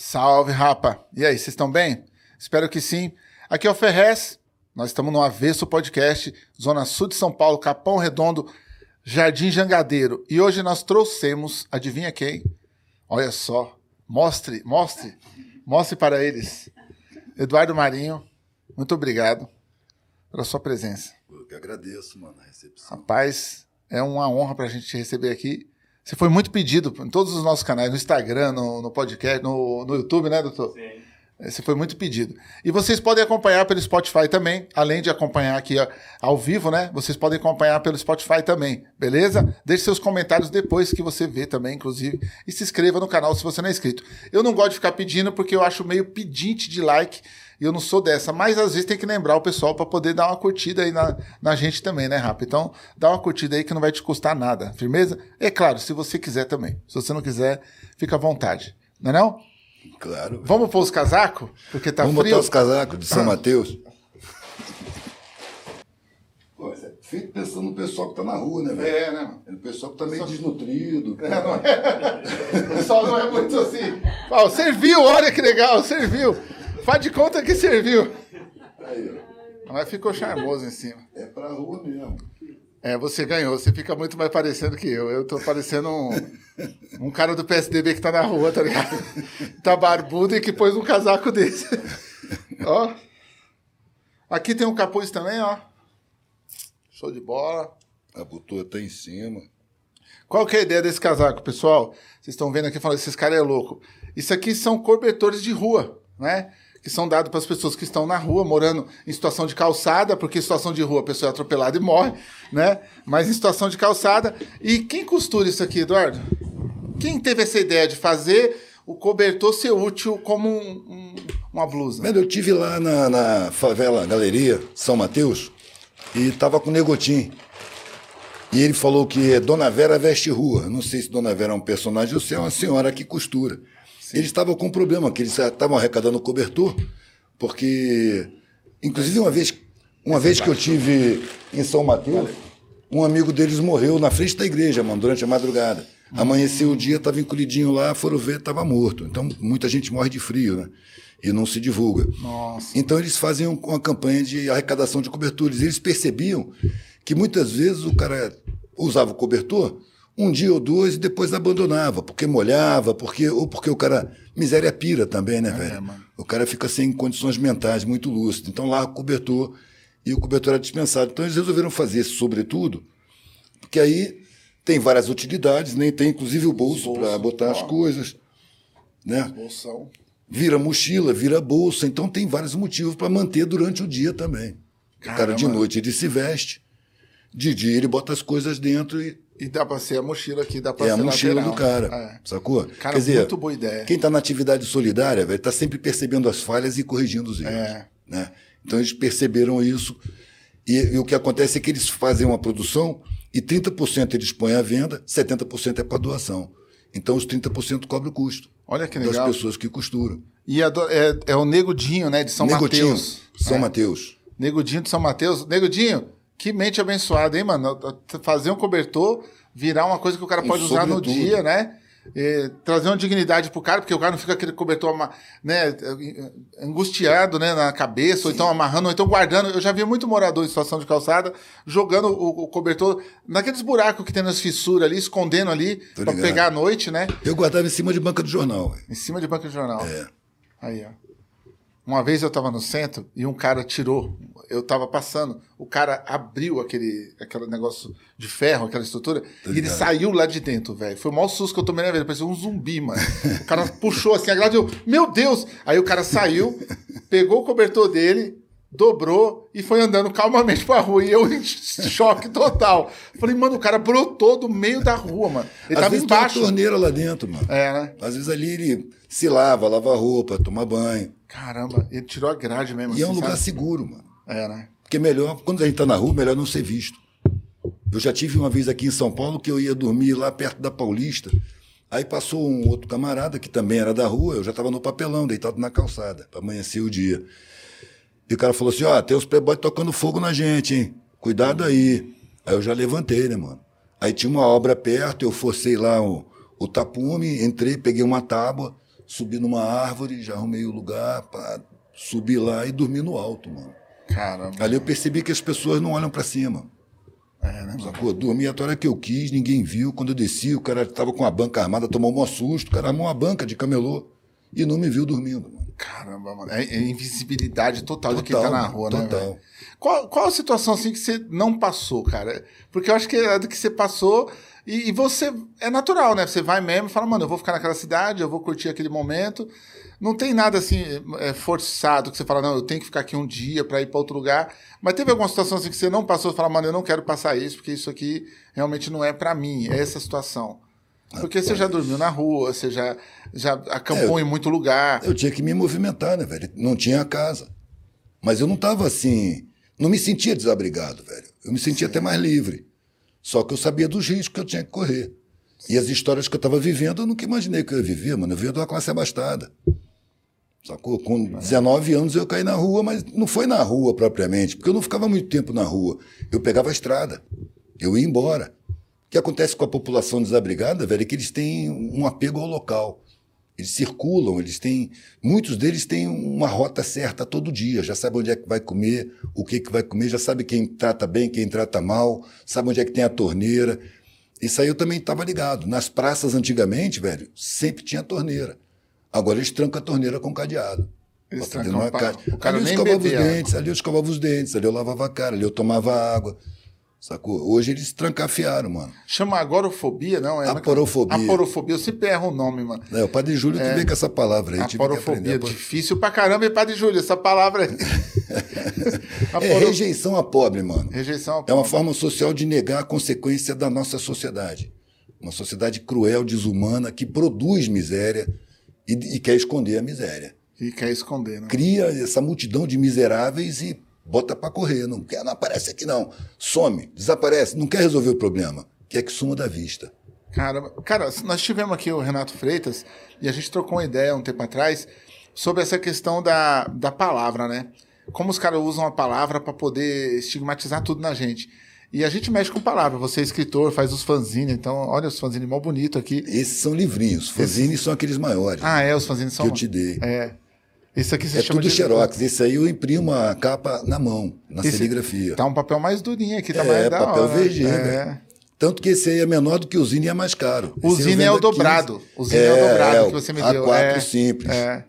Salve, rapa! E aí, vocês estão bem? Espero que sim. Aqui é o Ferrez, nós estamos no Avesso Podcast, Zona Sul de São Paulo, Capão Redondo, Jardim Jangadeiro. E hoje nós trouxemos, adivinha quem? Olha só, mostre, mostre, mostre para eles. Eduardo Marinho, muito obrigado pela sua presença. Eu que agradeço, mano, a recepção. Rapaz, é uma honra para a gente te receber aqui. Você foi muito pedido em todos os nossos canais, no Instagram, no, no podcast, no, no YouTube, né, doutor? Sim. Esse foi muito pedido. E vocês podem acompanhar pelo Spotify também, além de acompanhar aqui ao vivo, né? Vocês podem acompanhar pelo Spotify também, beleza? Deixe seus comentários depois que você vê também, inclusive, e se inscreva no canal se você não é inscrito. Eu não gosto de ficar pedindo porque eu acho meio pedinte de like e eu não sou dessa, mas às vezes tem que lembrar o pessoal para poder dar uma curtida aí na, na gente também, né, Rafa? Então, dá uma curtida aí que não vai te custar nada, firmeza? É claro, se você quiser também. Se você não quiser, fica à vontade, não é não? Claro. Vamos pôr os casacos? Porque tá Vamos frio. botar os casacos de São Ah. Mateus. Pô, é feito pensando no pessoal que tá na rua, né, velho? É, né, mano? É o pessoal que tá meio desnutrido. É, não é? O pessoal não é muito assim. Ó, serviu, olha que legal, serviu. Faz de conta que serviu. Aí, ó. Mas ficou charmoso em cima. É pra rua mesmo. É, você ganhou, você fica muito mais parecendo que eu. Eu tô parecendo um, um cara do PSDB que tá na rua, tá ligado? Tá barbudo e que pôs um casaco desse. ó. Aqui tem um capuz também, ó. Show de bola. A botua tá em cima. Qual que é a ideia desse casaco, pessoal? Vocês estão vendo aqui falando, esses caras é louco. Isso aqui são cobertores de rua, né? Que são dados para as pessoas que estão na rua, morando em situação de calçada, porque em situação de rua a pessoa é atropelada e morre, né? Mas em situação de calçada. E quem costura isso aqui, Eduardo? Quem teve essa ideia de fazer o cobertor ser útil como um- um- uma blusa? Velho, eu tive lá na, na favela Galeria São Mateus e tava com o Negotim. E ele falou que Dona Vera veste rua. Não sei se Dona Vera é um personagem ou se é uma senhora que costura. Eles estavam com um problema, que eles estavam arrecadando cobertor, porque, inclusive, uma vez, uma vez que eu tive em São Mateus, um amigo deles morreu na frente da igreja, mano, durante a madrugada. Amanheceu o dia, estava encolhidinho lá, foram ver, estava morto. Então, muita gente morre de frio, né? E não se divulga. Nossa. Então eles faziam uma campanha de arrecadação de cobertores. Eles percebiam que muitas vezes o cara usava o cobertor um dia ou dois e depois abandonava, porque molhava, porque ou porque o cara miséria pira também, né, velho? mano. O cara fica sem condições mentais muito lúcido. Então lá o cobertor e o cobertor era dispensado. Então eles resolveram fazer esse sobretudo, porque aí tem várias utilidades, né? Tem inclusive o bolso Bolso, para botar as ó. coisas, né? Bolsão. Vira mochila, vira bolsa, então tem vários motivos para manter durante o dia também. O cara de Caramba. noite ele se veste, de dia ele bota as coisas dentro e E dá pra ser a mochila aqui, dá pra é ser a mochila lateral. do cara, É. sacou? Cara, Quer dizer, muito boa ideia. quem está na atividade solidária, velho, está sempre percebendo as falhas e corrigindo os erros. É. Né? Então eles perceberam isso e, e o que acontece é que eles fazem uma produção e 30% eles põem à venda, 70% é para doação. Então os 30% cobrem o custo Olha que das legal. pessoas que costuram. E do- é, é o Nego Dinho, né? De São Negotinho, Mateus. São É. Mateus. Nego Dinho de São Mateus. Nego Dinho, que mente abençoada, hein, mano? Fazer um cobertor, virar uma coisa que o cara pode usar no dia, né? E trazer uma dignidade pro cara, porque o cara não fica aquele cobertor né, angustiado né, na cabeça, ou então amarrando, ou então guardando. Eu já vi muito morador em situação de calçada jogando o, o cobertor naqueles buracos que tem nas fissuras ali, escondendo ali, ligado. pegar à noite, né? Eu guardava em cima de banca do jornal. Em cima de banca de jornal. É. Aí, ó. Uma vez eu tava no centro e um cara tirou. Eu tava passando. O cara abriu aquele, aquele negócio de ferro, aquela estrutura, e ele saiu lá de dentro, velho. Foi o maior susto que eu tomei na vida. Parecia um zumbi, mano. O cara puxou assim a grade eu, meu Deus! Aí o cara saiu, pegou o cobertor dele, dobrou e foi andando calmamente pra rua. E eu em choque total. Falei, mano, o cara brotou do meio da rua, mano. Ele Às tava vezes tem uma embaixo. torneira lá dentro, mano. É, né? Às vezes ali ele se lava, lava roupa, toma banho. Caramba, ele tirou a grade mesmo. E é um assim, lugar sabe? seguro, mano. É, né? Porque melhor, quando a gente tá na rua, melhor não ser visto. Eu já tive uma vez aqui em São Paulo que eu ia dormir lá perto da Paulista. Aí passou um outro camarada que também era da rua, eu já estava no papelão, deitado na calçada, para amanhecer o dia. E o cara falou assim: ó, tem os playboy tocando fogo na gente, hein? Cuidado aí. Aí eu já levantei, né, mano? Aí tinha uma obra perto, eu forcei lá o, o tapume, entrei, peguei uma tábua, subi numa árvore, já arrumei o lugar para subir lá e dormir no alto, mano. Caramba. Ali eu percebi que as pessoas não olham para cima. É, né? Sacou? Dormi a hora que eu quis, ninguém viu. Quando eu desci, o cara tava com a banca armada, tomou um susto. O cara armou uma banca de camelô e não me viu dormindo, mano. Caramba, mano. É, é invisibilidade total, de quem Total, tá na rua, né? total. Qual, qual a situação assim que você não passou, cara? Porque eu acho que é do que você passou e, e você. É natural, né? Você vai mesmo e fala, mano, eu vou ficar naquela cidade, eu vou curtir aquele momento. Não tem nada assim é, forçado que você fala, não, eu tenho que ficar aqui um dia pra ir pra outro lugar. Mas teve alguma situação assim que você não passou e fala, mano, eu não quero passar isso, porque isso aqui realmente não é pra mim, é essa situação. Porque você já dormiu na rua, você já, já acampou É, em muito lugar. Eu tinha que me movimentar, né, velho? Não tinha casa. Mas eu não tava assim. Não me sentia desabrigado, velho. Eu me sentia até mais livre. Só que eu sabia dos riscos que eu tinha que correr. E as histórias que eu estava vivendo, eu nunca imaginei que eu ia viver, mano. Eu vinha de uma classe abastada. Sacou? Com 19 anos eu caí na rua, mas não foi na rua propriamente, porque eu não ficava muito tempo na rua. Eu pegava a estrada. Eu ia embora. O que acontece com a população desabrigada, velho, é que eles têm um apego ao local. Eles circulam, eles têm. Muitos deles têm uma rota certa todo dia, já sabe onde é que vai comer, o que, que vai comer, já sabe quem trata bem, quem trata mal, sabe onde é que tem a torneira. Isso aí eu também estava ligado. Nas praças antigamente, velho, sempre tinha torneira. Agora eles trancam a torneira com cadeado. Eles trancam aca- o cara ali eu escovava os dentes, ali eu escovava os dentes, ali eu lavava a cara, ali eu tomava água. Sacou? Hoje eles trancafiaram, mano. Chama agorofobia, não? É Aporofobia. Aporofobia, eu sempre erro o nome, mano. É, o Padre Júlio que vem com essa palavra aí. Aporofobia, aprender. difícil pra caramba, e Padre Júlio, essa palavra aí. É Aporo- rejeição a pobre, mano. Rejeição. É uma forma social de negar a consequência da nossa sociedade. Uma sociedade cruel, desumana, que produz miséria e, e quer esconder a miséria. E quer esconder, né? Cria essa multidão de miseráveis e bota pra correr. Não quer, não aparece aqui não. Some, desaparece, não quer resolver o problema. Quer que suma da vista. Caramba. Cara, nós tivemos aqui o Renato Freitas e a gente trocou uma ideia um tempo atrás sobre essa questão da, da palavra, né? Como os caras usam a palavra para poder estigmatizar tudo na gente. E a gente mexe com palavra. Você é escritor, faz os fanzines, então olha os fanzines mó bonito aqui. Esses são livrinhos. Fanzines são aqueles maiores Ah, é, os fanzines são. que eu te dei. É. Isso aqui você É chama tudo de. xerox. Esse aí eu imprimo a capa na mão, na Esse- serigrafia. Tá um papel mais durinho aqui, tá É, mais da papel hora. VG, é. velho. Tanto que esse aí é menor do que o Zine e é mais caro. O Esse Zine é o a 15. dobrado. O Zine é, o dobrado que você me deu. A4 é, simples. É.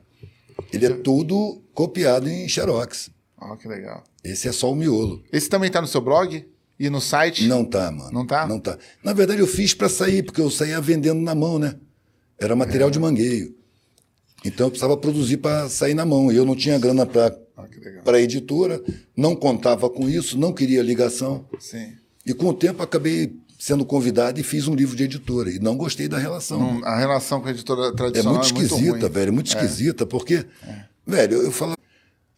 Ele é tudo copiado em xerox. Ó, que legal. Esse é só o miolo. Esse também tá no seu blog? E no site? Não tá, mano. Não tá? Não tá. Na verdade, eu fiz pra sair, porque eu saía vendendo na mão, né? Era material É. de mangueio. Então eu precisava produzir pra sair na mão. E eu não tinha grana legal. para editora, não contava com isso, não queria ligação. Sim. E com o tempo acabei sendo convidado e fiz um livro de editora. E não gostei da relação. Não, a relação com a editora É tradicional muito é muito, esquisita, ruim. velho. É muito esquisita, porque, velho, eu, eu falo.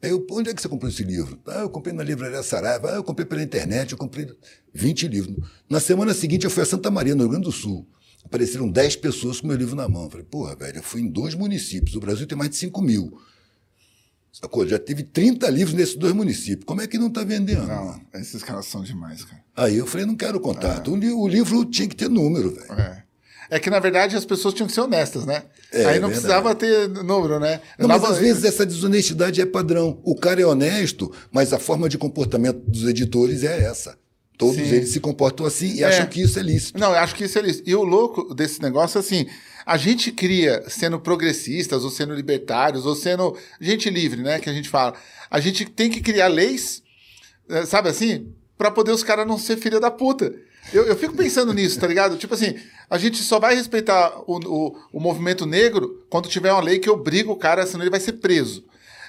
Eu, onde é que você comprou esse livro? Ah, eu comprei na livraria Saraiva. Ah, eu comprei pela internet, eu comprei 20 livros. Na semana seguinte, eu fui a Santa Maria, no Rio Grande do Sul. Apareceram 10 pessoas com meu livro na mão. Eu falei, porra, velho, eu fui em dois municípios. O Brasil tem mais de 5 mil. Sacou? Já teve 30 livros nesses dois municípios. Como é que não está vendendo? Não, esses caras são demais, cara. Aí eu falei, não quero contato. O, li- o livro tinha que ter número, velho. É. É que, na verdade, as pessoas tinham que ser honestas, né? É, Aí não precisava ter número, né? Não, mas às vezes essa desonestidade é padrão. O cara é honesto, mas a forma de comportamento dos editores é essa. Todos Sim. eles se comportam assim e É. acham que isso é lícito. Não, eu acho que isso é isso. E o louco desse negócio, assim, a gente cria, sendo progressistas, ou sendo libertários, ou sendo gente livre, né, que a gente fala, a gente tem que criar leis, eh, sabe assim, pra poder os caras não ser filha da puta. Eu, eu fico pensando nisso, tá ligado? Tipo assim, a gente só vai respeitar o, o, o movimento negro quando tiver uma lei que obriga o cara, senão ele vai ser preso.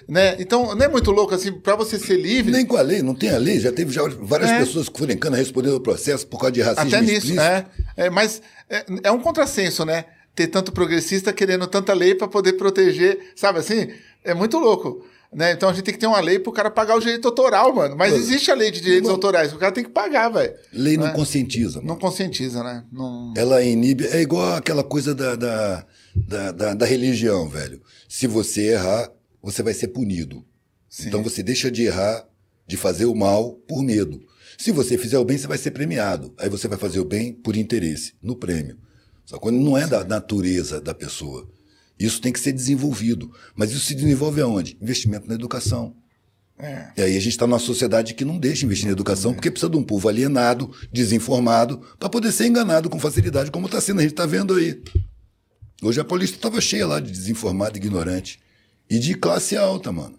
Né? Então, não é muito louco assim, pra você ser livre. Nem com a lei, não tem a lei. Já teve já várias É. pessoas que foram em cana respondendo ao processo por causa de racismo Até nisso, explícito. é. é mas é, é um contrassenso, né? Ter tanto progressista querendo tanta lei para poder proteger, sabe assim? É muito louco. Né? Então a gente tem que ter uma lei pro cara pagar o direito autoral, mano. Mas Mano, existe a lei de direitos mano. autorais, o cara tem que pagar, velho. Lei não Né? conscientiza. mano. Não conscientiza, né? Não... Ela inibe. É igual aquela coisa da, da, da, da- da religião, velho. Se você errar, você vai ser punido. Sim. Então você deixa de errar, de fazer o mal por medo. Se você fizer o bem, você vai ser premiado. Aí você vai fazer o bem por interesse, no prêmio. Só quando não é da natureza da pessoa. Isso tem que ser desenvolvido. Mas isso se desenvolve aonde? Investimento na educação. É. E aí a gente está numa sociedade que não deixa investir na educação, porque precisa de um povo alienado, desinformado, para poder ser enganado com facilidade, como está sendo, a gente está vendo aí. Hoje a polícia estava cheia lá de desinformado, ignorante. E de classe alta, mano.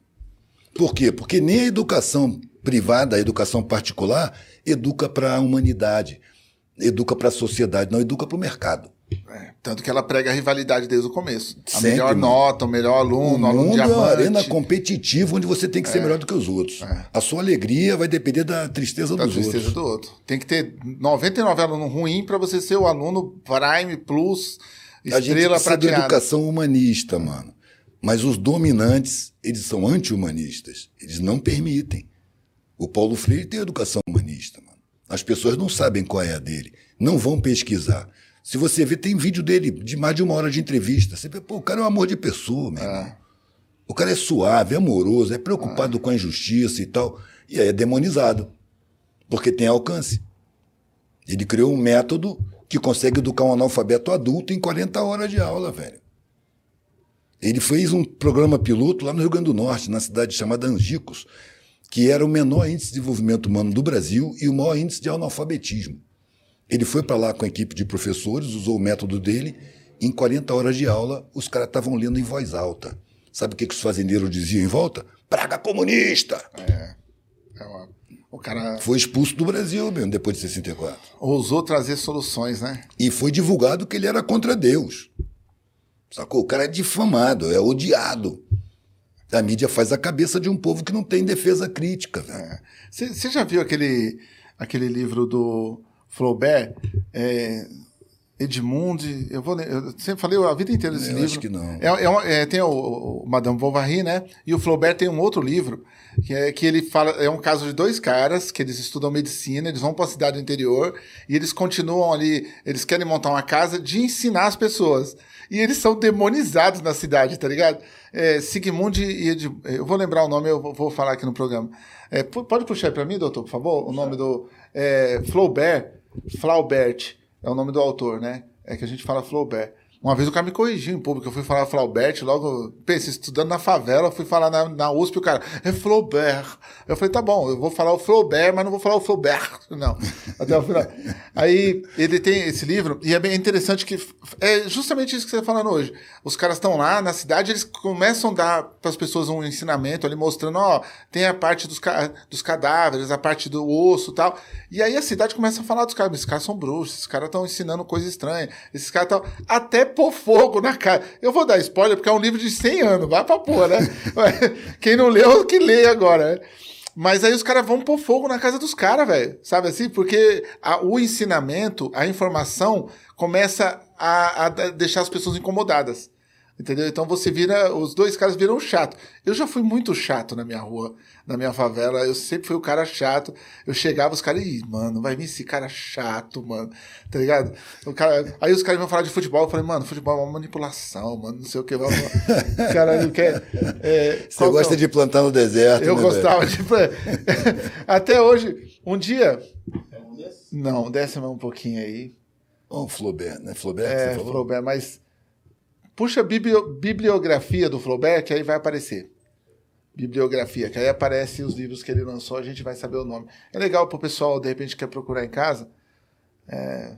Por quê? Porque nem a educação privada, a educação particular, educa para a humanidade, educa para a sociedade, não educa para o mercado. É, tanto que ela prega a rivalidade desde o começo. A Sempre, melhor mano. nota, o melhor aluno, o aluno mundo diamante. é uma arena competitiva onde você tem que ser é. melhor do que os outros. É. A sua alegria vai depender da tristeza da dos tristeza outros. do outro. Tem que ter 99 alunos ruins para você ser o aluno Prime Plus, estrela A gente precisa de educação humanista, mano. Mas os dominantes, eles são anti-humanistas. Eles não permitem. O Paulo Freire tem educação humanista, mano. As pessoas não sabem qual é a dele. Não vão pesquisar. Se você ver, tem vídeo dele de mais de uma hora de entrevista. Você vê, pô, o cara é um amor de pessoa, meu é. O cara é suave, é amoroso, é preocupado é. com a injustiça e tal. E aí é demonizado. Porque tem alcance. Ele criou um método que consegue educar um analfabeto adulto em 40 horas de aula, velho. Ele fez um programa piloto lá no Rio Grande do Norte, na cidade chamada Angicos, que era o menor índice de desenvolvimento humano do Brasil e o maior índice de analfabetismo. Ele foi para lá com a equipe de professores, usou o método dele, em 40 horas de aula, os caras estavam lendo em voz alta. Sabe o que, que os fazendeiros diziam em volta? Praga comunista! É. é uma... O cara. Foi expulso do Brasil mesmo, depois de 64. Ousou trazer soluções, né? E foi divulgado que ele era contra Deus. Sacou? O cara é difamado, é odiado. A mídia faz a cabeça de um povo que não tem defesa crítica. Você é. já viu aquele, aquele livro do Flaubert? É, Edmund, eu vou eu sempre falei a vida inteira desse eu livro. Acho que não. É, é, tem o, o, Madame Bovary, né? E o Flaubert tem um outro livro que é que ele fala é um caso de dois caras que eles estudam medicina, eles vão para a cidade interior e eles continuam ali, eles querem montar uma casa de ensinar as pessoas e eles são demonizados na cidade, tá ligado? É, Sigmund e Ed, eu vou lembrar o nome, eu vou falar aqui no programa. É, pode puxar para mim, doutor, por favor, o nome do é, Flaubert, Flaubert é o nome do autor, né? É que a gente fala Flaubert. Uma vez o cara me corrigiu em público, eu fui falar Flaubert, logo, pensei, estudando na favela, fui falar na, na USP, o cara, é Flaubert. Eu falei, tá bom, eu vou falar o Flaubert, mas não vou falar o Flaubert, não. Até o final. Aí ele tem esse livro, e é bem interessante que é justamente isso que você está falando hoje. Os caras estão lá na cidade, eles começam a dar para as pessoas um ensinamento ali, mostrando, ó, tem a parte dos, dos cadáveres, a parte do osso tal. E aí a cidade começa a falar dos caras, esses caras são bruxos, esses caras estão ensinando coisa estranha, esses caras estão. Até pôr fogo na cara. Eu vou dar spoiler porque é um livro de 100 anos, vai pra pôr, né? Quem não leu, que lê agora. Né? Mas aí os caras vão pôr fogo na casa dos caras, velho. Sabe assim? Porque a, o ensinamento, a informação, começa a, a deixar as pessoas incomodadas. Entendeu? Então você vira. Os dois caras viram chato. Eu já fui muito chato na minha rua, na minha favela. Eu sempre fui o cara chato. Eu chegava, os caras, ih, mano, vai vir esse cara chato, mano. Tá ligado? O cara, aí os caras iam falar de futebol. Eu falei, mano, futebol é uma manipulação, mano. Não sei o que. Vamos... cara não quer. É, Você gosta de plantar no deserto, Eu né, gostava velho? de. Até hoje, um dia. Não, desce mais um pouquinho aí. Oh, Flaubert, né? Flaubert, é, Flaubert, mas Puxa bibliografia do Flaubert, aí vai aparecer. Bibliografia, que aí aparece os livros que ele lançou, a gente vai saber o nome. É legal para o pessoal, de repente, quer procurar em casa. É,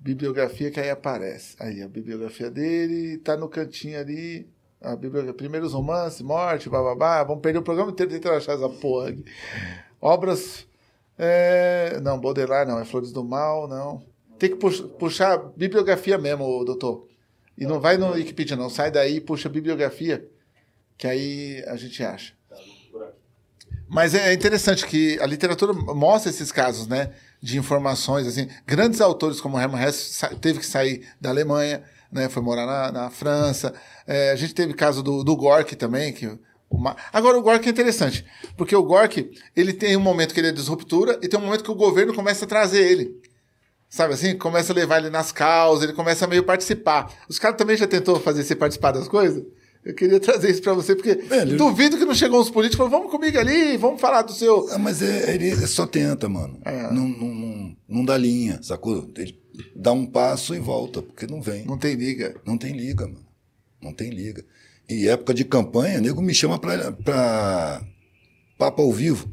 bibliografia que aí aparece. Aí, a bibliografia dele está no cantinho ali. A bibliografia, primeiros romances, morte, bababá. Vamos perder o programa inteiro tentando achar essa porra aqui. Obras. É, não, Baudelaire não, é Flores do Mal, não. Tem que puxar, bibliografia mesmo, doutor. E não vai no Wikipedia, não. Sai daí e puxa a bibliografia, que aí a gente acha. Mas é interessante que a literatura mostra esses casos, né? De informações, assim. Grandes autores como Hermann Hesse teve que sair da Alemanha, né? Foi morar na, na França. É, a gente teve caso do, do Gorky também, que uma... Agora, o Gork é interessante, porque o Gork ele tem um momento que ele é disruptura e tem um momento que o governo começa a trazer ele. Sabe assim? Começa a levar ele nas causas, ele começa a meio participar. Os caras também já tentou fazer você participar das coisas? Eu queria trazer isso para você, porque Velho, duvido que não chegou uns políticos e falaram, vamos comigo ali, vamos falar do seu. Ah, mas é, ele só tenta, mano. É. Não, não, não, não, dá linha, sacou? Ele dá um passo e volta, porque não vem. Não tem liga. Não tem liga, mano. Não tem liga. E época de campanha, nego me chama pra, pra papo ao vivo.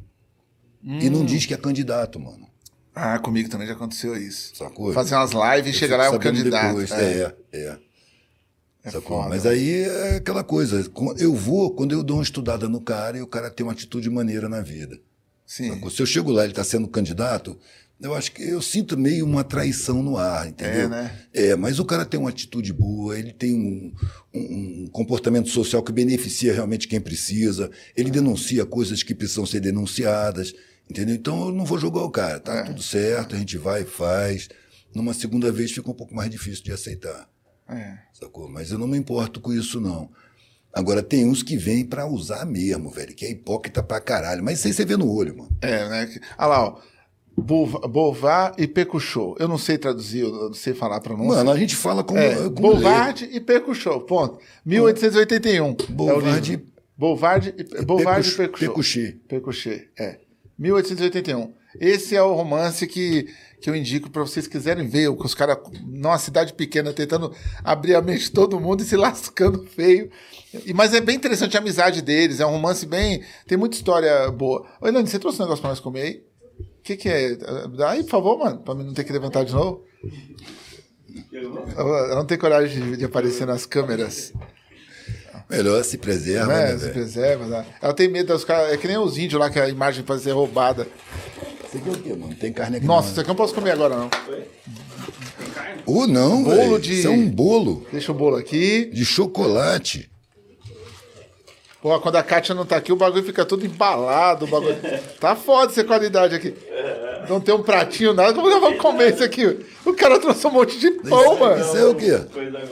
Hum. E não diz que é candidato, mano. Ah, comigo também já aconteceu isso. Sacou? Fazer umas lives e chegar lá é um candidato. Depois. É, é. é. é Sacou? Mas aí é aquela coisa. Eu vou quando eu dou uma estudada no cara e o cara tem uma atitude maneira na vida. Sim. Sacou? Se eu chego lá e ele está sendo candidato, eu acho que eu sinto meio uma traição no ar, entendeu? É, né? É, mas o cara tem uma atitude boa, ele tem um, um, um, comportamento social que beneficia realmente quem precisa, ele denuncia coisas que precisam ser denunciadas. Entendeu? Então eu não vou julgar o cara. Tá é. tudo certo, a gente vai e faz. Numa segunda vez fica um pouco mais difícil de aceitar. É. Sacou? Mas eu não me importo com isso, não. Agora, tem uns que vêm para usar mesmo, velho, que é hipócrita pra caralho. Mas isso aí você vê no olho, mano. É, né? Olha lá, ó. Bovar e Pecuchou. Eu não sei traduzir, eu não sei falar a pronúncia. Mano, a gente fala como. É, Bovard e Pecuchou, ponto. 1881. Bovard, é Bovard e Bovard e Pecuchet. Pecuchet, é. 1881. Esse é o romance que, que eu indico para vocês quiserem ver, os caras, numa cidade pequena, tentando abrir a mente de todo mundo e se lascando feio. E, mas é bem interessante a amizade deles, é um romance bem. Tem muita história boa. Oi, Nani, você trouxe um negócio para nós comer aí? O que, que é? Dá aí, por favor, mano, para mim não ter que levantar de novo. Eu não tenho coragem de, de aparecer nas câmeras. Melhor se preserva, é, né? Se preserva, né? Ela tem medo dos caras. É que nem os índios lá que a imagem pode ser roubada. Isso aqui é o quê, mano? Tem carne aqui. Nossa, não, isso aqui eu não posso comer agora, não. Ou uh, não, Bolo véio. de. Isso é um bolo. Deixa o bolo aqui. De chocolate. Pô, quando a Kátia não tá aqui, o bagulho fica todo embalado. O bagulho... tá foda essa qualidade aqui. Não tem um pratinho, nada. Como nós vamos comer isso aqui? O cara trouxe um monte de pão, isso, mano. Isso é o quê?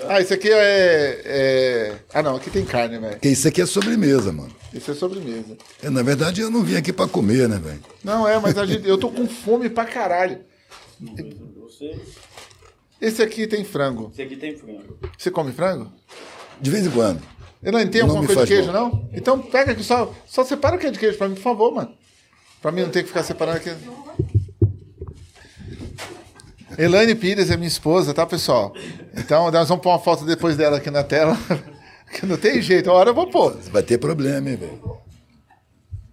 Ah, isso aqui é. é... Ah, não, aqui tem carne, velho. Isso aqui é sobremesa, mano. Isso é sobremesa. É, na verdade, eu não vim aqui pra comer, né, velho? Não, é, mas a gente... eu tô com fome pra caralho. Esse aqui tem frango. Esse aqui tem frango. Você come frango? De vez em quando. Eu não entendo alguma coisa de queijo, mal. não? Então pega aqui, só, só separa o que é de queijo pra mim, por favor, mano. Pra mim não ter que ficar separando aqui. Elaine Pires é minha esposa, tá, pessoal? Então nós vamos pôr uma foto depois dela aqui na tela. que não tem jeito, a hora eu vou pôr. Vai ter problema, hein, velho?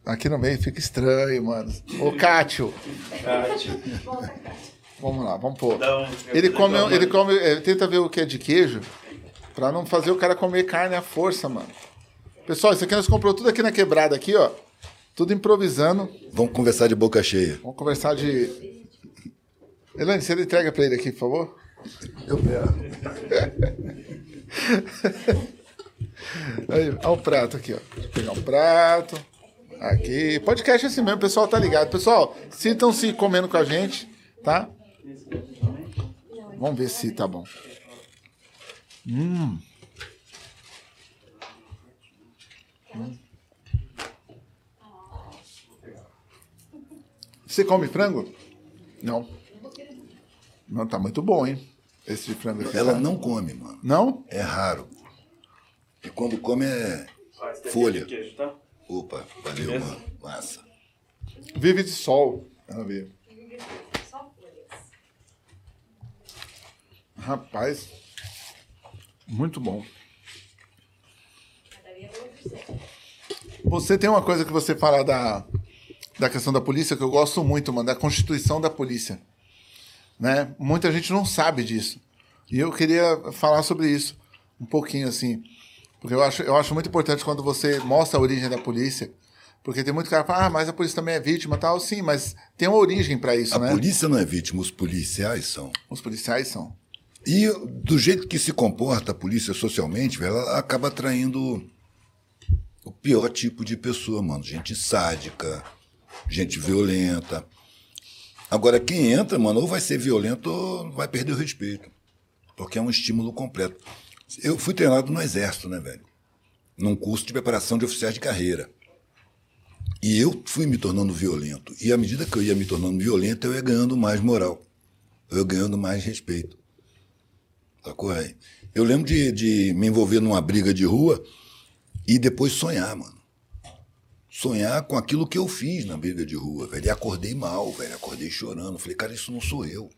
Aqui no meio fica estranho, mano. Ô, Cátio. Cátio. Vamos lá, vamos pôr. Ele come, ele come, ele tenta ver o que é de queijo. Pra não fazer o cara comer carne à força, mano. Pessoal, isso aqui nós comprou tudo aqui na quebrada, aqui, ó. Tudo improvisando. Vamos conversar de boca cheia. Vamos conversar de. Elane, você entrega pra ele aqui, por favor? Eu pego. Aí, olha o prato aqui, ó. Deixa eu pegar um prato. Aqui. Podcast é assim mesmo, o pessoal tá ligado. Pessoal, sintam-se comendo com a gente, tá? Vamos ver se tá bom. Hum. Você come frango? Não. Não, tá muito bom, hein? Esse de frango aqui. Ela tá? não come, mano. Não? É raro. E quando come é folha. Queijo, tá? Opa, valeu, mano. Massa. Vive de sol. Ela vive. Rapaz. Muito bom. Você tem uma coisa que você fala da, da questão da polícia que eu gosto muito, mano, da constituição da polícia. Né? Muita gente não sabe disso. E eu queria falar sobre isso um pouquinho assim. Porque eu acho, eu acho muito importante quando você mostra a origem da polícia. Porque tem muito cara que fala, ah, mas a polícia também é vítima tal. Sim, mas tem uma origem para isso, a né? A polícia não é vítima, os policiais são. Os policiais são. E do jeito que se comporta a polícia socialmente, ela acaba atraindo o pior tipo de pessoa, mano. Gente sádica, gente violenta. Agora, quem entra, mano, ou vai ser violento ou vai perder o respeito. Porque é um estímulo completo. Eu fui treinado no Exército, né, velho? Num curso de preparação de oficiais de carreira. E eu fui me tornando violento. E à medida que eu ia me tornando violento, eu ia ganhando mais moral. Eu ia ganhando mais respeito. Sacou aí? Eu lembro de, de me envolver numa briga de rua e depois sonhar, mano. Sonhar com aquilo que eu fiz na briga de rua, velho. E acordei mal, velho. Acordei chorando. Falei, cara, isso não sou eu.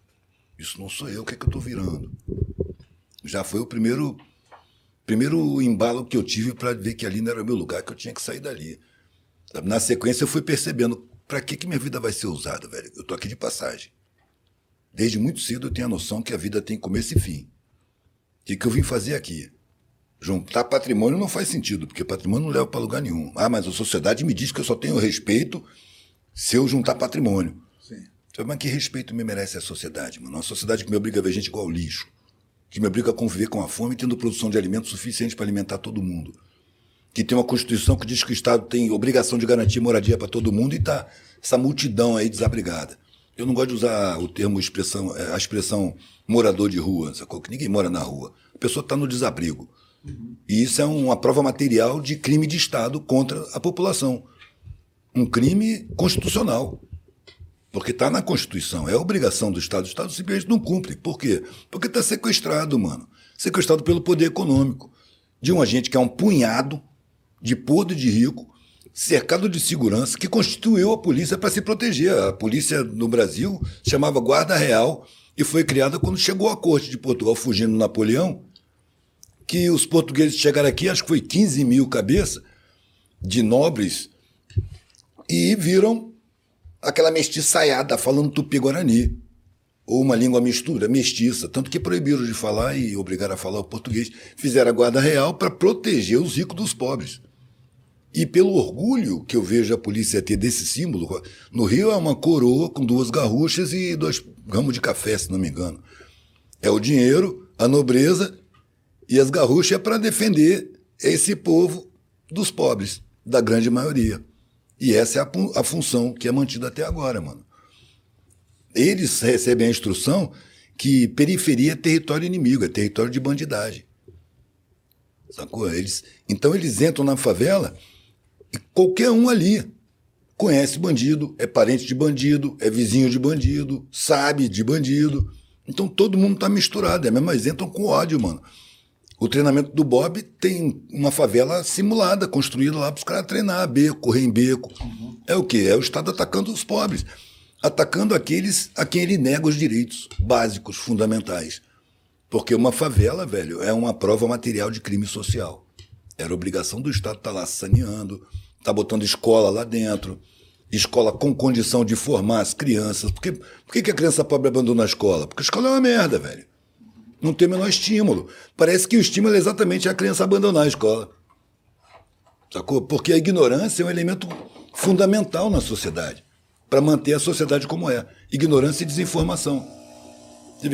Isso não sou eu. O que é que eu tô virando? Já foi o primeiro primeiro embalo que eu tive para ver que ali não era meu lugar, que eu tinha que sair dali. Na sequência, eu fui percebendo para que, que minha vida vai ser usada, velho. Eu tô aqui de passagem. Desde muito cedo eu tenho a noção que a vida tem começo e fim. O que, que eu vim fazer aqui? Juntar patrimônio não faz sentido, porque patrimônio não leva para lugar nenhum. Ah, mas a sociedade me diz que eu só tenho respeito se eu juntar patrimônio. Sim. Então, mas que respeito me merece a sociedade, mano? Uma sociedade que me obriga a ver gente igual lixo, que me obriga a conviver com a fome, tendo produção de alimentos suficiente para alimentar todo mundo. Que tem uma Constituição que diz que o Estado tem obrigação de garantir moradia para todo mundo e está essa multidão aí desabrigada. Eu não gosto de usar o termo expressão, é, a expressão morador de rua, sacou? Que ninguém mora na rua. A pessoa está no desabrigo. E isso é uma prova material de crime de Estado contra a população. Um crime constitucional. Porque está na Constituição, é obrigação do Estado. O Estado simplesmente não cumpre. Por quê? Porque está sequestrado, mano. Sequestrado pelo poder econômico. De um agente que é um punhado de podre de rico, cercado de segurança, que constituiu a polícia para se proteger. A polícia no Brasil chamava Guarda Real e foi criada quando chegou a corte de Portugal fugindo Napoleão, que os portugueses chegaram aqui, acho que foi 15 mil cabeças de nobres, e viram aquela mestiçaiada falando tupi-guarani, ou uma língua mistura, mestiça, tanto que proibiram de falar e obrigaram a falar o português. Fizeram a guarda real para proteger os ricos dos pobres. E pelo orgulho que eu vejo a polícia ter desse símbolo, no Rio é uma coroa com duas garruchas e dois ramos de café, se não me engano. É o dinheiro, a nobreza e as garruchas é para defender esse povo dos pobres, da grande maioria. E essa é a, a função que é mantida até agora, mano. Eles recebem a instrução que periferia é território inimigo, é território de bandidagem. Sacou? Eles, então eles entram na favela e qualquer um ali conhece bandido, é parente de bandido, é vizinho de bandido, sabe de bandido. Então todo mundo tá misturado, é mesmo, mas entram com ódio, mano. O treinamento do Bob tem uma favela simulada, construída lá para os caras treinar, beco, correr em beco. Uhum. É o quê? É o Estado atacando os pobres. Atacando aqueles a quem ele nega os direitos básicos, fundamentais. Porque uma favela, velho, é uma prova material de crime social. Era obrigação do Estado estar tá lá saneando, estar tá botando escola lá dentro, escola com condição de formar as crianças. Por que, por que a criança pobre abandona a escola? Porque a escola é uma merda, velho. Não tem o menor estímulo. Parece que o estímulo é exatamente a criança abandonar a escola. Sacou? Porque a ignorância é um elemento fundamental na sociedade para manter a sociedade como é. Ignorância e desinformação.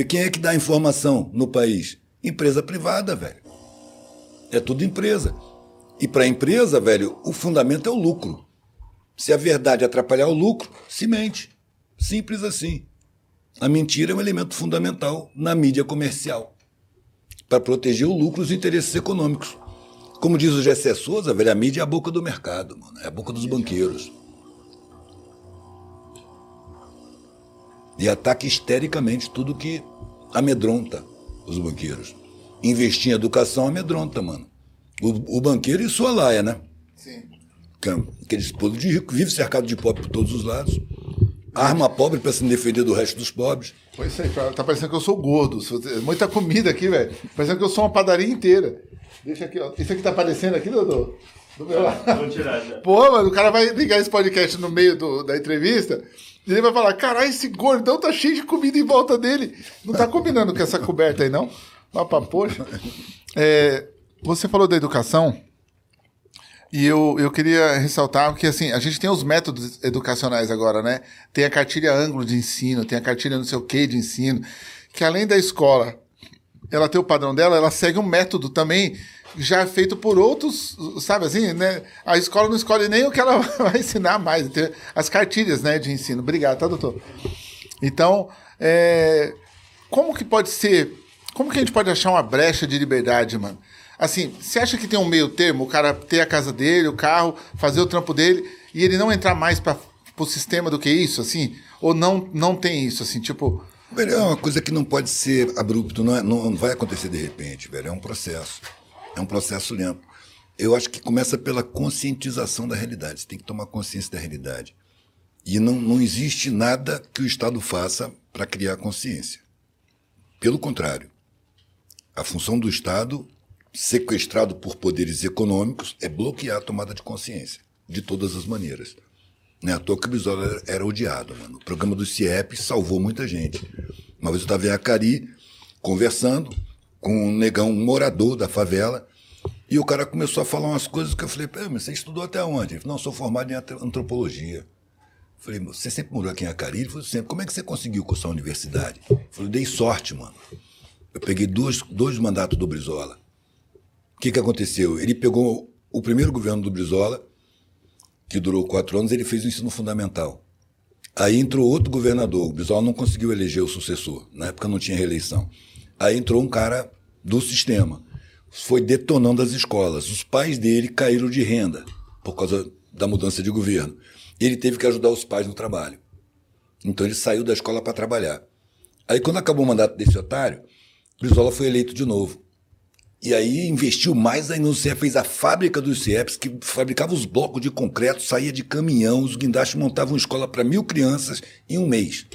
Quem é que dá informação no país? Empresa privada, velho. É tudo empresa. E para a empresa, velho, o fundamento é o lucro. Se a verdade atrapalhar o lucro, se mente. Simples assim. A mentira é um elemento fundamental na mídia comercial para proteger o lucro e os interesses econômicos. Como diz o Gessé Souza, velho, a mídia é a boca do mercado, mano, é a boca dos banqueiros. E ataca histericamente tudo que amedronta os banqueiros investir em educação amedronta, mano. O, o banqueiro e sua laia, né? Sim. Aquele povo de rico, vive cercado de pobre por todos os lados. Arma pobre para se defender do resto dos pobres. Pois é, tá parecendo que eu sou gordo. Muita comida aqui, velho. Parecendo que eu sou uma padaria inteira. Deixa aqui, ó. Isso aqui tá aparecendo aqui, Dodô? Do meu lado. Vou tirar já. Pô, mano, o cara vai ligar esse podcast no meio do, da entrevista e ele vai falar: caralho, esse gordão tá cheio de comida em volta dele. Não tá combinando com essa coberta aí, não? Opa, poxa. É, você falou da educação e eu, eu queria ressaltar que assim, a gente tem os métodos educacionais agora, né? Tem a cartilha ângulo de ensino, tem a cartilha não sei o que de ensino, que além da escola ela ter o padrão dela, ela segue um método também já feito por outros, sabe assim, né? A escola não escolhe nem o que ela vai ensinar mais, tem as cartilhas, né, de ensino. Obrigado, tá, doutor? Então, é, como que pode ser como que a gente pode achar uma brecha de liberdade, mano? Assim, você acha que tem um meio termo, o cara ter a casa dele, o carro, fazer o trampo dele, e ele não entrar mais para o sistema do que isso, assim? Ou não, não tem isso, assim, tipo... Velho, é uma coisa que não pode ser abrupto, não, é, não vai acontecer de repente, velho. É um processo. É um processo lento. Eu acho que começa pela conscientização da realidade. Você tem que tomar consciência da realidade. E não, não existe nada que o Estado faça para criar consciência. Pelo contrário, a função do Estado sequestrado por poderes econômicos é bloquear a tomada de consciência, de todas as maneiras. Né? À toa que o Brizola era, era odiado, mano. O programa do CIEP salvou muita gente. Uma vez eu estava em Acari, conversando com um negão, um morador da favela, e o cara começou a falar umas coisas que eu falei, mas você estudou até onde? Ele falou, não, sou formado em antropologia. Eu falei, você sempre morou aqui em Acari? Ele falou, sempre. Como é que você conseguiu cursar a universidade? Eu falei, dei sorte, mano. Eu peguei dois, dois mandatos do Brizola. O que, que aconteceu? Ele pegou o primeiro governo do Brizola, que durou quatro anos, ele fez o ensino fundamental. Aí entrou outro governador, o Brizola não conseguiu eleger o sucessor, na época não tinha reeleição. Aí entrou um cara do sistema, foi detonando as escolas. Os pais dele caíram de renda por causa da mudança de governo. Ele teve que ajudar os pais no trabalho. Então ele saiu da escola para trabalhar. Aí quando acabou o mandato desse otário, Brizola foi eleito de novo. E aí investiu mais ainda no CIEP, fez a fábrica dos CIEPs, que fabricava os blocos de concreto, saía de caminhão, os guindastes montavam uma escola para mil crianças em um mês.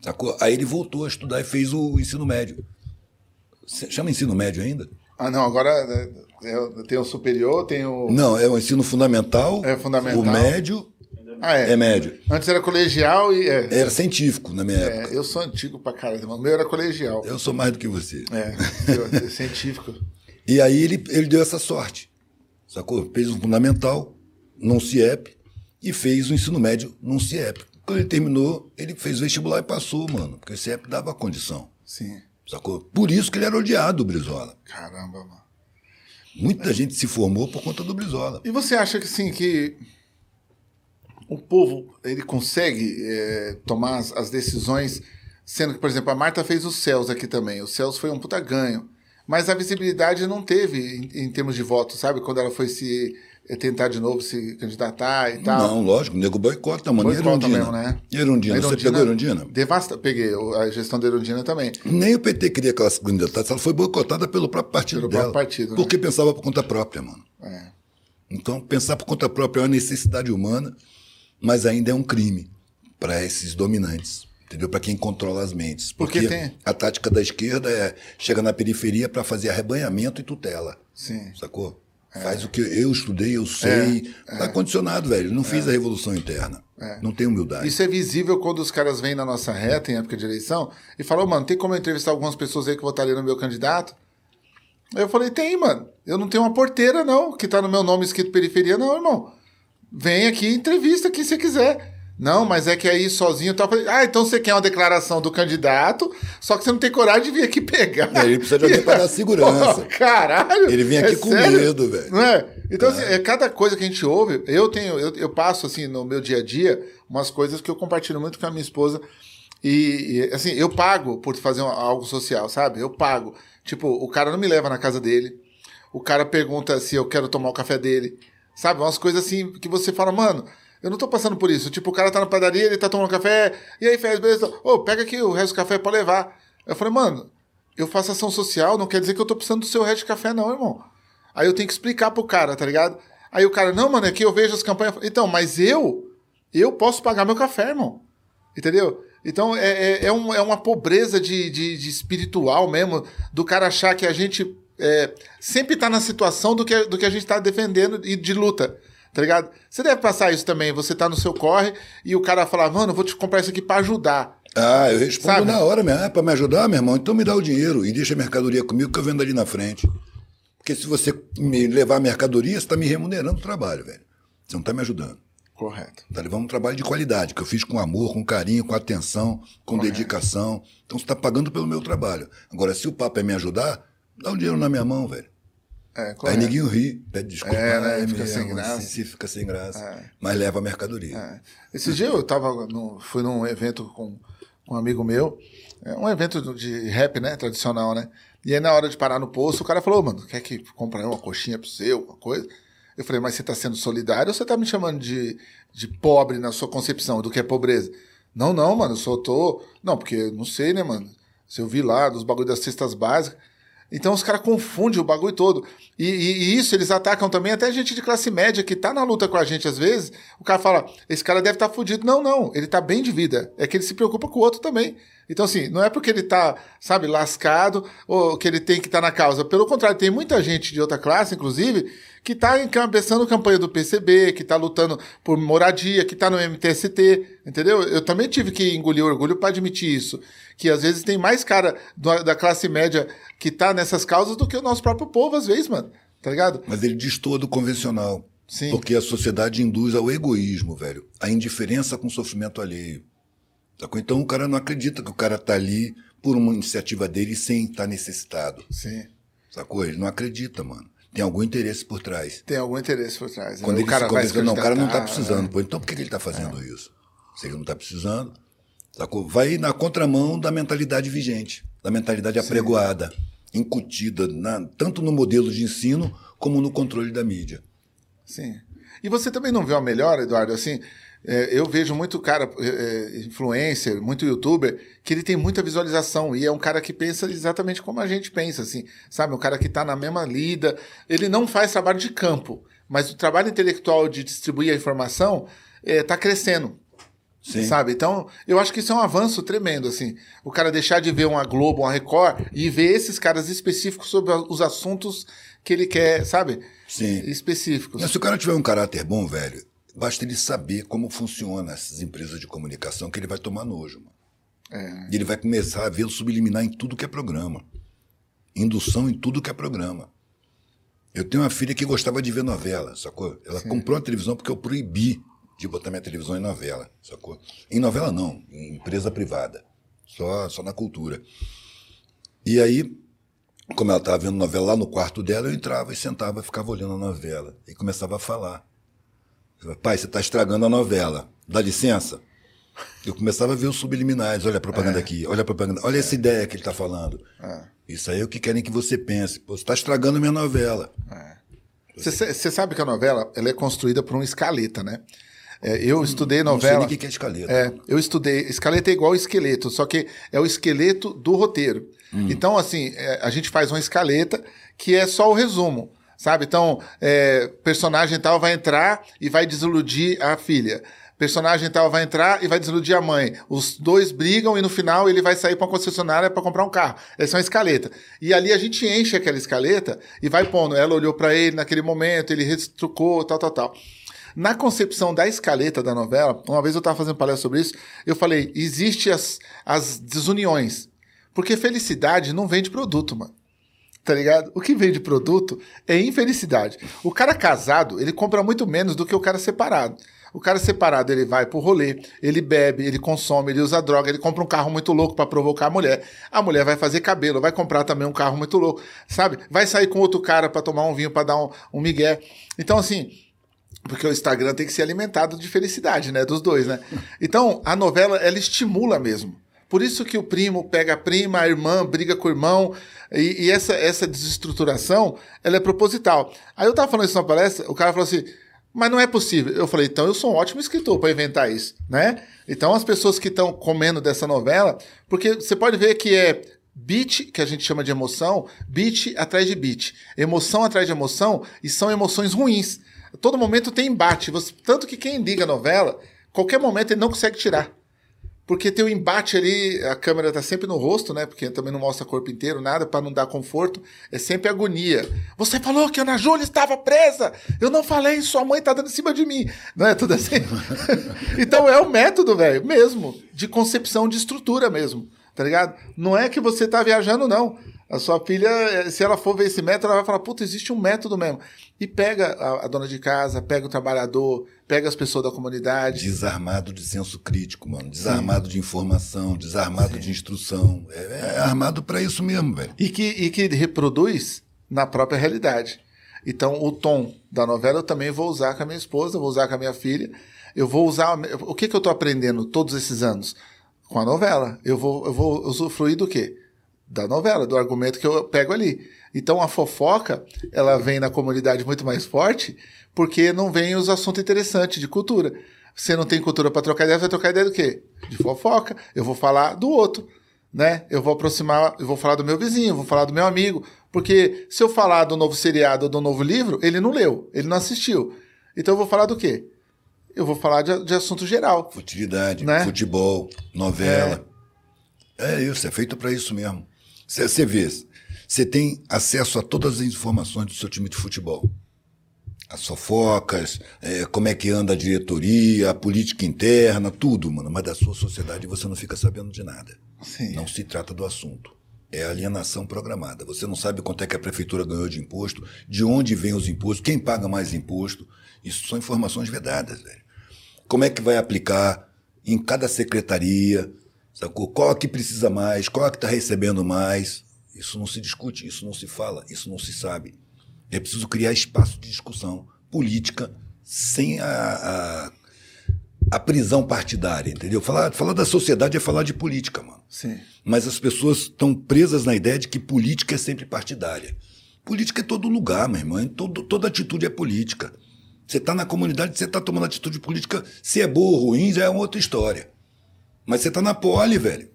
Sacou? Aí ele voltou a estudar e fez o ensino médio. Chama ensino médio ainda? Ah, não, agora é, tem o superior, tem o. Não, é o ensino fundamental. É fundamental. O médio. Ah, é. É médio. Antes era colegial e. É, Era científico na minha é, época. eu sou antigo pra caramba. O meu era colegial. Eu sou mais do que você. É, eu- é científico. E aí ele, ele deu essa sorte. Sacou? Fez um fundamental num CIEP e fez o ensino médio num CIEP. Quando ele terminou, ele fez vestibular e passou, mano. Porque o CIEP dava condição. Sim. Sacou? Por isso que ele era odiado, o Brizola. Caramba, mano. Muita gente se formou por conta do Brizola. E você acha que sim, que o povo ele consegue é, tomar as, as decisões, sendo que, por exemplo, a Marta fez os céus aqui também. Os céus foi um puta ganho. Mas a visibilidade não teve em, em termos de voto, sabe? Quando ela foi se eh, tentar de novo se candidatar e tal. Não, lógico, o nego boicota, mano. E Boicota Erundina? mesmo, né? E Erundina? A Você pegou Erundina? Devasta, peguei a gestão da Erundina também. Nem o PT queria que ela se candidatasse, ela foi boicotada pelo próprio partido Pelo dela. próprio partido, né? Porque pensava por conta própria, mano. É. Então, pensar por conta própria é uma necessidade humana, mas ainda é um crime para esses dominantes, entendeu? Para quem controla as mentes. Porque Porque tem- a tática da esquerda é chega na periferia para fazer arrebanhamento e tutela. Sim. Sacou? Faz o que eu estudei, eu sei. Tá condicionado, velho. Não fiz a revolução interna. Não tem humildade. Isso é visível quando os caras vêm na nossa reta em época de eleição e falam, mano, tem como eu entrevistar algumas pessoas aí que votariam no meu candidato? Aí eu falei, tem, mano. Eu não tenho uma porteira, não, que tá no meu nome escrito periferia, não, irmão. Vem aqui entrevista quem você quiser. Não, mas é que aí sozinho tá. Ah, então você quer uma declaração do candidato, só que você não tem coragem de vir aqui pegar. É, ele precisa de alguém pra dar segurança. Pô, caralho! Ele vem é aqui com sério? medo, velho. Não é? Então, assim, é cada coisa que a gente ouve, eu tenho, eu, eu passo assim no meu dia a dia umas coisas que eu compartilho muito com a minha esposa. E, e, assim, eu pago por fazer um- algo social, sabe? Eu pago. Tipo, o cara não me leva na casa dele. O cara pergunta se eu quero tomar o café dele. Sabe? Umas coisas assim que você fala, mano, eu não tô passando por isso. Tipo, o cara tá na padaria, ele tá tomando café. E aí, Fez, beleza? Ô, pega aqui o resto do café pra levar. Eu falei, mano, eu faço ação social, não quer dizer que eu tô precisando do seu resto de café, não, irmão. Aí eu tenho que explicar pro cara, tá ligado? Aí o cara, não, mano, é que eu vejo as campanhas. Então, mas eu, eu posso pagar meu café, irmão. Entendeu? Então é, é, é, um- é uma pobreza de, de, de espiritual mesmo, do cara achar que a gente é, sempre tá na situação do que, do que a gente tá defendendo e de luta. Tá ligado? Você deve passar isso também. Você tá no seu corre e o cara fala, mano, eu vou te comprar isso aqui pra ajudar. Ah, eu respondo Sabe? na hora mesmo. É pra me ajudar, meu irmão? Então me dá o dinheiro e deixa a mercadoria comigo que eu vendo ali na frente. Porque se você me levar a mercadoria, você tá me remunerando o trabalho, velho. Você não tá me ajudando. Correto. Tá levando um trabalho de qualidade, que eu fiz com amor, com carinho, com atenção, com dedicação. Então você tá pagando pelo meu trabalho. Agora, se o papo é me ajudar, dá o dinheiro na minha mão, velho. É, Aí ninguém ri, pede desculpa. É, né? ai, Fica sem graça. se- fica sem graça. Mas leva a mercadoria. É. Esse dia eu tava no, fui num evento com, um amigo meu, é um evento de rap, né, tradicional, né? E aí na hora de parar no posto, o cara falou, mano, quer que comprar uma coxinha pro seu, alguma coisa? Eu falei, mas você tá sendo solidário ou você tá me chamando de, de pobre na sua concepção do que é pobreza? Não, não, mano, eu só tô... Não, porque não sei, né, mano? Se eu vi lá dos bagulho das cestas básicas... Então os caras confundem o bagulho todo. E, e- e isso eles atacam também até gente de classe média que tá na luta com a gente às vezes. O cara fala, esse cara deve estar tá fudido. Não, não, ele tá bem de vida. É que ele se preocupa com o outro também. Então, assim, não é porque ele tá, sabe, lascado ou que ele tem que estar tá na causa. Pelo contrário, tem muita gente de outra classe, inclusive, que está encabeçando campanha do PCB, que está lutando por moradia, que está no MTST, entendeu? Eu também tive que engolir orgulho para admitir isso. Que às vezes tem mais cara da classe média que está nessas causas do que o nosso próprio povo, às vezes, mano. Tá ligado? Mas ele destoa do convencional. Sim. Porque a sociedade induz ao egoísmo, velho. A indiferença com o sofrimento alheio. Então o cara não acredita que o cara tá ali por uma iniciativa dele sem estar tá necessitado. Sim. Sacou? Ele não acredita, mano. Tem algum interesse por trás. Tem algum interesse por trás. Quando ele o cara se convence, não, o cara não tá precisando. Pô, então por que ele tá fazendo é. isso? Se ele não tá precisando, sacou? Vai na contramão da mentalidade vigente, da mentalidade Sim. apregoada, incutida na, tanto no modelo de ensino como no controle da mídia. Sim. E você também não vê a melhor, Eduardo, assim, é, eu vejo muito cara, é, é, influencer, muito youtuber, que ele tem muita visualização e é um cara que pensa exatamente como a gente pensa, assim, sabe? Um cara que está na mesma lida. Ele não faz trabalho de campo, mas o trabalho intelectual de distribuir a informação está é, crescendo. Sim. Sabe? Então, eu acho que isso é um avanço tremendo, assim. O cara deixar de ver uma Globo, uma Record e ver esses caras específicos sobre os assuntos que ele quer, sabe? Sim. Específicos. Mas se o cara tiver um caráter bom, velho, Basta ele saber como funcionam essas empresas de comunicação que ele vai tomar nojo. Mano. É. E ele vai começar a ver o subliminar em tudo que é programa. Indução em tudo que é programa. Eu tenho uma filha que gostava de ver novela, sacou? Ela Sim. comprou uma televisão porque eu proibi de botar minha televisão em novela, sacou? Em novela não, em empresa privada. Só, só na cultura. E aí, como ela estava vendo novela lá no quarto dela, eu entrava e sentava, ficava olhando a novela. E começava a falar. Pai, você está estragando a novela. Dá licença? Eu começava a ver os subliminares. Olha a propaganda é. aqui, olha a propaganda. Olha é. essa ideia que ele está falando. É. Isso aí é o que querem que você pense. Pô, você está estragando a minha novela. Você sabe que a novela ela é construída por uma escaleta, né? É, eu estudei novela. Não sei nem o que é escaleta. É, eu estudei. Escaleta é igual esqueleto, só que é o esqueleto do roteiro. Hum. Então, assim, é, a gente faz uma escaleta que é só o resumo sabe? Então, é, personagem tal vai entrar e vai desiludir a filha. Personagem tal vai entrar e vai desiludir a mãe. Os dois brigam e no final ele vai sair para uma concessionária para comprar um carro. Essa é uma escaleta. E ali a gente enche aquela escaleta e vai pondo. Ela olhou para ele naquele momento, ele retrucou, tal, tal, tal. Na concepção da escaleta da novela, uma vez eu estava fazendo palestra sobre isso, eu falei: existe as, as desuniões. Porque felicidade não vende produto, mano tá ligado? O que vem de produto é infelicidade. O cara casado, ele compra muito menos do que o cara separado. O cara separado, ele vai pro rolê, ele bebe, ele consome, ele usa droga, ele compra um carro muito louco para provocar a mulher. A mulher vai fazer cabelo, vai comprar também um carro muito louco, sabe? Vai sair com outro cara para tomar um vinho, para dar um, um migué. Então, assim, porque o Instagram tem que ser alimentado de felicidade, né? Dos dois, né? Então, a novela, ela estimula mesmo. Por isso que o primo pega a prima, a irmã briga com o irmão, e, e, essa, essa desestruturação, ela é proposital. Aí eu tava falando isso na palestra, o cara falou assim, mas não é possível. Eu falei, então eu sou um ótimo escritor para inventar isso, né? Então as pessoas que estão comendo dessa novela, porque você pode ver que é beat, que a gente chama de emoção, beat atrás de beat, emoção atrás de emoção, e são emoções ruins. Todo momento tem embate, você, tanto que quem liga a novela, qualquer momento ele não consegue tirar. Porque tem o um embate ali, a câmera tá sempre no rosto, né? Porque também não mostra o corpo inteiro, nada, para não dar conforto. É sempre agonia. Você falou que a Ana Júlia estava presa! Eu não falei, sua mãe tá dando em cima de mim. Não é tudo assim? então é o método, velho, mesmo, de concepção de estrutura mesmo, tá ligado? Não é que você tá viajando, não. A sua filha, eh, se ela for ver esse método, ela vai falar: puta, existe um método mesmo. E pega a, a, dona de casa, pega o trabalhador, pega as pessoas da comunidade. Desarmado de senso crítico, mano. Desarmado Sim. de informação, desarmado Sim. de instrução. É, é armado para isso mesmo, velho. E que, e que reproduz na própria realidade. Então, o tom da novela eu também vou usar com a minha esposa, vou usar com a minha filha. Eu vou usar. O que, que eu estou aprendendo todos esses anos? Com a novela. Eu vou, eu vou usufruir do quê? da novela, do argumento que eu pego ali. Então a fofoca, ela vem na comunidade muito mais forte, porque não vem os assuntos interessantes de cultura. Você não tem cultura para trocar ideia, vai trocar ideia do quê? De fofoca. Eu vou falar do outro, né? Eu vou aproximar, eu vou falar do meu vizinho, vou falar do meu amigo, porque se eu falar do novo seriado ou do novo livro, ele não leu, ele não assistiu. Então eu vou falar do quê? Eu vou falar de, de assunto geral. Futilidade, né? futebol, novela. É. É isso, é feito para isso mesmo. Você vê, você tem acesso a todas as informações do seu time de futebol. As fofocas, é, como é que anda a diretoria, a política interna, tudo, mano. Mas da sua sociedade você não fica sabendo de nada. Sim. Não se trata do assunto. É alienação programada. Você não sabe quanto é que a prefeitura ganhou de imposto, de onde vem os impostos, quem paga mais imposto. Isso são informações vedadas, velho. Como é que vai aplicar em cada secretaria, sacou? Qual é que precisa mais, qual é que está recebendo mais. Isso não se discute, isso não se fala, isso não se sabe. É preciso criar espaço de discussão política sem a, a, a prisão partidária, entendeu? Falar, falar da sociedade é falar de política, mano. Sim. Mas as pessoas estão presas na ideia de que política é sempre partidária. Política é todo lugar, meu irmão. Todo, toda atitude é política. Você está na comunidade, você está tomando atitude política. Se é boa ou ruim, já é uma outra história. Mas você está na pole, velho.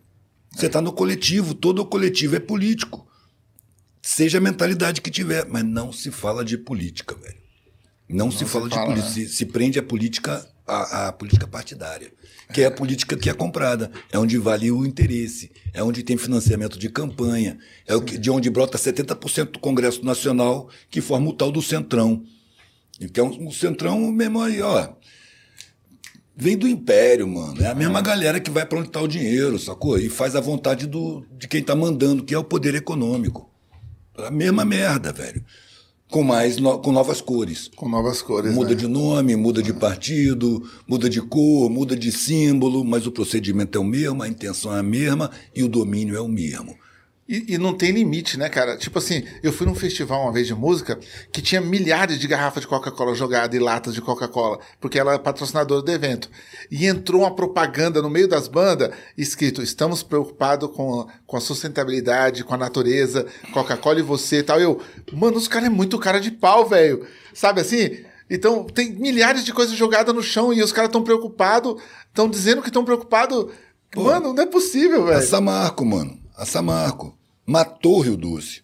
Você está no coletivo. Todo coletivo é político. Seja a mentalidade que tiver. Mas não se fala de política, velho. Não, não se, se fala, fala de política. Né? Se, se, prende a política, a política partidária. Que é. é a política que é comprada. É onde vale o interesse. É onde tem financiamento de campanha. É que, de onde brota 70% do Congresso Nacional, que forma o tal do Centrão então, o Centrão mesmo aí, ó. Vem do Império, mano. É a mesma galera que vai para onde tá o dinheiro, sacou? E faz a vontade do, de quem tá mandando, que é o poder econômico. A mesma merda, velho. Com mais no, com novas cores. Com novas cores. Muda né? de nome, muda de partido, muda de cor, muda de símbolo, mas o procedimento é o mesmo, a intenção é a mesma e o domínio é o mesmo. E, e, não tem limite, né, cara? Tipo assim, eu fui num festival uma vez de música que tinha milhares de garrafas de Coca-Cola jogadas e latas de Coca-Cola, porque ela é patrocinadora do evento. E entrou uma propaganda no meio das bandas escrito: estamos preocupados com, com a sustentabilidade, com a natureza, Coca-Cola e você e tal. Eu, mano, os caras é muito cara de pau, velho. Sabe assim? Então, tem milhares de coisas jogadas no chão e os caras estão preocupados, estão dizendo que estão preocupados. Mano, não é possível, velho. É Samarco, mano a Samarco. Matou o Rio Doce.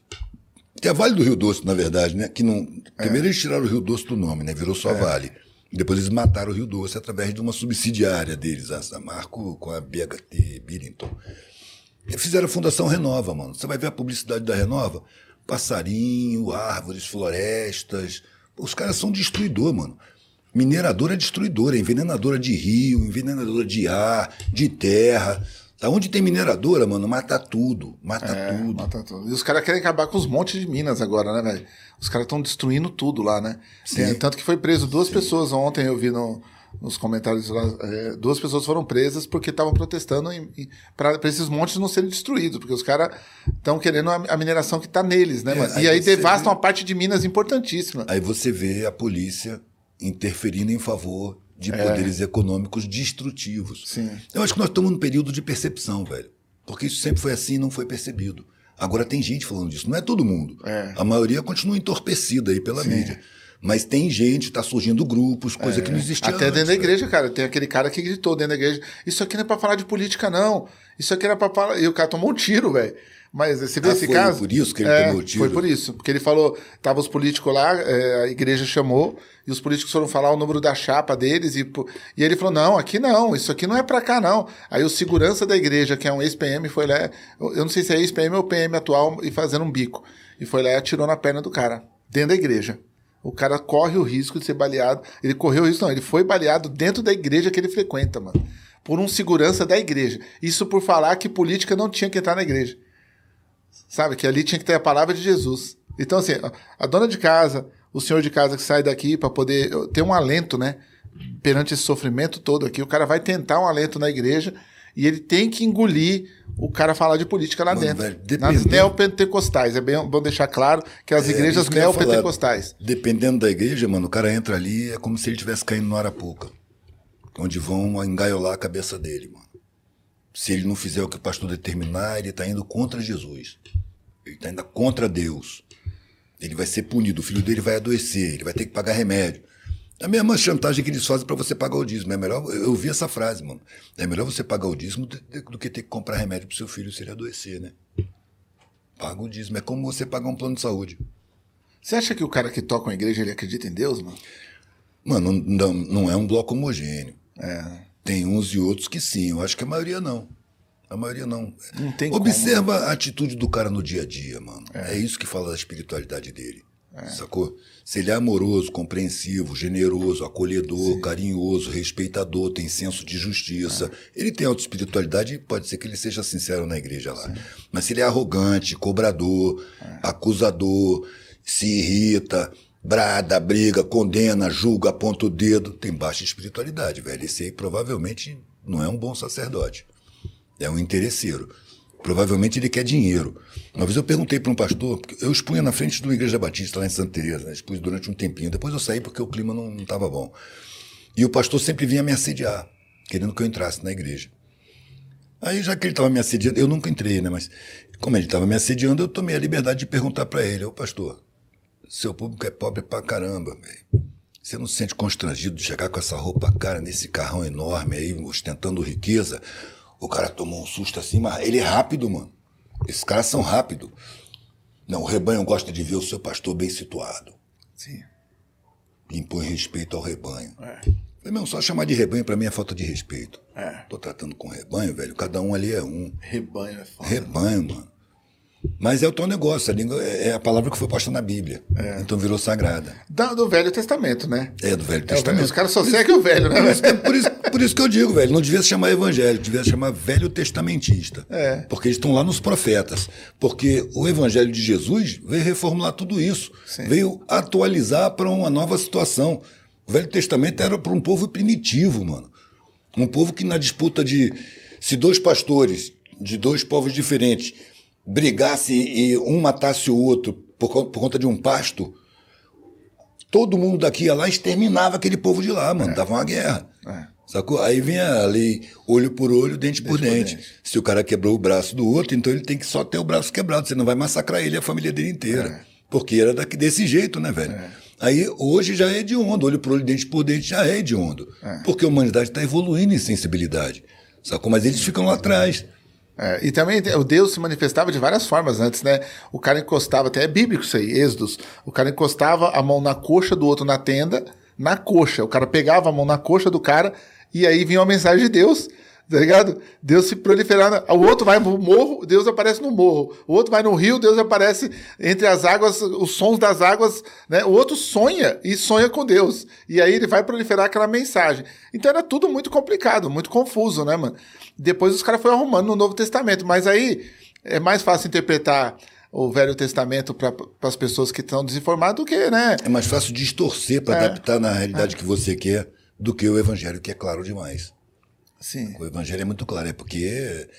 Que é Vale do Rio Doce, na verdade, né? Que não... É. Primeiro eles tiraram o Rio Doce do nome, né? Virou só é. Vale. Depois eles mataram o Rio Doce através de uma subsidiária deles, a Samarco com a BHT Billington. E fizeram a Fundação Renova, mano. Você vai ver a publicidade da Renova? Passarinho, árvores, florestas. Os caras são destruidor, mano. Mineradora é destruidora, envenenadora de rio, envenenadora de ar, de terra. Onde tem mineradora, mano, mata tudo. Mata é, tudo. Mata tudo. E os caras querem acabar com os montes de minas agora, né, velho? Os caras estão destruindo tudo lá, né? Tem, tanto que foi preso duas Sim. pessoas ontem, eu vi no, nos comentários lá. É, duas pessoas foram presas porque estavam protestando para esses montes não serem destruídos, porque os caras estão querendo a, a, mineração que está neles, né, é, mano? Aí e aí devastam vê... uma parte de minas importantíssima. Aí você vê a polícia interferindo em favor de é. poderes econômicos destrutivos. Sim. Eu acho que nós estamos num período de percepção, velho. Porque isso sempre foi assim e não foi percebido. Agora tem gente falando disso, não é todo mundo. É. A maioria continua entorpecida aí pela Sim. mídia. Mas tem gente, está surgindo grupos, coisa é. que não existia Até antes, dentro da igreja, cara. Tem aquele cara que gritou dentro da igreja: Isso aqui não é para falar de política, não. Isso aqui era para falar. E o cara tomou um tiro, velho. Mas você vê ah, esse foi caso? por isso que ele é, tomou o tiro? Foi por isso. Porque ele falou, tava os políticos lá, é, a igreja chamou, e os políticos foram falar o número da chapa deles, e, e ele falou, não, aqui não, isso aqui não é pra cá, não. Aí o segurança da igreja, que é um ex-PM, foi lá, eu não sei se é ex-PM ou PM atual, e fazendo um bico. E foi lá e atirou na perna do cara, dentro da igreja. O cara corre o risco de ser baleado. Ele correu o risco, não, ele foi baleado dentro da igreja que ele frequenta, mano. Por um segurança da igreja. Isso por falar que política não tinha que entrar na igreja. Sabe? Que ali tinha que ter a palavra de Jesus. Então, assim, a dona de casa, o senhor de casa que sai daqui para poder ter um alento, né? Perante esse sofrimento todo aqui, o cara vai tentar um alento na igreja e ele tem que engolir o cara falar de política lá Mano, dentro. Velho, dependendo... Nas neopentecostais. É bem bom deixar claro que as é, igrejas neopentecostais. Dependendo da igreja, mano, o cara entra ali, é como se ele estivesse caindo no Arapuca. Onde vão engaiolar a cabeça dele, mano. Se ele não fizer o que o pastor determinar, ele está indo contra Jesus. Ele está indo contra Deus. Ele vai ser punido, o filho dele vai adoecer, ele vai ter que pagar remédio. É a mesma chantagem que eles fazem para você pagar o dízimo. É melhor, eu vi essa frase, mano. É melhor você pagar o dízimo do que ter que comprar remédio para seu filho se ele adoecer, né? Paga o dízimo. É como você pagar um plano de saúde. Você acha que o cara que toca uma igreja ele acredita em Deus, mano? Mano, não, não é um bloco homogêneo. É. Tem uns e outros que sim. Eu acho que a maioria não. A maioria não. Não tem Observa como. a atitude do cara no dia a dia, mano. É, isso que fala da espiritualidade dele. Sacou? Se ele é amoroso, compreensivo, generoso, acolhedor, carinhoso, respeitador, tem senso de justiça, ele tem autoespiritualidade, pode ser que ele seja sincero na igreja lá. Mas se ele é arrogante, cobrador, acusador, se irrita, brada, briga, condena, julga, aponta o dedo, tem baixa espiritualidade, velho. Esse aí provavelmente não é um bom sacerdote. É um interesseiro. Provavelmente ele quer dinheiro. Uma vez eu perguntei para um pastor, eu expunha na frente de uma igreja batista lá em Santa Teresa, né? expus durante um tempinho. Depois eu saí porque o clima não estava bom. E o pastor sempre vinha me assediar, querendo que eu entrasse na igreja. Aí, já que ele estava me assediando, eu nunca entrei, né? Mas como ele estava me assediando, eu tomei a liberdade de perguntar para ele: Ô pastor, seu público é pobre pra caramba, velho. Você não se sente constrangido de chegar com essa roupa cara nesse carrão enorme aí, ostentando riqueza? O cara tomou um susto assim, mas ele é rápido, mano. Esses caras são rápidos. Não, o rebanho gosta de ver o seu pastor bem situado. Sim. Impõe respeito ao rebanho. É. Falei, meu, só chamar de rebanho pra mim é falta de respeito. É. Tô tratando com rebanho, velho. Cada um ali é um. Rebanho é foda. Rebanho, mano. Mas é o teu negócio, a língua é é a palavra que foi posta na Bíblia. Então virou sagrada. Da- do Velho Testamento, né? É do Velho É, velho- Testamento. os caras só seguem o velho, né? Por isso, que, por, isso, por isso que eu digo, velho, não devia se chamar evangelho, devia se chamar velho testamentista. É. Porque eles estão lá nos profetas. Porque o evangelho de Jesus veio reformular tudo isso. Sim. Veio atualizar para uma nova situação. O Velho Testamento era para um povo primitivo, mano. Um povo que na disputa de. Se dois pastores de dois povos diferentes brigassem e um matasse o outro por, por conta de um pasto, todo mundo daqui ia lá e exterminava aquele povo de lá, mano. Dava uma guerra. É. Sacou? Aí vinha a lei olho por olho, dente, por por dente. dente. Se o cara quebrou o braço do outro, então ele tem que só ter o braço quebrado. Você não vai massacrar ele e a família dele inteira. É. Porque era daqui, desse jeito, né, velho? Aí hoje já é hediondo. Olho por olho, dente por dente já é hediondo. Porque a humanidade está evoluindo em sensibilidade. Sacou? Mas eles ficam lá atrás. É, e também o Deus se manifestava de várias formas antes, né? O cara encostava, até é bíblico isso aí, Êxodos. O cara encostava a mão na coxa do outro na tenda, na coxa. O cara pegava a mão na coxa do cara e aí vinha uma mensagem de Deus, tá ligado? Deus se proliferando. O outro vai no morro, Deus aparece no morro. O outro vai no rio, Deus aparece entre as águas, os sons das águas, né? O outro sonha e sonha com Deus. E aí ele vai proliferar aquela mensagem. Então era tudo muito complicado, muito confuso, né, mano? Depois os caras foram arrumando no Novo Testamento, mas aí é mais fácil interpretar o Velho Testamento para as pessoas que estão desinformadas do que, né? É mais fácil distorcer para É. adaptar na realidade que você quer do que o evangelho, que é claro demais. Sim. O evangelho é muito claro, é porque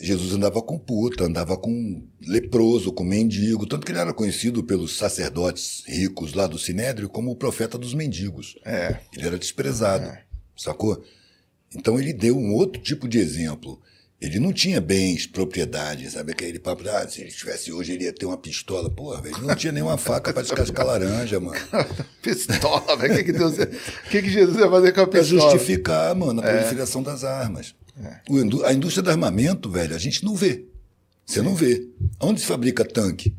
Jesus andava com puta, andava com leproso, com mendigo, tanto que ele era conhecido pelos sacerdotes ricos lá do Sinédrio como o profeta dos mendigos. É. Ele era desprezado, sacou? Então ele deu um outro tipo de exemplo. Ele não tinha bens, propriedades, sabe? Aquele papo, ah, se ele tivesse hoje, ele ia ter uma pistola. Porra, velho, ele não tinha nenhuma faca para descascar laranja, mano. Pistola, velho. O que, que, Deus, o que, que Jesus ia fazer com a Para pistola? justificar, mano, a proliferação das armas. O indú- a indústria do armamento, velho, a gente não vê. Você não vê. Onde se fabrica tanque,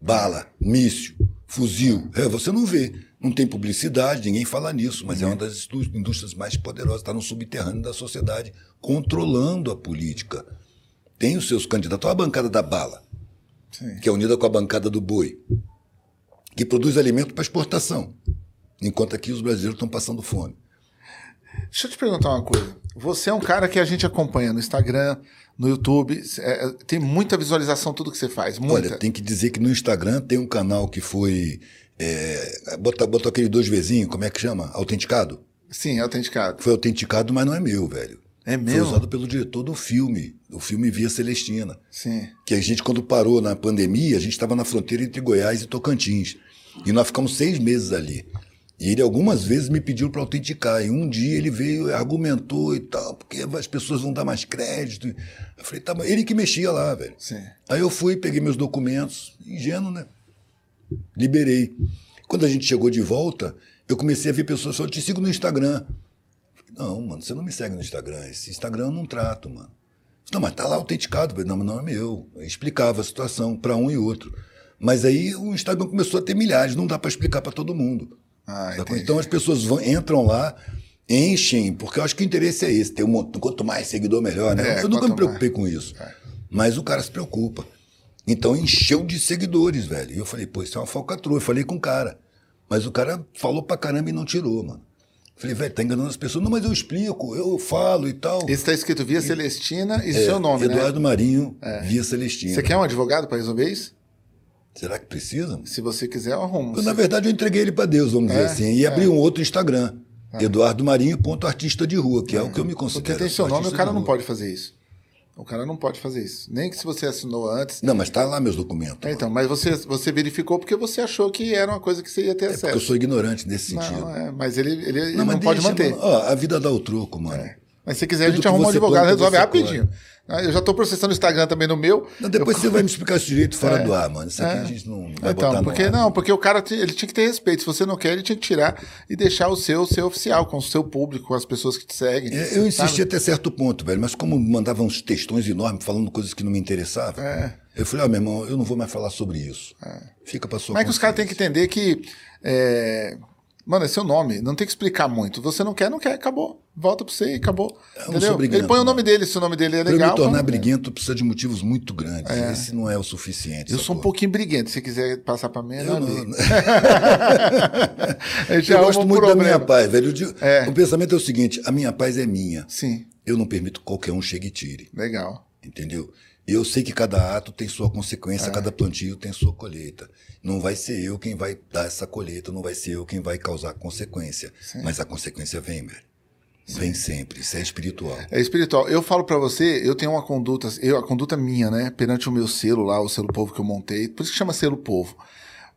bala, míssil, fuzil? É, você não vê. Não tem publicidade, ninguém fala nisso, mas é uma das indú- indústrias mais poderosas, está no subterrâneo da sociedade, controlando a política. Tem os seus candidatos. Olha a bancada da bala, Sim. que é unida com a bancada do boi, que produz alimento para exportação, enquanto aqui os brasileiros estão passando fome. Deixa eu te perguntar uma coisa. Você é um cara que a gente acompanha no Instagram, no YouTube, é, tem muita visualização tudo que você faz, muita. Olha, tem que dizer que no Instagram tem um canal que foi. É, bota, bota aquele dois vizinhos, como é que chama? Autenticado? Sim, é autenticado. Foi autenticado, mas não é meu, velho. É Foi meu? usado pelo diretor do filme, do filme Via Celestina. Sim. Que a gente, quando parou na pandemia, a gente estava na fronteira entre Goiás e Tocantins. E nós ficamos seis meses ali. E ele algumas vezes me pediu para autenticar. E um dia ele veio e argumentou e tal, porque as pessoas vão dar mais crédito. Eu falei, tá, ele que mexia lá, velho. Sim. Aí eu fui, peguei meus documentos, ingênuo, né? Liberei. Quando a gente chegou de volta, eu comecei a ver pessoas falando, eu te sigo no Instagram. Falei, Não, mano, você não me segue no Instagram. Esse Instagram eu não trato, mano. Não, mas tá lá autenticado. Falei, Não, mas não é meu. Eu explicava a situação para um e outro. Mas aí o Instagram começou a ter milhares, não dá para explicar para todo mundo. Ah, entendi. Então as pessoas vão, entram lá Enchem, porque eu acho que o interesse é esse. Ter um, quanto mais seguidor, melhor, né? É, eu nunca me preocupei com isso. Mas o cara se preocupa. Então encheu de seguidores, velho. E eu falei, pô, isso é uma falcatrua. Eu falei com o cara. Mas o cara falou pra caramba e não tirou, mano. Falei, velho, tá enganando as pessoas. Não, mas eu explico, eu falo e tal. Esse tá escrito Via Celestina e É, seu nome, né? Eduardo Marinho, Via Celestina. Você quer um advogado para resolver isso? Será que precisa? Se você quiser, eu arrumo. Eu, na verdade, eu entreguei ele pra Deus, vamos dizer É, assim. E abri um outro Instagram. Eduardo Marinho, ponto artista de rua, que é, o que eu me Porque considero. tem seu nome, o cara não rua. pode fazer isso. O cara não pode fazer isso. Nem que se você assinou antes. Não, mas tá lá meus documentos. É, então, mas você, você verificou porque você achou que era uma coisa que você ia ter É porque eu acesso. sou ignorante nesse sentido. Não, é, mas ele, ele, ele Não, não, mas pode deixa, manter. mano. Ó, a vida dá o troco, mano. Mas se quiser, a Tudo gente que arruma um advogado, planta, resolve rapidinho. Eu já estou processando o Instagram também no meu. Não, depois você vai me explicar isso direito fora do ar, mano. Isso aqui a gente não vai botar Então, no porque ar. não, porque o cara ele tinha que ter respeito. Se você não quer, ele tinha que tirar e deixar o seu ser oficial com o seu público, com as pessoas que te seguem. É, Eu insisti sabe? até certo ponto, velho, mas como mandavam uns textões enormes falando coisas que não me interessavam, É. eu falei, ó, meu irmão, eu não vou mais falar sobre isso. Fica pra sua Mas é que os caras têm que entender que. é, Mano, é seu nome, não tem que explicar muito. Você não quer, não quer, acabou. Volta pra você e acabou. não entendeu? briguento, Ele põe o nome dele, se o nome dele é Pra eu legal. me tornar põe- briguento precisa de motivos muito grandes. Esse não é o suficiente. Eu sou um sacou? pouquinho briguento. Se quiser passar pra mim, é Eu não- Eu gosto um muito da problema. minha paz, velho. Eu digo- É. O pensamento é o seguinte: a minha paz é minha. Sim, Eu não permito que qualquer um chegue e tire. legal. Entendeu? Eu sei que cada ato tem sua É. consequência, cada plantio tem sua colheita. Não vai ser eu quem vai dar essa colheita, não vai ser eu quem vai causar consequência. Mas a consequência vem, velho. Vem sempre. Isso é espiritual. É espiritual. Eu falo pra você, eu tenho uma conduta, eu, a conduta minha, né? Perante o meu selo lá, o selo povo que eu montei. Por isso que chama selo povo.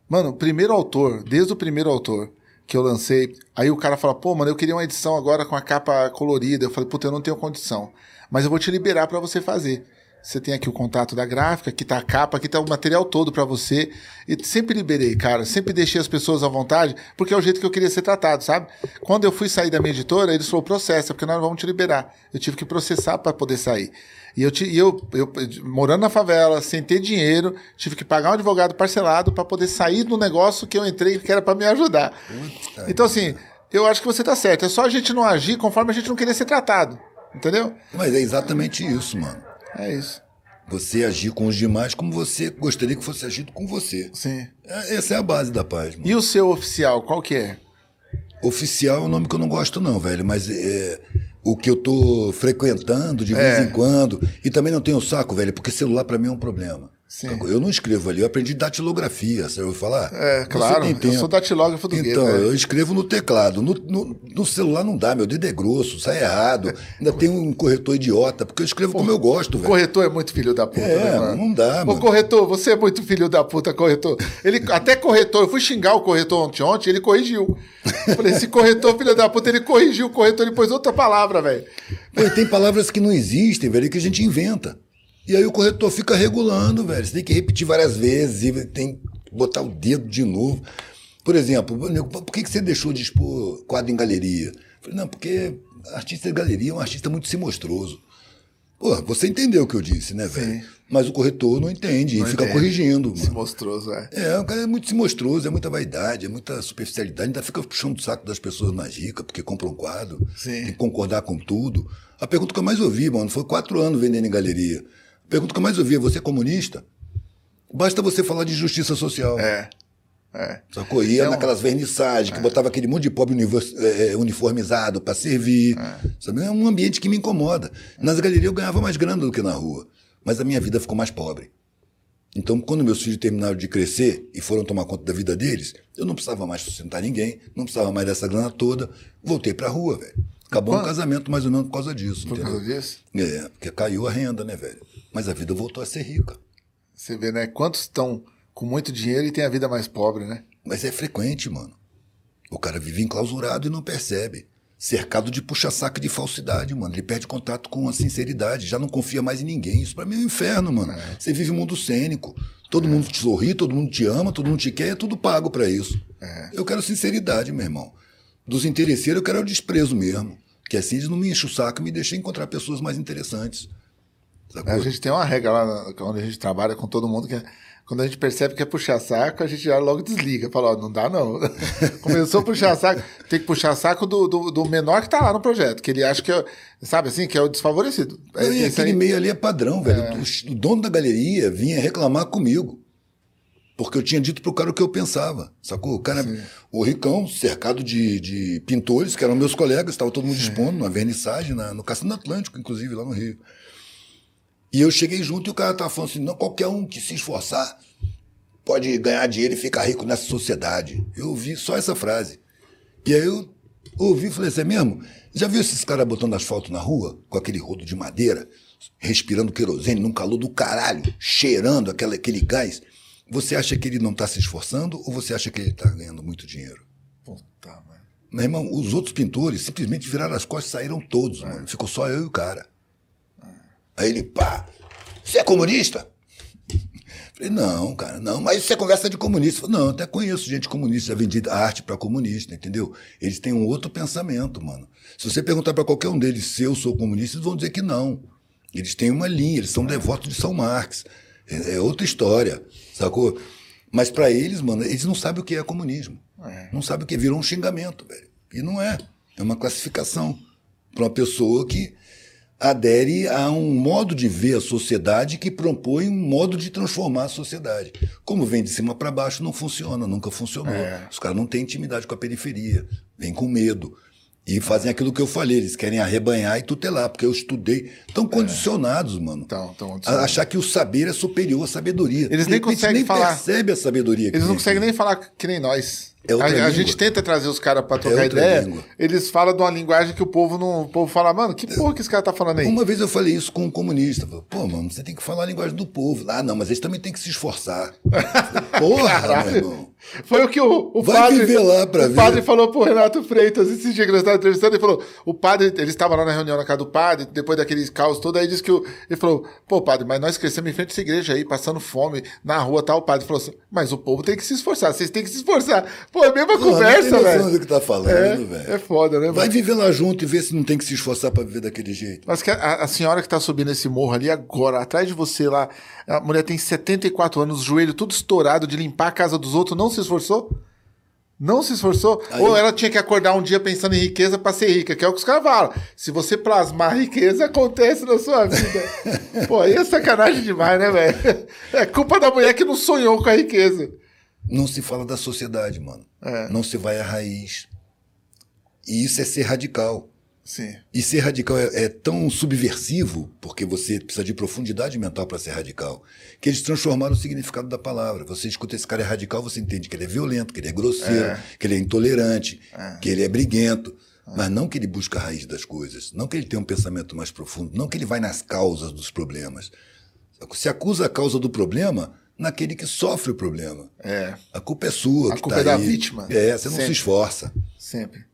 Mano, primeiro autor, desde o primeiro autor que eu lancei, aí o cara fala, pô, mano, eu queria uma edição agora com a capa colorida. Eu falei, puta, eu não tenho condição. Mas eu vou te liberar pra você fazer. Você tem aqui o contato da gráfica, aqui tá a capa, aqui tá o material todo pra você. E sempre liberei, cara. Sempre deixei as pessoas à vontade, porque é o jeito que eu queria ser tratado, sabe? Quando eu fui sair da minha editora, eles falaram, processa, porque nós vamos te liberar. Eu tive que processar pra poder sair. E eu, e eu, eu, morando na favela, sem ter dinheiro, tive que pagar um advogado parcelado pra poder sair do negócio que eu entrei, que era pra me ajudar. Então, assim, eu acho que você tá certo. É só a gente não agir conforme a gente não queria ser tratado. Entendeu? Mas é exatamente isso, mano. É isso. Você agir com os demais como você gostaria que fosse agido com você. Sim. É- Essa é a base da paz, mano. E o seu oficial, qual que é? Oficial é um nome que eu não gosto, não, velho. Mas é, o que eu tô frequentando de vez É. em quando. E também não tenho saco, velho, porque celular pra mim é um problema. Sim. Eu não escrevo ali, eu aprendi datilografia, você ouviu falar? É, claro. Eu sou datilógrafo do Então, é. eu escrevo no teclado. No, no- no celular não dá, meu dedo é grosso, sai errado. Ainda tem um corretor idiota, porque eu escrevo como eu gosto, O velho. corretor é muito filho da puta, É, né, mano? não dá, Ô, mano. corretor, você é muito filho da puta, corretor. Ele, até corretor, eu fui xingar o corretor ontem, ontem ele corrigiu. Eu falei, esse corretor, filho da puta, ele corrigiu o corretor, ele pôs outra palavra, velho. Tem palavras que não existem, velho, que a gente inventa. E aí o corretor fica regulando, velho. Você tem que repetir várias vezes e tem que botar o dedo de novo. Por exemplo, por que você deixou de expor quadro em galeria? Eu Falei, não, porque artista de galeria é um artista muito simostroso. Pô, você entendeu o que eu disse, né, velho? Mas o corretor não entende e fica entende. corrigindo, Se mano. monstruoso, é. É, o cara é muito simostroso, é muita vaidade, é muita superficialidade, ainda fica puxando o saco das pessoas mais ricas porque compram um quadro, Sim. tem que concordar com tudo. A pergunta que eu mais ouvi, mano, foi quatro anos vendendo em galeria. A pergunta que eu mais ouvi é: você é comunista? Basta você falar de justiça social. É. É. Sacou? Ia É um- naquelas vernissagens, que botava aquele monte de pobre univers- eh, uniformizado para servir. Sabe? É um ambiente que me incomoda. Nas galerias eu ganhava mais grana do que na rua, mas a minha vida ficou mais pobre. Então, quando meus filhos terminaram de crescer e foram tomar conta da vida deles, eu não precisava mais sustentar ninguém, não precisava mais dessa grana toda, voltei pra rua, velho. Acabou o Quando- casamento mais ou menos por causa disso, Por entendeu? causa disso? É, porque caiu a renda, né, velho? Mas a vida voltou a ser rica. Você vê, né? Quantos estão com muito dinheiro e têm a vida mais pobre, né? Mas é frequente, mano. O cara vive enclausurado e não percebe. Cercado de puxa-saco de falsidade, mano. Ele perde contato com a sinceridade, já não confia mais em ninguém. Isso pra mim é um inferno, mano. Você vive um mundo cênico. Todo mundo te sorri, todo mundo te ama, todo mundo te quer, é tudo pago pra isso. Eu quero sinceridade, meu irmão. Dos interesseiros eu quero o desprezo mesmo. Que assim eles não me enchem o saco e me deixem encontrar pessoas mais interessantes. A gente tem uma regra lá onde a gente trabalha com todo mundo que é quando a gente percebe que é puxar saco, a gente já logo desliga. Fala, ó, não dá não. Começou a puxar saco, tem que puxar saco do, do, do, menor que tá lá no projeto, que ele acha que é, sabe assim, que é o desfavorecido. Não, é, e aquele aí... meio ali é padrão, velho. É. O, o dono da galeria vinha reclamar comigo. Porque eu tinha dito pro cara o que eu pensava, sacou? O cara, Sim. o Ricão, cercado de, de pintores, que eram meus colegas, estava todo mundo expondo, na vernissagem, na, no Cassino Atlântico, inclusive, lá no Rio. E eu cheguei junto e o cara tava falando assim: não, qualquer um que se esforçar pode ganhar dinheiro e ficar rico nessa sociedade. Eu ouvi só essa frase. E aí eu ouvi e falei assim: é mesmo? Já viu esses caras botando asfalto na rua, com aquele rodo de madeira, respirando querosene num calor do caralho, cheirando aquela, aquele gás? Você acha que ele não está se esforçando ou você acha que ele está ganhando muito dinheiro? Puta, mano. Meu irmão, os outros pintores simplesmente viraram as costas e saíram todos, é. mano. Ficou só eu e o cara. Aí ele, pá, você é comunista? Falei, não, cara, não, mas você conversa de comunista. Falei, não, até conheço gente comunista, já vendi arte para comunista, entendeu? Eles têm um outro pensamento, mano. Se você perguntar para qualquer um deles se eu sou comunista, eles vão dizer que não. Eles têm uma linha, eles são devotos de São Marx. É, é outra história, sacou? Mas para eles, mano, eles não sabem o que é comunismo. É. Não sabem o que é, virou um xingamento, velho. E não é. É uma classificação para uma pessoa que adere a um modo de ver a sociedade que propõe um modo de transformar a sociedade. Como vem de cima para baixo, não funciona, nunca funcionou. É. Os caras não têm intimidade com a periferia, vêm com medo. E fazem aquilo que eu falei, eles querem arrebanhar e tutelar, porque eu estudei. Estão condicionados, é. mano. Tão, tão a achar que o saber é superior à sabedoria. Eles nem conseguem nem falar. percebe a sabedoria. Eles não conseguem nem falar que nem nós. É a, a, gente tenta trazer os caras para trocar é ideia. Língua. Eles falam de uma linguagem que o povo não. O povo fala, mano, que porra que esse cara tá falando aí? Uma vez eu falei isso com um comunista. Pô, mano, você tem que falar a linguagem do povo. Ah, não, mas eles também têm que se esforçar. Porra, meu irmão. Foi o que o, o padre. Viver lá pra o ver. padre falou pro Renato Freitas, esse dia que nós estávamos entrevistando, ele falou: o padre, ele estava lá na reunião na casa do padre, depois daquele caos todo, aí disse que o, ele falou: pô, padre, mas nós crescemos em frente a essa igreja aí, passando fome na rua tal. O padre falou assim: mas o povo tem que se esforçar, vocês têm que se esforçar. Pô, é a mesma conversa, velho. do que tá falando, é, velho. É foda, né? Vai viver lá junto e ver se não tem que se esforçar para viver daquele jeito. Mas que a, a, senhora que tá subindo esse morro ali agora, atrás de você lá, a mulher tem 74 anos, joelho tudo estourado de limpar a casa dos outros, não se esforçou? Não se esforçou? Aí... Ou ela tinha que acordar um dia pensando em riqueza para ser rica, que é o que os caras falam. Se você plasmar riqueza, acontece na sua vida. Pô, aí é sacanagem demais, né, velho? É culpa da mulher que não sonhou com a riqueza. Não se fala da sociedade, mano. É. Não se vai à raiz. E isso é ser radical. Sim. E ser radical é, é, tão subversivo, porque você precisa de profundidade mental para ser radical, que eles transformaram o significado da palavra. Você escuta esse cara é radical, você entende que ele é violento, que ele é grosseiro, é. que ele é intolerante, é. que ele é briguento. É. Mas não que ele busca a raiz das coisas, não que ele tenha um pensamento mais profundo, não que ele vai nas causas dos problemas. Se acusa a causa do problema naquele que sofre o problema. É. A culpa é sua. A culpa tá é da aí. vítima. É, você não Sempre. se esforça. Sempre.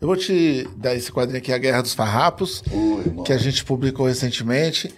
Eu vou te dar esse quadrinho aqui, A Guerra dos Farrapos, Oi, que a gente publicou recentemente.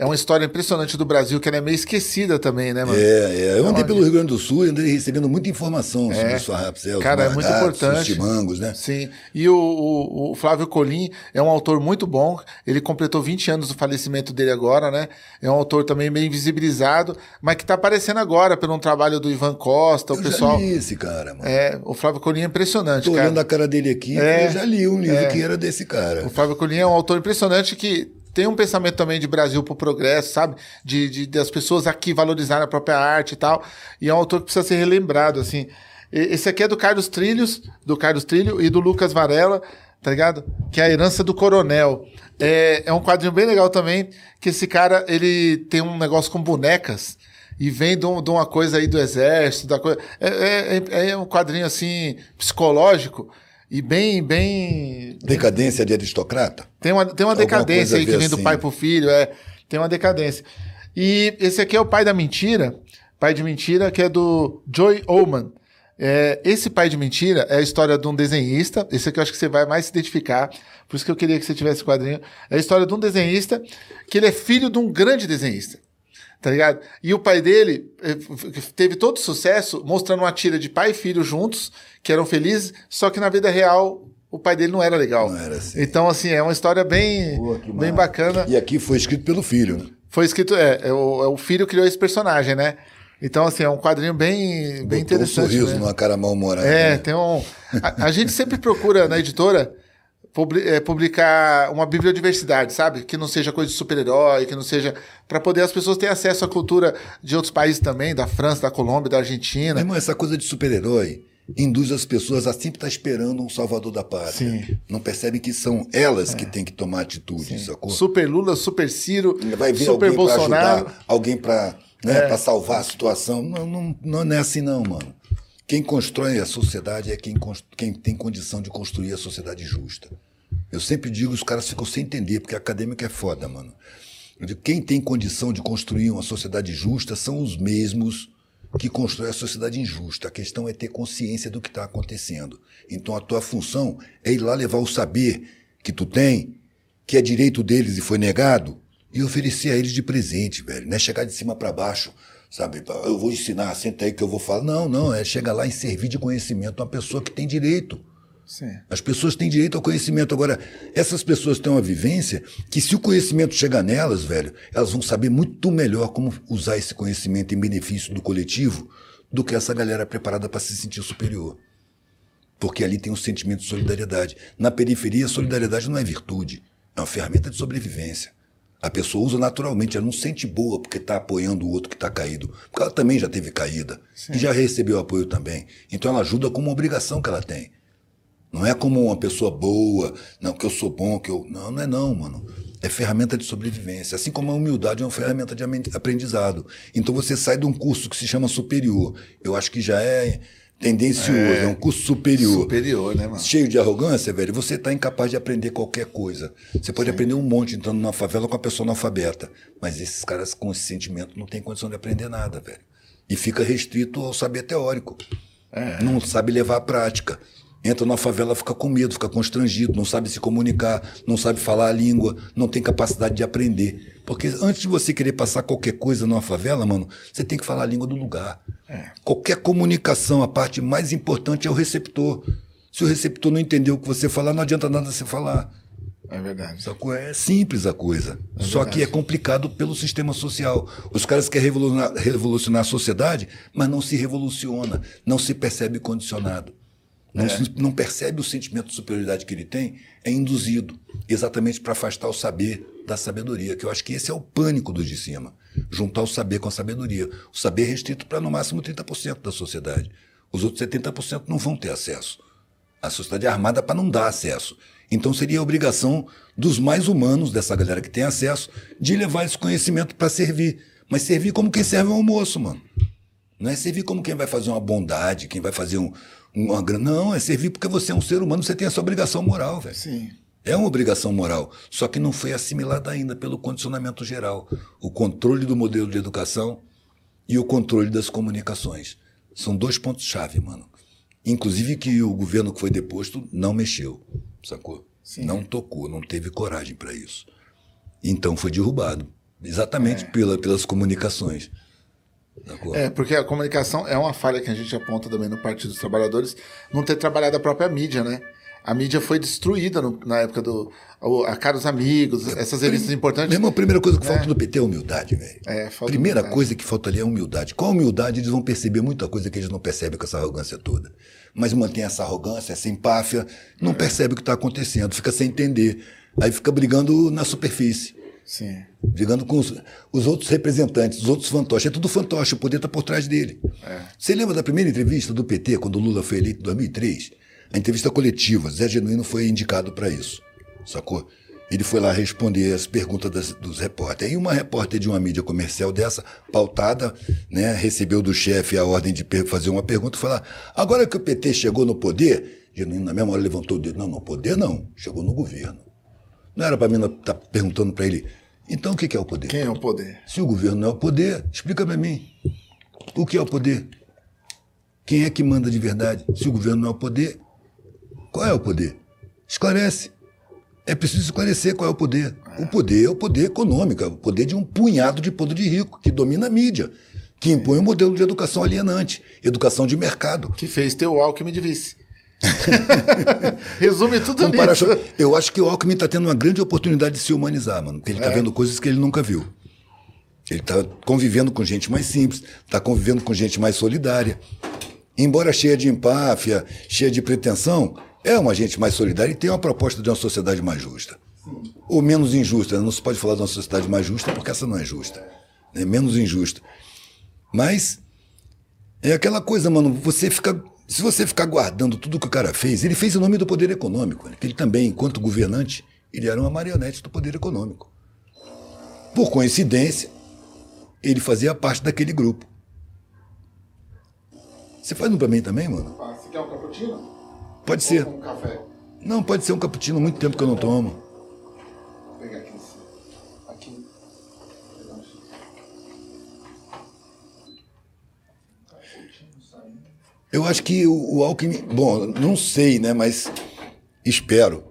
É uma história impressionante do Brasil, que ela é meio esquecida também, né, mano? É, é. Eu andei pelo Rio Grande do Sul e andei recebendo muita informação sobre é. os farrapos. É, Cara, é muito importante. Os chimangos, né? Sim. E o, o, o, Flávio Colim é um autor muito bom. Ele completou 20 anos do falecimento dele agora, né? É um autor também meio invisibilizado, mas que tá aparecendo agora pelo um trabalho do Ivan Costa, o eu pessoal. Já li esse cara, mano. É, o Flávio Colim é impressionante, Tô cara. olhando a cara dele aqui, é, eu já li um livro é. que era desse cara. O Flávio Colim é um autor impressionante que tem um pensamento também de Brasil pro progresso, sabe? De, de, das pessoas aqui valorizarem a própria arte e tal. E é um autor que precisa ser relembrado, assim. Esse aqui é do Carlos Trilhos, do Carlos Trilho e do Lucas Varela, tá ligado? Que é a herança do coronel. É, é um quadrinho bem legal também, que esse cara, ele tem um negócio com bonecas e vem de, um, de uma coisa aí do exército, da coisa. É, é, é, é um quadrinho assim, psicológico e bem, bem. Decadência de aristocrata? Tem uma, tem uma decadência aí que vem assim. do pai pro filho, é. Tem uma decadência. E esse aqui é o pai da mentira, pai de mentira, que é do Joy Oman. É, esse pai de mentira é a história de um desenhista. Esse aqui eu acho que você vai mais se identificar. Por isso que eu queria que você tivesse o quadrinho. É a história de um desenhista que ele é filho de um grande desenhista tá ligado? E o pai dele eh, teve todo sucesso mostrando uma tira de pai e filho juntos, que eram felizes, só que na vida real o pai dele não era legal. Não era assim. Então, assim, é uma história bem, bem bacana. E aqui foi escrito pelo filho, né? Foi escrito, é, é o, é o filho criou esse personagem, né? Então, assim, é um quadrinho bem, bem Botou interessante. um sorriso né? numa cara mal-humorada. É, né? tem um. A, a gente sempre procura na editora publicar uma bibliodiversidade, sabe? Que não seja coisa de super-herói, que não seja. para poder as pessoas terem acesso à cultura de outros países também, da França, da Colômbia, da Argentina. irmão, essa coisa de super-herói induz as pessoas a sempre estar esperando um salvador da pátria. Sim. Não percebem que são elas que têm que tomar atitude, sacou? Super Lula, Super Ciro, Vai ver Super alguém para Bolsonaro. ajudar, alguém para né, pra salvar a situação. Não, não, não é assim não, mano. Quem constrói a sociedade é quem, quem tem condição de construir a sociedade justa. Eu sempre digo, os caras ficam sem entender, porque acadêmico é foda, mano. Digo, quem tem condição de construir uma sociedade justa são os mesmos que constroem a sociedade injusta. A questão é ter consciência do que está acontecendo. Então a tua função é ir lá levar o saber que tu tem, que é direito deles e foi negado, e oferecer a eles de presente, velho. Não é chegar de cima para baixo, sabe? Eu vou ensinar, senta aí que eu vou falar. Não, não, é chegar lá e servir de conhecimento a uma pessoa que tem direito. Sim. As pessoas têm direito ao conhecimento. Agora, essas pessoas têm uma vivência que, se o conhecimento chegar nelas, velho, elas vão saber muito melhor como usar esse conhecimento em benefício do coletivo do que essa galera preparada para se sentir superior. Porque ali tem um sentimento de solidariedade. Na periferia, solidariedade não é virtude, é uma ferramenta de sobrevivência. A pessoa usa naturalmente, ela não sente boa porque está apoiando o outro que está caído. Porque ela também já teve caída e já recebeu apoio também. Então ela ajuda como uma obrigação que ela tem. Não é como uma pessoa boa, não, que eu sou bom, que eu. Não, não é não, mano. É ferramenta de sobrevivência. Assim como a humildade é uma ferramenta de aprendizado. Então você sai de um curso que se chama superior. Eu acho que já é tendencioso, é, um curso superior. Superior, né, mano? Cheio de arrogância, velho, você está incapaz de aprender qualquer coisa. Você pode aprender um monte entrando numa favela com a pessoa analfabeta. Mas esses caras com esse sentimento não têm condição de aprender nada, velho. E fica restrito ao saber teórico. Não sabe levar à prática. Entra numa favela, fica com medo, fica constrangido, não sabe se comunicar, não sabe falar a língua, não tem capacidade de aprender. Porque antes de você querer passar qualquer coisa numa favela, mano, você tem que falar a língua do lugar. Qualquer comunicação, a parte mais importante é o receptor. Se o receptor não entender o que você falar, não adianta nada você falar. É verdade. Sacou? É simples a coisa. Só que é complicado pelo sistema social. Os caras querem revolucionar, revolucionar a sociedade, mas não se revoluciona, não se percebe condicionado. Não, se- não percebe o sentimento de superioridade que ele tem, é induzido, exatamente para afastar o saber da sabedoria, que eu acho que esse é o pânico dos de cima. Juntar o saber com a sabedoria. O saber é restrito para no máximo 30% da sociedade. Os outros 70% não vão ter acesso. A sociedade é armada para não dar acesso. Então seria a obrigação dos mais humanos, dessa galera que tem acesso, de levar esse conhecimento para servir. Mas servir como quem serve um almoço, mano. Não é servir como quem vai fazer uma bondade, quem vai fazer um, uma grana. Não, é servir porque você é um ser humano, você tem essa obrigação moral, velho. Sim. É uma obrigação moral, só que não foi assimilada ainda pelo condicionamento geral. O controle do modelo de educação e o controle das comunicações. São dois pontos-chave, mano. Inclusive que o governo que foi deposto não mexeu, sacou? Sim. Não tocou, não teve coragem para isso. Então foi derrubado, exatamente pela, pelas comunicações. É, porque a comunicação é uma falha que a gente aponta também no Partido dos Trabalhadores, não ter trabalhado a própria mídia, né? A mídia foi destruída no- na época do. o- A Caros Amigos, essas revistas importantes. Meu irmão, a primeira coisa que falta do PT é humildade, velho. É, falta Primeira humildade. coisa que falta ali é humildade. Com a humildade, eles vão perceber muita coisa que eles não percebem com essa arrogância toda. Mas mantém essa arrogância, essa empáfia, não percebe o que está acontecendo, fica sem entender. Aí fica brigando na superfície. Sim. Brigando com os, os outros representantes, os outros fantoches. É tudo fantoche, o poder está por trás dele. Você lembra da primeira entrevista do PT, quando o Lula foi eleito em 2003? A entrevista coletiva, Zé Genuíno foi indicado para isso, sacou? Ele foi lá responder as perguntas das- dos repórteres. Aí uma repórter de uma mídia comercial dessa, pautada, né, recebeu do chefe a ordem de fazer uma pergunta e falar: agora que o PT chegou no poder, Genuíno na mesma hora levantou o dedo: não, no poder não, chegou no governo. Não era para mim estar perguntando para ele, então o que é o poder? Quem é o poder? Se o governo não é o poder, explica para mim. O que é o poder? Quem é que manda de verdade? Se o governo não é o poder, qual é o poder? Esclarece. É preciso esclarecer qual é o poder. O poder é o poder econômico, é o poder de um punhado de poder de rico que domina a mídia, que impõe um modelo de educação alienante, educação de mercado. Que fez ter o Alckmin de vice. Resume tudo nisso. Eu acho que o Alckmin está tendo uma grande oportunidade de se humanizar, mano, porque ele está É. vendo coisas que ele nunca viu. Ele está convivendo com gente mais simples, está convivendo com gente mais solidária. Embora cheia de empáfia, cheia de pretensão, é uma gente mais solidária e tem uma proposta de uma sociedade mais justa. Ou menos injusta. Né? Não se pode falar de uma sociedade mais justa porque essa não é justa. É menos injusta. Mas é aquela coisa, mano, você fica. Se você ficar guardando tudo que o cara fez, ele fez em nome do poder econômico. Né? Ele também, enquanto governante, ele era uma marionete do poder econômico. Por coincidência, ele fazia parte daquele grupo. Você faz um pra mim também, mano? Você quer um cappuccino? Pode ser. Ou um café? Não, pode ser um cappuccino, muito tempo que eu não tomo. Vou pegar aqui. nesse- Aqui. Pegar um X. Cappuccino saindo. Eu acho que o, o Alckmin. Bom, não sei, né? Mas espero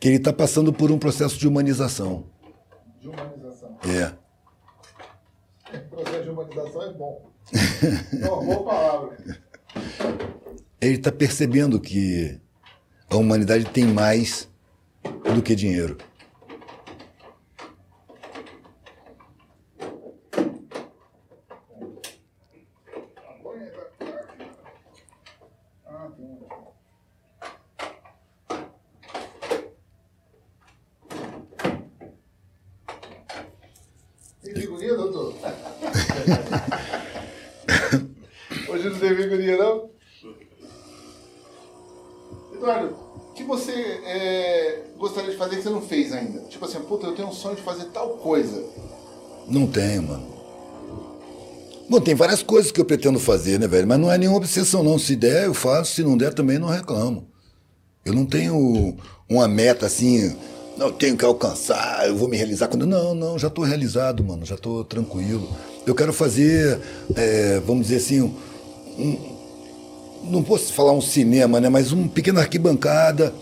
que ele está passando por um processo de humanização. De humanização. É. O processo de humanização é bom. É uma boa palavra. Ele está percebendo que a humanidade tem mais do que dinheiro. Ah, tem um. Tem figurinha, doutor? Hoje não tem figurinha, não? Eduardo, o que você é, gostaria de fazer que você não fez ainda? Tipo assim, puta, eu tenho um sonho de fazer tal coisa. Não tenho, mano. Bom, tem várias coisas que eu pretendo fazer, né, velho? Mas não é nenhuma obsessão, não. Se der, eu faço. Se não der, também não reclamo. Eu não tenho uma meta assim, não, tenho que alcançar, eu vou me realizar quando. Não, não, já estou realizado, mano, já estou tranquilo. Eu quero fazer, é, vamos dizer assim, não posso falar um cinema, né? Mas uma pequena arquibancada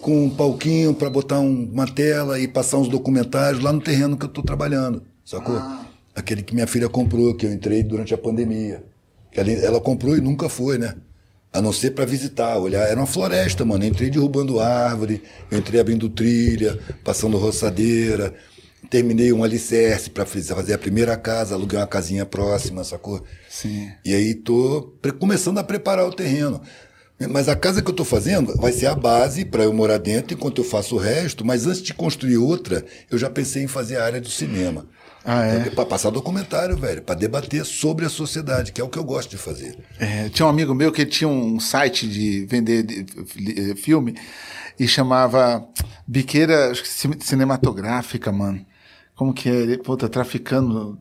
com um palquinho para botar um- uma tela e passar uns documentários lá no terreno que eu estou trabalhando, sacou? Aquele que minha filha comprou, que eu entrei durante a pandemia. Ela, ela comprou e nunca foi, né? A não ser para visitar, olhar. Era uma floresta, mano. Eu entrei derrubando árvore, eu entrei abrindo trilha, passando roçadeira. Terminei um alicerce para fazer a primeira casa, aluguei uma casinha próxima, sacou? Sim. E aí tô começando a preparar o terreno. Mas a casa que eu estou fazendo vai ser a base para eu morar dentro enquanto eu faço o resto. Mas antes de construir outra, eu já pensei em fazer a área do cinema. Ah, é? Para passar documentário, velho, para debater sobre a sociedade, que é o que eu gosto de fazer. É, tinha um amigo meu que tinha um site de vender de- de- filme e chamava Biqueira Cinematográfica, mano. Como que é? Ele, puta, traficando.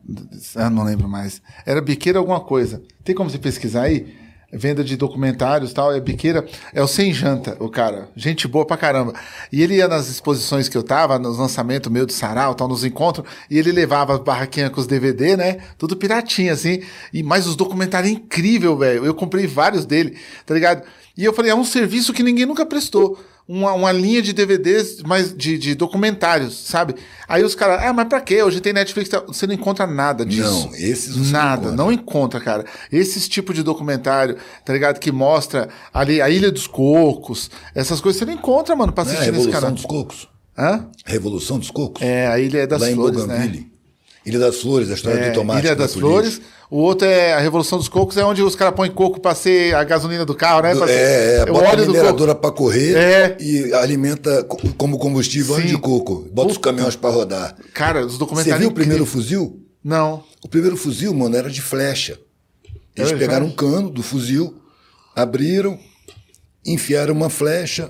Ah, não lembro mais. Era Biqueira alguma coisa. Tem como você pesquisar aí? Venda de documentários tal. É Biqueira. É o Sem Janta, o cara. Gente boa pra caramba. E ele ia nas exposições que eu tava, nos lançamentos meu de sarau, tal, nos encontros, e ele levava as barraquinhas com os DVD, né? Tudo piratinha, assim. E mais os documentários incrível, velho. Eu comprei vários dele, tá ligado? E eu falei, é um serviço que ninguém nunca prestou. Uma, uma linha de DVDs, mas de, de documentários, sabe? Aí os caras, ah, mas pra quê? Hoje tem Netflix. tá?" Você não encontra nada disso. Não, esses você Nada, não não encontra, cara. Esses tipo de documentário, tá ligado? Que mostra ali a Ilha dos Cocos, essas coisas você não encontra, mano, pra é assistir nesse Revolução canal. dos Cocos? Hã? Revolução dos Cocos? É, a Ilha das Lá em Flores, né? Ilha das Flores, a história É, do tomate. Ilha vai das Flores. O outro é a Revolução dos Cocos, é onde os caras põem coco pra ser a gasolina do carro, né? Pra ser- É, é, o bota a óleo mineradora para correr É. e alimenta co- como combustível óleo de coco. Bota os Puta. caminhões para rodar. Cara, os Você documentários. viu o primeiro fuzil? Não. O primeiro fuzil, mano, era de flecha. Eles de pegaram um cano do fuzil, abriram, enfiaram uma flecha,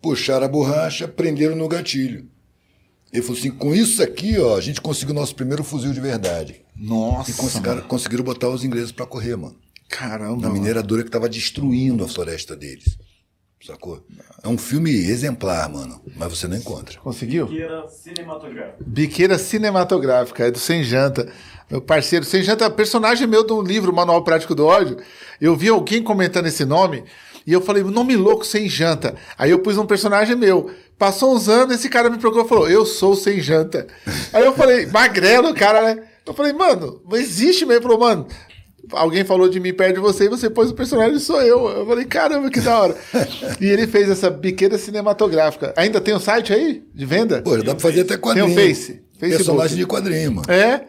puxaram a borracha, prenderam no gatilho. Ele falou assim: com isso aqui, ó, a gente conseguiu o nosso primeiro fuzil de verdade. Nossa. E conseguiram, conseguiram botar os ingleses para correr, mano. Caramba. Na mineradora que estava destruindo a floresta deles. Sacou? É um filme exemplar, mano. Mas você não encontra. Conseguiu? Que era cinematográfico. Biqueira Cinematográfica, é do Sem Janta. Meu parceiro, Sem Janta, personagem meu de um livro, Manual Prático do Ódio. Eu vi alguém comentando esse nome e eu falei, nome louco, Sem Janta. Aí eu pus um personagem meu. Passou uns anos, esse cara me procurou e falou, eu sou Sem Janta. Aí eu falei, magrelo, cara, né? Eu falei, mano, não existe mesmo. Ele falou, mano, alguém falou de mim perto de você e você pôs o personagem, sou eu. Eu falei, caramba, que da hora. e ele fez essa biqueira cinematográfica. Ainda tem um site aí de venda? Pô, dá pra fazer até quadrinho. Tem um Face. Facebook. Personagem de quadrinho, mano. É.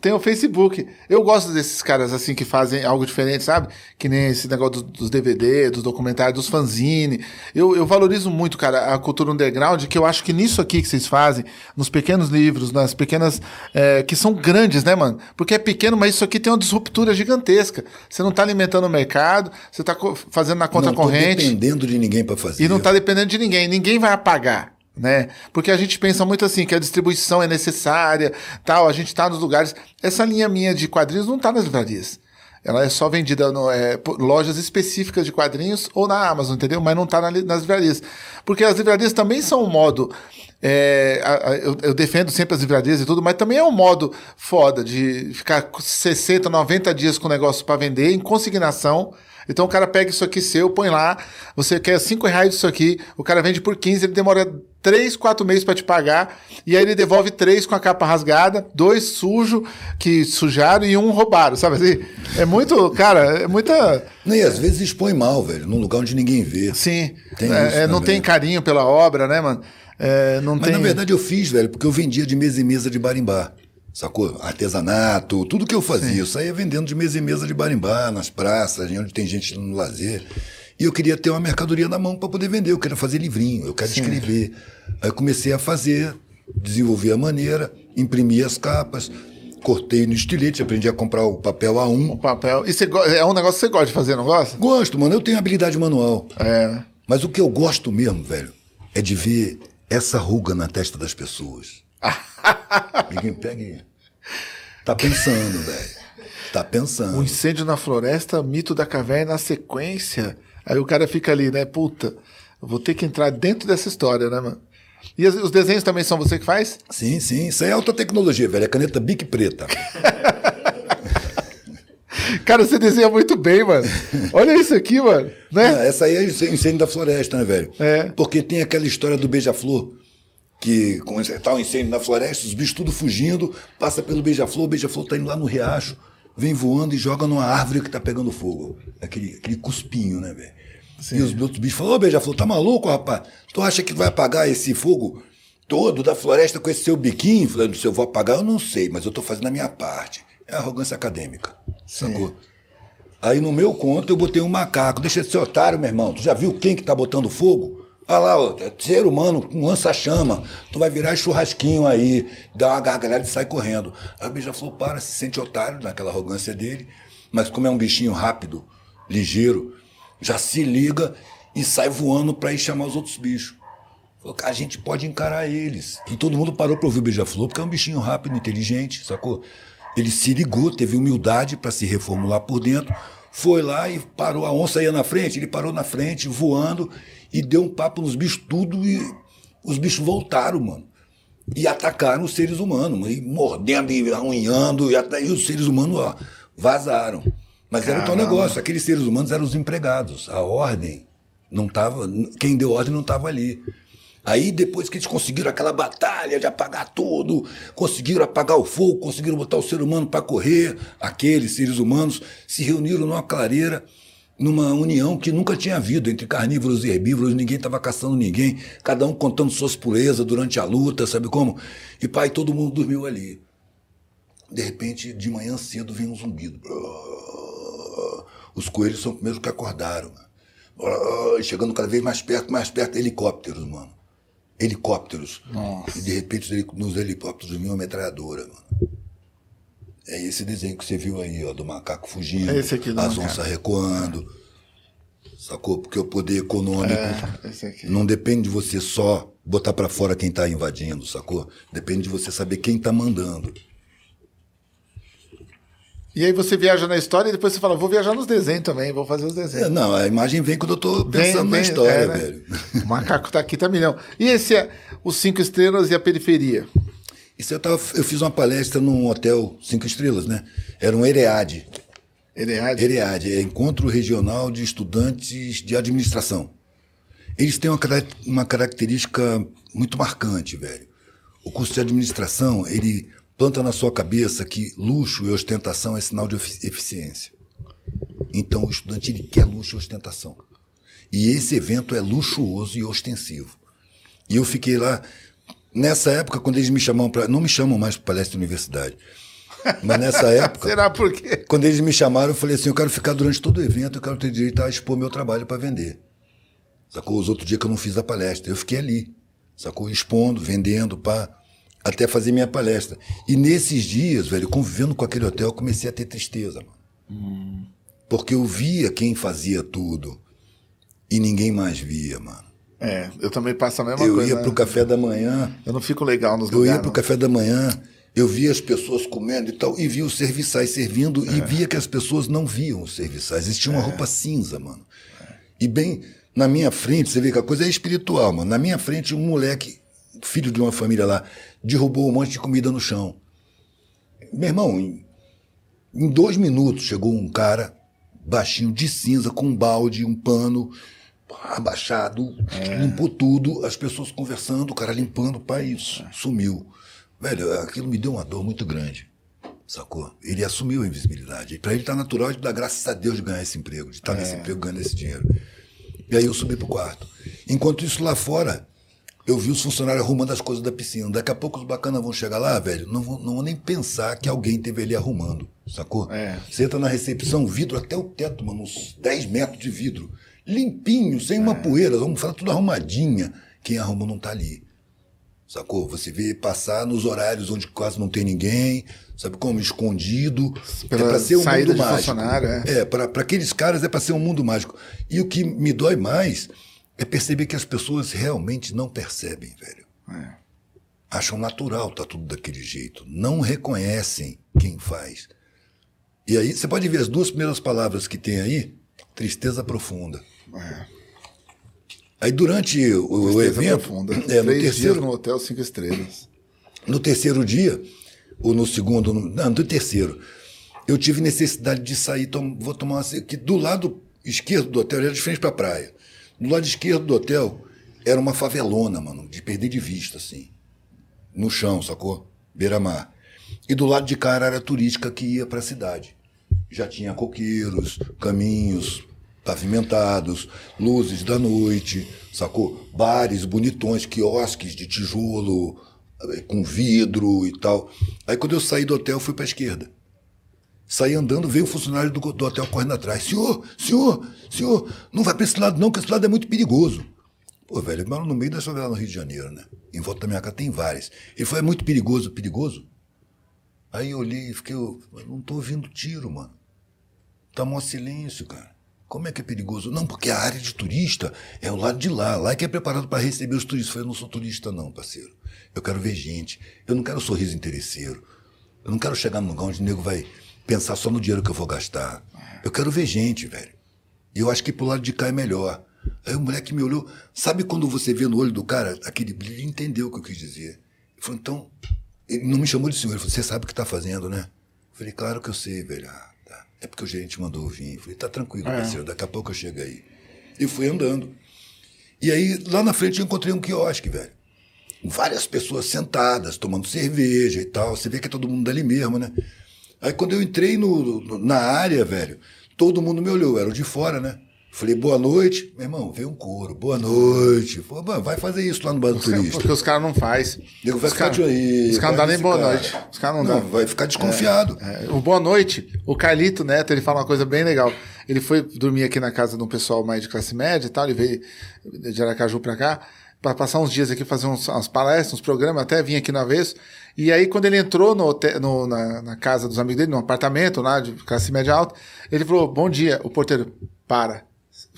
Tem o Facebook. Eu gosto desses caras assim que fazem algo diferente, sabe? Que nem esse negócio dos, dos DVD, dos documentários, dos fanzine. Eu, eu valorizo muito, cara, a cultura underground, que eu acho que nisso aqui que vocês fazem, nos pequenos livros, nas pequenas. É, que são grandes, né, mano? Porque é pequeno, mas isso aqui tem uma disruptura gigantesca. Você não tá alimentando o mercado, você tá fazendo na conta não corrente. Não dependendo de ninguém para fazer. E não tá dependendo de ninguém. Ninguém vai apagar né? Porque a gente pensa muito assim que a distribuição é necessária, tal, a gente está nos lugares. Essa linha minha de quadrinhos não está nas livrarias. Ela é só vendida no é, lojas específicas de quadrinhos ou na Amazon, entendeu? Mas não está na, nas livrarias. Porque as livrarias também são um modo. É, a, a, eu, eu, defendo sempre as livrarias e tudo, mas também é um modo foda de ficar 60, 90 dias com o negócio para vender em consignação então o cara pega isso aqui seu, põe lá, você quer 5 reais disso aqui, o cara vende por 15, ele demora 3, 4 meses para te pagar, e aí ele devolve 3 com a capa rasgada, dois sujo, que sujaram, e um roubaram, sabe assim? É muito, cara, é muita. E às vezes expõe mal, velho, num lugar onde ninguém vê. Sim. Tem é, é, não tem carinho pela obra, né, mano? É, não Mas tem... na verdade eu fiz, velho, porque eu vendia de mesa em mesa de barimbá. Sacou? Artesanato, tudo que eu fazia. Sim. Eu saía vendendo de mesa em mesa de barimbá, nas praças, onde tem gente no lazer. E eu queria ter uma mercadoria na mão para poder vender. Eu queria fazer livrinho, eu quero Sim. escrever. Aí eu comecei a fazer, desenvolvi a maneira, imprimi as capas, cortei no estilete, aprendi a comprar o papel A1. O papel. E você, é um negócio que você gosta de fazer, não gosta? Gosto, mano. Eu tenho habilidade manual. É. Mas o que eu gosto mesmo, velho, é de ver essa ruga na testa das pessoas. Ninguém pega Tá pensando, velho. Tá pensando. O incêndio na floresta, mito da caverna na sequência. Aí o cara fica ali, né? Puta, vou ter que entrar dentro dessa história, né, mano? E os desenhos também são você que faz? Sim, sim. Isso é alta tecnologia, velho. É caneta Bic preta. Cara, você desenha muito bem, mano. Olha isso aqui, mano. Né? Ah, essa aí é o incêndio da floresta, né, velho? É. Porque tem aquela história do beija-flor que com um incêndio na floresta, os bichos tudo fugindo, passa pelo beija-flor, o beija-flor tá indo lá no riacho, vem voando e joga numa árvore que tá pegando fogo. Aquele, aquele cuspinho, né, velho? E os outros bichos falam, ô beija-flor, tá maluco, rapaz? Tu acha que vai apagar esse fogo todo da floresta com esse seu biquinho? Falando, se eu vou apagar, eu não sei, mas eu tô fazendo a minha parte. É arrogância acadêmica, Sim. sacou? Aí no meu conto eu botei um macaco. Deixa de ser otário, meu irmão. Tu já viu quem que tá botando fogo? Olha lá, é ser humano com lança-chama. Tu vai virar churrasquinho aí, dá uma gargalhada e sai correndo. Aí o beija-flor para, se sente otário naquela arrogância dele, mas como é um bichinho rápido, ligeiro, já se liga e sai voando para ir chamar os outros bichos. Falou, a gente pode encarar eles. E todo mundo parou para ouvir o beija-flor, porque é um bichinho rápido, inteligente, sacou? Ele se ligou, teve humildade para se reformular por dentro, foi lá e parou. A onça ia na frente, ele parou na frente, voando e deu um papo nos bichos tudo e os bichos voltaram, mano. E atacaram os seres humanos, e mordendo e arranhando, e, até, e os seres humanos ó, vazaram. Mas Caramba. era o teu negócio, aqueles seres humanos eram os empregados. A ordem não estava. Quem deu ordem não estava ali. Aí, depois que eles conseguiram aquela batalha de apagar tudo, conseguiram apagar o fogo, conseguiram botar o ser humano para correr, aqueles seres humanos se reuniram numa clareira numa união que nunca tinha havido entre carnívoros e herbívoros, ninguém estava caçando ninguém, cada um contando suas purezas durante a luta, sabe como? E pai, todo mundo dormiu ali. De repente, de manhã cedo, vem um zumbido. Os coelhos são os primeiros que acordaram. Chegando cada vez mais perto, mais perto, helicópteros, mano. Helicópteros. Nossa. E de repente, nos helicópteros vinha uma metralhadora, mano. É esse desenho que você viu aí, ó, do macaco fugindo, é esse aqui do as onças recuando. Sacou? Porque o poder econômico é, não depende de você só botar para fora quem tá invadindo, sacou? Depende de você saber quem tá mandando. E aí você viaja na história e depois você fala, vou viajar nos desenhos também, vou fazer os desenhos. É, não, a imagem vem quando eu tô pensando vem, vem, na história, é, né? velho. O macaco tá aqui, tá milhão. E esse é os cinco estrelas e a periferia? Isso eu, tava, eu fiz uma palestra num hotel cinco estrelas, né? Era um EREAD. EREAD? EREAD, é Encontro Regional de Estudantes de Administração. Eles têm uma, uma característica muito marcante, velho. O curso de administração, ele planta na sua cabeça que luxo e ostentação é sinal de eficiência. Então o estudante ele quer luxo e ostentação. E esse evento é luxuoso e ostensivo. E eu fiquei lá Nessa época, quando eles me chamam para. Não me chamam mais para palestra de universidade. Mas nessa época, Será por quê? quando eles me chamaram, eu falei assim: eu quero ficar durante todo o evento, eu quero ter direito a expor meu trabalho para vender. Sacou? Os outros dias que eu não fiz a palestra. Eu fiquei ali, sacou? Expondo, vendendo, pá, até fazer minha palestra. E nesses dias, velho, convivendo com aquele hotel, eu comecei a ter tristeza, mano. Porque eu via quem fazia tudo e ninguém mais via, mano. É, eu também passo a mesma eu coisa. ia né? pro café da manhã, Eu não fico legal nos eu lugares. ia pro não. café da manhã, eu via as pessoas comendo e tal, e via os serviçais servindo, É. e via que as pessoas não viam os serviçais. Eles tinham uma roupa cinza, mano. E bem na minha frente, você vê que a coisa é espiritual, mano. Na minha frente, um moleque, filho de uma família lá, derrubou um monte de comida no chão. Meu irmão, em, em dois minutos chegou um cara baixinho de cinza, com um balde, um pano, abaixado, limpou tudo, as pessoas conversando, o cara limpando, pá, isso, sumiu. Velho, aquilo me deu uma dor muito grande. Sacou? Ele assumiu a invisibilidade. Para ele tá natural de dar graças a Deus de ganhar esse emprego, de estar nesse emprego ganhando esse dinheiro. E aí eu subi pro quarto. Enquanto isso lá fora, eu vi os funcionários arrumando as coisas da piscina. Daqui a pouco os bacanas vão chegar lá, velho, não vão, não vão nem pensar que alguém teve ali arrumando, sacou? É. Você entra na recepção, vidro até o teto, mano, uns 10 metros de vidro. Limpinho, sem uma poeira, vamos falar tudo arrumadinha. Quem arrumou não tá ali. Sacou? Você vê passar nos horários onde quase não tem ninguém, sabe como? Escondido. Pela é pra ser um mundo mágico. é. É, para aqueles caras é para ser um mundo mágico. E o que me dói mais é perceber que as pessoas realmente não percebem, velho. É. Acham natural tá tudo daquele jeito. Não reconhecem quem faz. E aí, você pode ver as duas primeiras palavras que tem aí: tristeza profunda. É. Aí durante o, o evento, profunda. é, no terceiro, no hotel cinco estrelas. no terceiro dia, ou no segundo, no, não, no terceiro, eu tive necessidade de sair, tom, vou tomar uma. que do lado esquerdo do hotel, era de frente para a praia. Do lado esquerdo do hotel era uma favelona, mano, de perder de vista, assim. No chão, sacou? Beira-mar. E do lado de cá era a turística que ia para a cidade. Já tinha coqueiros, caminhos pavimentados, luzes da noite, sacou? Bares bonitões, quiosques de tijolo, eh, com vidro e tal. Aí quando eu saí do hotel, fui para a esquerda. Saí andando, veio o funcionário do, do hotel correndo atrás. Senhor, senhor, senhor, não vai para esse lado não, que esse lado é muito perigoso. Pô, velho, moro no meio da favela no Rio de Janeiro, né? Em volta da minha casa tem várias. Ele falou, é muito perigoso. Perigoso? Aí eu olhei e fiquei, eu não tô ouvindo tiro, mano. Tá mó silêncio, cara. Como é que é perigoso? Não, porque a área de turista é o lado de lá. Lá é que é preparado para receber os turistas. Eu falei, eu não sou turista não, parceiro. Eu quero ver gente. Eu não quero sorriso interesseiro. Eu não quero chegar num lugar onde o nego vai pensar só no dinheiro que eu vou gastar. Eu quero ver gente, velho. E eu acho que pro lado de cá é melhor. Aí o moleque me olhou. Sabe quando você vê no olho do cara aquele brilho? Ele entendeu o que eu quis dizer. Ele falou, então. Ele não me chamou de senhor. Ele falou, você sabe o que tá fazendo, né? Eu falei, claro que eu sei, velho. Ah. É porque o gerente mandou vir. Eu falei, tá tranquilo, É. parceiro. Daqui a pouco eu chego aí. E fui andando. E aí, lá na frente, eu encontrei um quiosque, velho. Várias pessoas sentadas, tomando cerveja e tal. Você vê que é todo mundo dali mesmo, né? Aí quando eu entrei no, no- na área, velho, todo mundo me olhou, era o de fora, né? Falei, boa noite. Meu irmão, veio um coro, boa noite. Falei, "Mano, vai fazer isso lá no bar do turista. Porque os caras não faz. Nego vai os ficar de aí. os caras não dão nem boa cara. noite. Os caras não, Não, dão. vai ficar desconfiado. É, o Boa Noite, o Carlito Neto, ele fala uma coisa bem legal. Ele foi dormir aqui na casa de um pessoal mais de classe média e tal, ele veio de Aracaju pra cá, para passar uns dias aqui, fazer uns, umas palestras, uns programas, até vinha aqui na vez. E aí, quando ele entrou no hotel- no- na, na casa dos amigos dele, num apartamento lá de classe média alta, ele falou: Bom dia. O porteiro, para.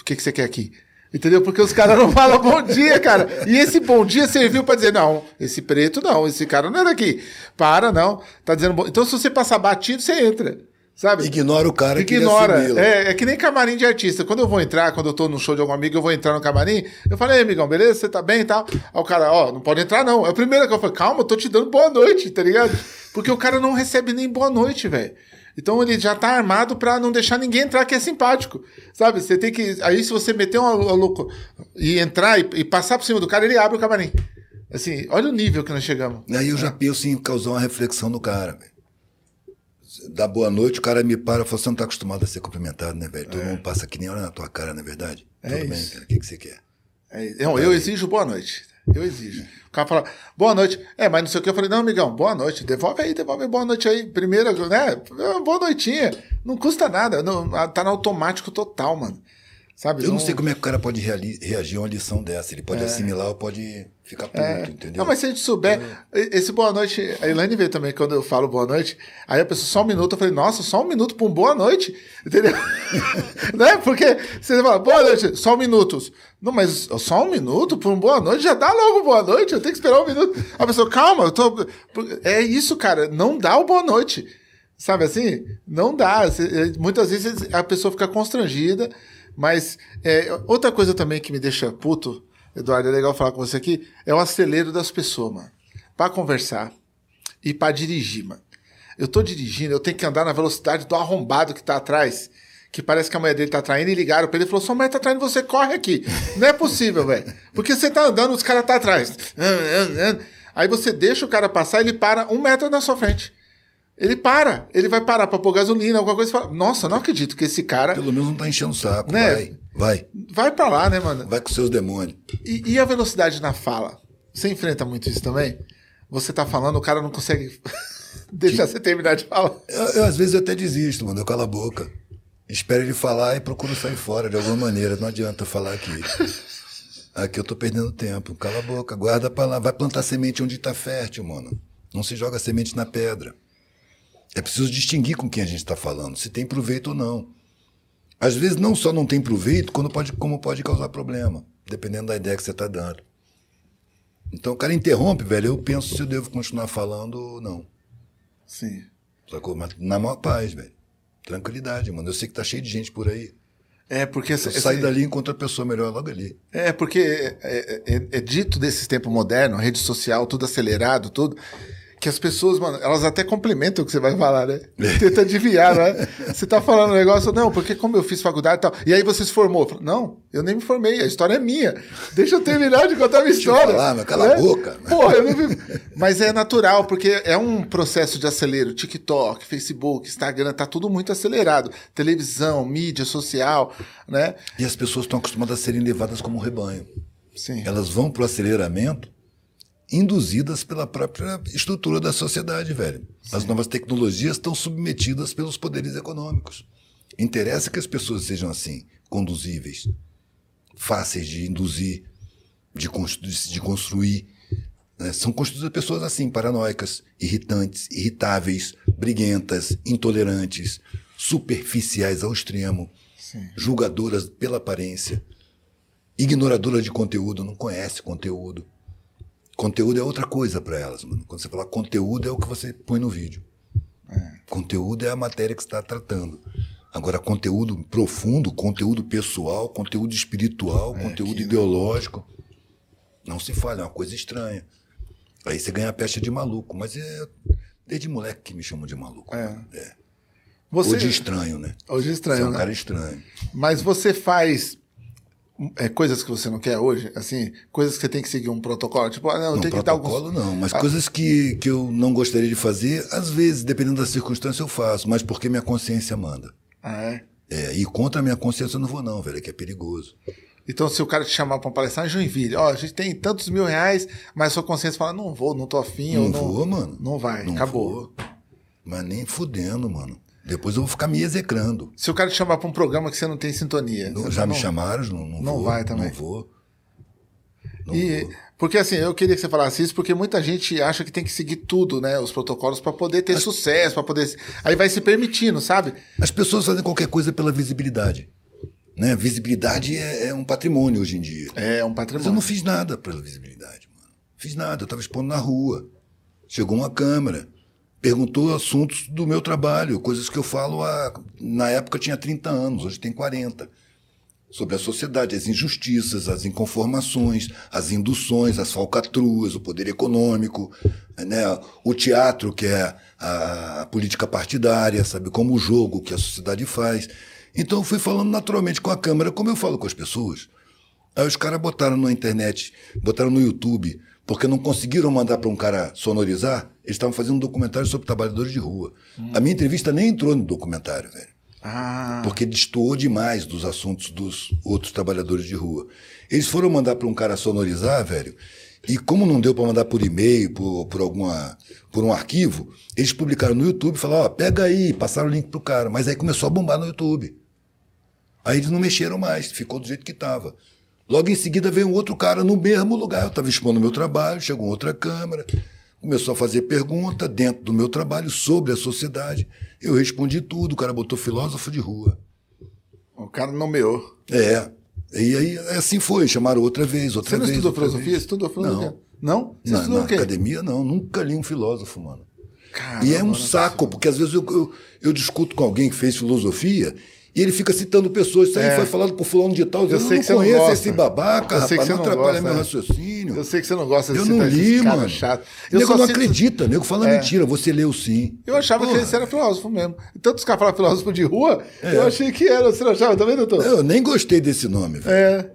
O que, que você quer aqui? Entendeu? Porque os caras não falam bom dia, cara. E esse bom dia serviu pra dizer: não, esse preto não, esse cara não é daqui. Para, não. Tá dizendo bom. Então, se você passar batido, você entra. Sabe? Ignora o cara que ele Ignora. É, é que nem camarim de artista. Quando eu vou entrar, quando eu tô no show de algum amigo, eu vou entrar no camarim, eu falei, amigão, beleza? Você tá bem e tal? Aí o cara, ó, não pode entrar não. É o primeiro que eu falo, calma, eu tô te dando boa noite, tá ligado? Porque o cara não recebe nem boa noite, velho. Então ele já tá armado pra não deixar ninguém entrar que é simpático. Sabe? Você tem que. Aí se você meter um louco e entrar e, e passar por cima do cara, ele abre o camarim. Assim, olha o nível que nós chegamos. Aí eu já penso em causar uma reflexão no cara, velho. Dá boa noite, o cara me para e fala, você não tá acostumado a ser cumprimentado, né, velho? Todo mundo passa que nem hora na tua cara, não é verdade? É Tudo bem, isso. cara, o que, que você quer? É, não, eu exijo boa noite. Eu exijo. O cara fala, boa noite. É, mas não sei o que. Eu falei, não, amigão, boa noite. Devolve aí, devolve boa noite aí. Primeira, né? Boa noitinha. Não custa nada. Não, tá no automático total, mano. Sabe? Eu não, não sei como é que o cara pode reagir a uma lição dessa. Ele pode é. assimilar ou pode ficar puto, é. entendeu? Não, mas se a gente souber, é. esse boa noite, a Elaine vê também quando eu falo boa noite, aí a pessoa só um minuto, eu falei, nossa, só um minuto para um boa noite, entendeu? né? Porque você fala, boa noite, só um minuto. Não, mas só um minuto para um boa noite, já dá logo boa noite, eu tenho que esperar um minuto. A pessoa, calma, eu tô. É isso, cara, não dá o boa noite. Sabe assim? Não dá. Muitas vezes a pessoa fica constrangida. Mas é, outra coisa também que me deixa puto, Eduardo, é legal falar com você aqui, é o acelero das pessoas, mano. Pra conversar e pra dirigir, mano. Eu tô dirigindo, eu tenho que andar na velocidade do arrombado que tá atrás. Que parece que a mulher dele tá traindo e ligaram pra ele e falou: sua mulher tá traindo você, corre aqui. Não é possível, velho. Porque você tá andando, os caras tá atrás. Aí você deixa o cara passar, ele para um metro na sua frente. Ele para, ele vai parar para pôr gasolina, alguma coisa e fala: Nossa, não acredito que esse cara. Pelo menos não tá enchendo o saco. Né? Vai, vai. Vai para lá, né, mano? Vai com seus demônios. E, e, a velocidade na fala? Você enfrenta muito isso também? Você tá falando, o cara não consegue deixar você terminar de falar. Eu, eu, às vezes eu até desisto, mano. Eu calo a boca. Espero ele falar e procuro sair fora de alguma maneira. Não adianta falar aqui. Aqui eu tô perdendo tempo. Cala a boca, guarda pra lá. Vai plantar semente onde tá fértil, mano. Não se joga semente na pedra. É preciso distinguir com quem a gente está falando, se tem proveito ou não. Às vezes não só não tem proveito, quando pode, como pode causar problema, dependendo da ideia que você está dando. Então o cara interrompe, velho, eu penso se eu devo continuar falando ou não. Sim. Sacou? Mas na maior paz, velho. Tranquilidade, mano. Eu sei que tá cheio de gente por aí. É, porque... Essa, eu saio dali e encontro a pessoa melhor logo ali. É, porque é, é, é, é dito desses tempos modernos, rede social, tudo acelerado, tudo que as pessoas, mano, elas até complementam o que você vai falar, né? Tenta adivinhar, né? Você tá falando um negócio, não, porque como eu fiz faculdade e tal. E aí você se formou. Falo, não, eu nem me formei, a história é minha. Deixa eu terminar de contar a minha história. Falar, mas cala né? a boca. Porra, eu não. Mas é natural, porque é um processo de acelero. TikTok, Facebook, Instagram, tá tudo muito acelerado. Televisão, mídia social, né? E as pessoas estão acostumadas a serem levadas como um rebanho. Sim. Elas vão pro aceleramento induzidas pela própria estrutura da sociedade, velho. Sim. As novas tecnologias estão submetidas pelos poderes econômicos. Interessa que as pessoas sejam assim, conduzíveis, fáceis de induzir, de, constru de construir. Né? São construídas pessoas assim, paranoicas, irritantes, irritáveis, briguentas, intolerantes, superficiais ao extremo, Sim. julgadoras pela aparência, ignoradoras de conteúdo, não conhece conteúdo Conteúdo é outra coisa para elas, mano. Quando você fala conteúdo, é o que você põe no vídeo. É. Conteúdo é a matéria que você está tratando. Agora, conteúdo profundo, conteúdo pessoal, conteúdo espiritual, é, conteúdo ideológico, não se fala, é uma coisa estranha. Aí você ganha a pecha de maluco, mas é desde moleque que me chamam de maluco. É. é. Você... Ou de estranho, né? Ou de estranho, você é um né? cara estranho. Mas você faz é, coisas que você não quer hoje, assim, coisas que você tem que seguir um protocolo, tipo, ah, não, não tem que dar alguns... não, mas ah. coisas que, que eu não gostaria de fazer, às vezes, dependendo da circunstância, eu faço, mas porque minha consciência manda. Ah, é? É, e contra a minha consciência eu não vou não, velho, que é perigoso. Então, se o cara te chamar para palestrar em Joinville, ó, a gente tem tantos mil reais, mas sua consciência fala, não vou, não tô afim. Não, não vou, mano. Não vai, não acabou. Vou. Mas nem fudendo, mano. Depois eu vou ficar me execrando. Se o cara te chamar para um programa que você não tem sintonia. Não, já me não, chamaram, não, não, não vou, vai também. Não vou. Não e, vou. Porque assim, eu queria que você falasse isso, porque muita gente acha que tem que seguir tudo, né? Os protocolos para poder ter As... sucesso, para poder. Aí vai se permitindo, sabe? As pessoas fazem qualquer coisa pela visibilidade. Né? Visibilidade é, é um patrimônio hoje em dia. É, é um patrimônio. Mas eu não fiz nada pela visibilidade, mano. Fiz nada, eu estava expondo na rua. Chegou uma câmera perguntou assuntos do meu trabalho, coisas que eu falo há, na época tinha 30 anos, hoje tem 40. Sobre a sociedade, as injustiças, as inconformações, as induções, as falcatruas, o poder econômico, né? o teatro, que é a, política partidária, sabe? Como o jogo que a sociedade faz. Então eu fui falando naturalmente com a câmera, como eu falo com as pessoas. Aí os caras botaram na internet, botaram no YouTube porque não conseguiram mandar para um cara sonorizar, eles estavam fazendo um documentário sobre trabalhadores de rua. Hum. A minha entrevista nem entrou no documentário, velho. Ah. Porque destoou demais dos assuntos dos outros trabalhadores de rua. Eles foram mandar para um cara sonorizar, velho, E como não deu para mandar por e-mail, por, por alguma por um arquivo, eles publicaram no YouTube e falaram, ó, pega aí, passaram o link pro cara. Mas aí começou a bombar no YouTube. Aí eles não mexeram mais, ficou do jeito que estava. Logo em seguida veio um outro cara no mesmo lugar. Eu estava expondo meu trabalho, chegou outra câmera, começou a fazer pergunta dentro do meu trabalho sobre a sociedade. Eu respondi tudo, o cara botou filósofo de rua. O cara nomeou. É. E aí assim foi, chamaram outra vez, outra Você não vez. estudou outra filosofia? vez. Estudou filosofia? Não. Não? Você Na, estudou na academia, não. Nunca li um filósofo, mano. Caramba, E é um não saco, porque às vezes eu, eu, eu discuto com alguém que fez filosofia e ele fica citando pessoas. Isso aí É. foi falado por fulano de tal. Eu, Eu sei não que você não gosta. esse babaca, Eu sei que rapaz. você Não não atrapalha gosta, meu né? raciocínio. Eu sei que você não gosta de Eu citar não li, mano. chatos. Eu nego não cito- acredita, nego fala É. mentira. Você leu sim. Eu achava Porra. que você era filósofo mesmo. E tantos caras falam filósofo de rua, É. eu achei que era. Você não achava também, doutor? Eu nem gostei desse nome, velho. É.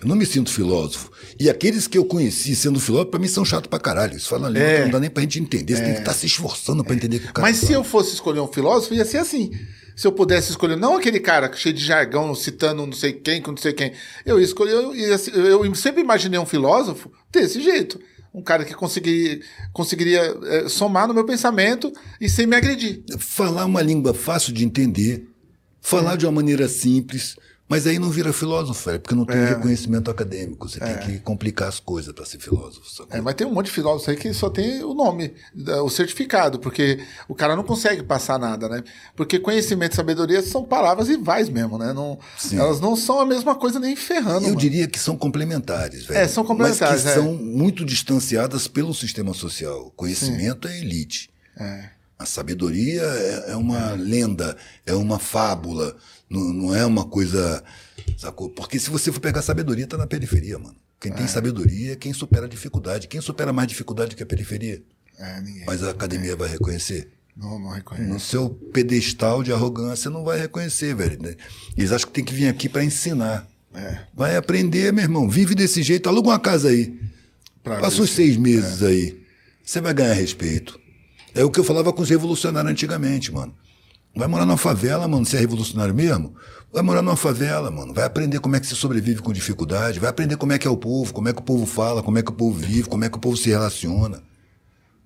Eu não me sinto filósofo. E aqueles que eu conheci sendo filósofo, pra mim são chatos pra caralho. Isso fala língua É. não dá nem pra gente entender. Você tem que estar se esforçando pra entender o que o cara Mas se fala. eu fosse escolher um filósofo, ia ser assim. Se eu pudesse escolher, não aquele cara cheio de jargão, citando não sei quem, com não sei quem. Eu ia escolher, eu, ser- eu sempre imaginei um filósofo desse jeito. Um cara que conseguiria, conseguiria eh, somar no meu pensamento e sem me agredir. Falar uma língua fácil de entender, falar de uma maneira simples, mas aí não vira filósofo, velho, porque não tem reconhecimento acadêmico. Você tem que complicar as coisas para ser filósofo. sacou? É, mas tem um monte de filósofos aí que só tem o nome, o certificado, porque o cara não consegue passar nada, né? Porque conhecimento e sabedoria são palavras iguais mesmo, né? Não, Sim. elas não são a mesma coisa nem ferrando. Eu mano. diria que são complementares, velho. É, são complementares, Mas que é. são muito distanciadas pelo sistema social. Conhecimento é elite. A sabedoria é, é uma lenda, é uma fábula, não, não é uma coisa. Sacou? Porque se você for pegar sabedoria, tá na periferia, mano. Quem tem sabedoria é quem supera a dificuldade. Quem supera mais dificuldade que a periferia? É, ninguém. Mas a academia vai reconhecer. Não, não reconheço. No seu pedestal de arrogância não vai reconhecer, velho. Eles acham que tem que vir aqui para ensinar. É. Vai aprender, meu irmão. Vive desse jeito. Aluga uma casa aí. Pra Passa uns se- seis meses aí. Você vai ganhar respeito. É o que eu falava com os revolucionários antigamente, mano. Vai morar numa favela, mano. Você é revolucionário mesmo? Vai morar numa favela, mano. Vai aprender como é que se sobrevive com dificuldade. Vai aprender como é que é o povo, como é que o povo fala, como é que o povo vive, como é que o povo se relaciona.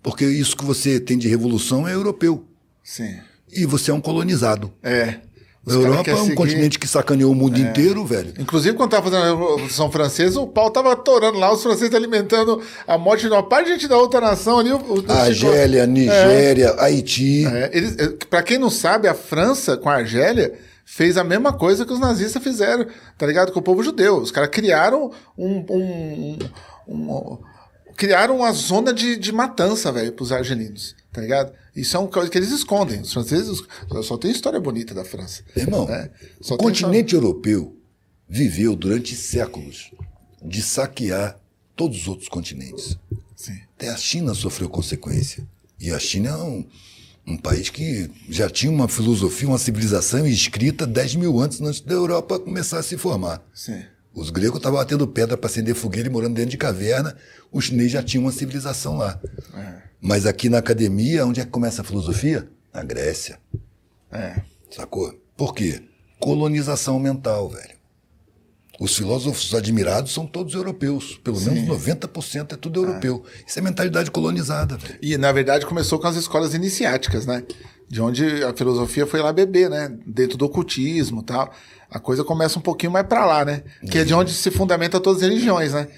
Porque isso que você tem de revolução é europeu. Sim. E você é um colonizado. É. A Os cara Europa é um seguir- continente que sacaneou o mundo inteiro, velho. Inclusive, quando tava fazendo a Revolução Francesa, o pau tava atorando lá, os franceses alimentando a morte de uma parte de gente da outra nação ali. O, o, o Argélia, Nigéria, Haiti. É, eles, é, pra quem não sabe, a França com a Argélia fez a mesma coisa que os nazistas fizeram, tá ligado? Com o povo judeu. Os caras criaram um, um- um- um- criaram uma zona de, de matança, velho, pros argelinos, tá ligado? Isso é uma coisa que eles escondem. Os franceses só tem história bonita da França. Irmão, né? O continente europeu viveu durante séculos de saquear todos os outros continentes. Sim. Até a China sofreu consequência. E a China é um, um país que já tinha uma filosofia, uma civilização escrita 10 mil antes, antes da Europa começar a se formar. Sim. Os gregos estavam batendo pedra para acender fogueira e morando dentro de caverna. Os chineses já tinham uma civilização lá. Mas aqui na academia, onde é que começa a filosofia? Na Grécia. É. Sacou? Por quê? Colonização mental, velho. Os filósofos admirados são todos europeus. Pelo menos 90% é tudo europeu. Isso é mentalidade colonizada, velho. E, na verdade, começou com as escolas iniciáticas, né? De onde a filosofia foi lá beber, né? Dentro do ocultismo e tal. A coisa começa um pouquinho mais pra lá, né? Que é de onde se fundamenta todas as religiões, né?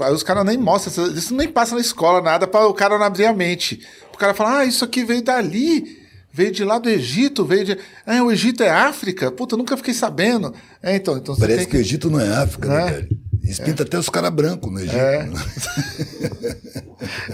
Aí os caras nem mostram, isso nem passa na escola nada para o cara não abrir a mente. O cara fala, ah, isso aqui veio dali, veio de lá do Egito, veio de. Ah, o Egito é África? Puta, eu nunca fiquei sabendo. É, então, então você Parece tem que... o Egito não é África, né, É. velho? Eles pintam até os caras brancos no Egito. É.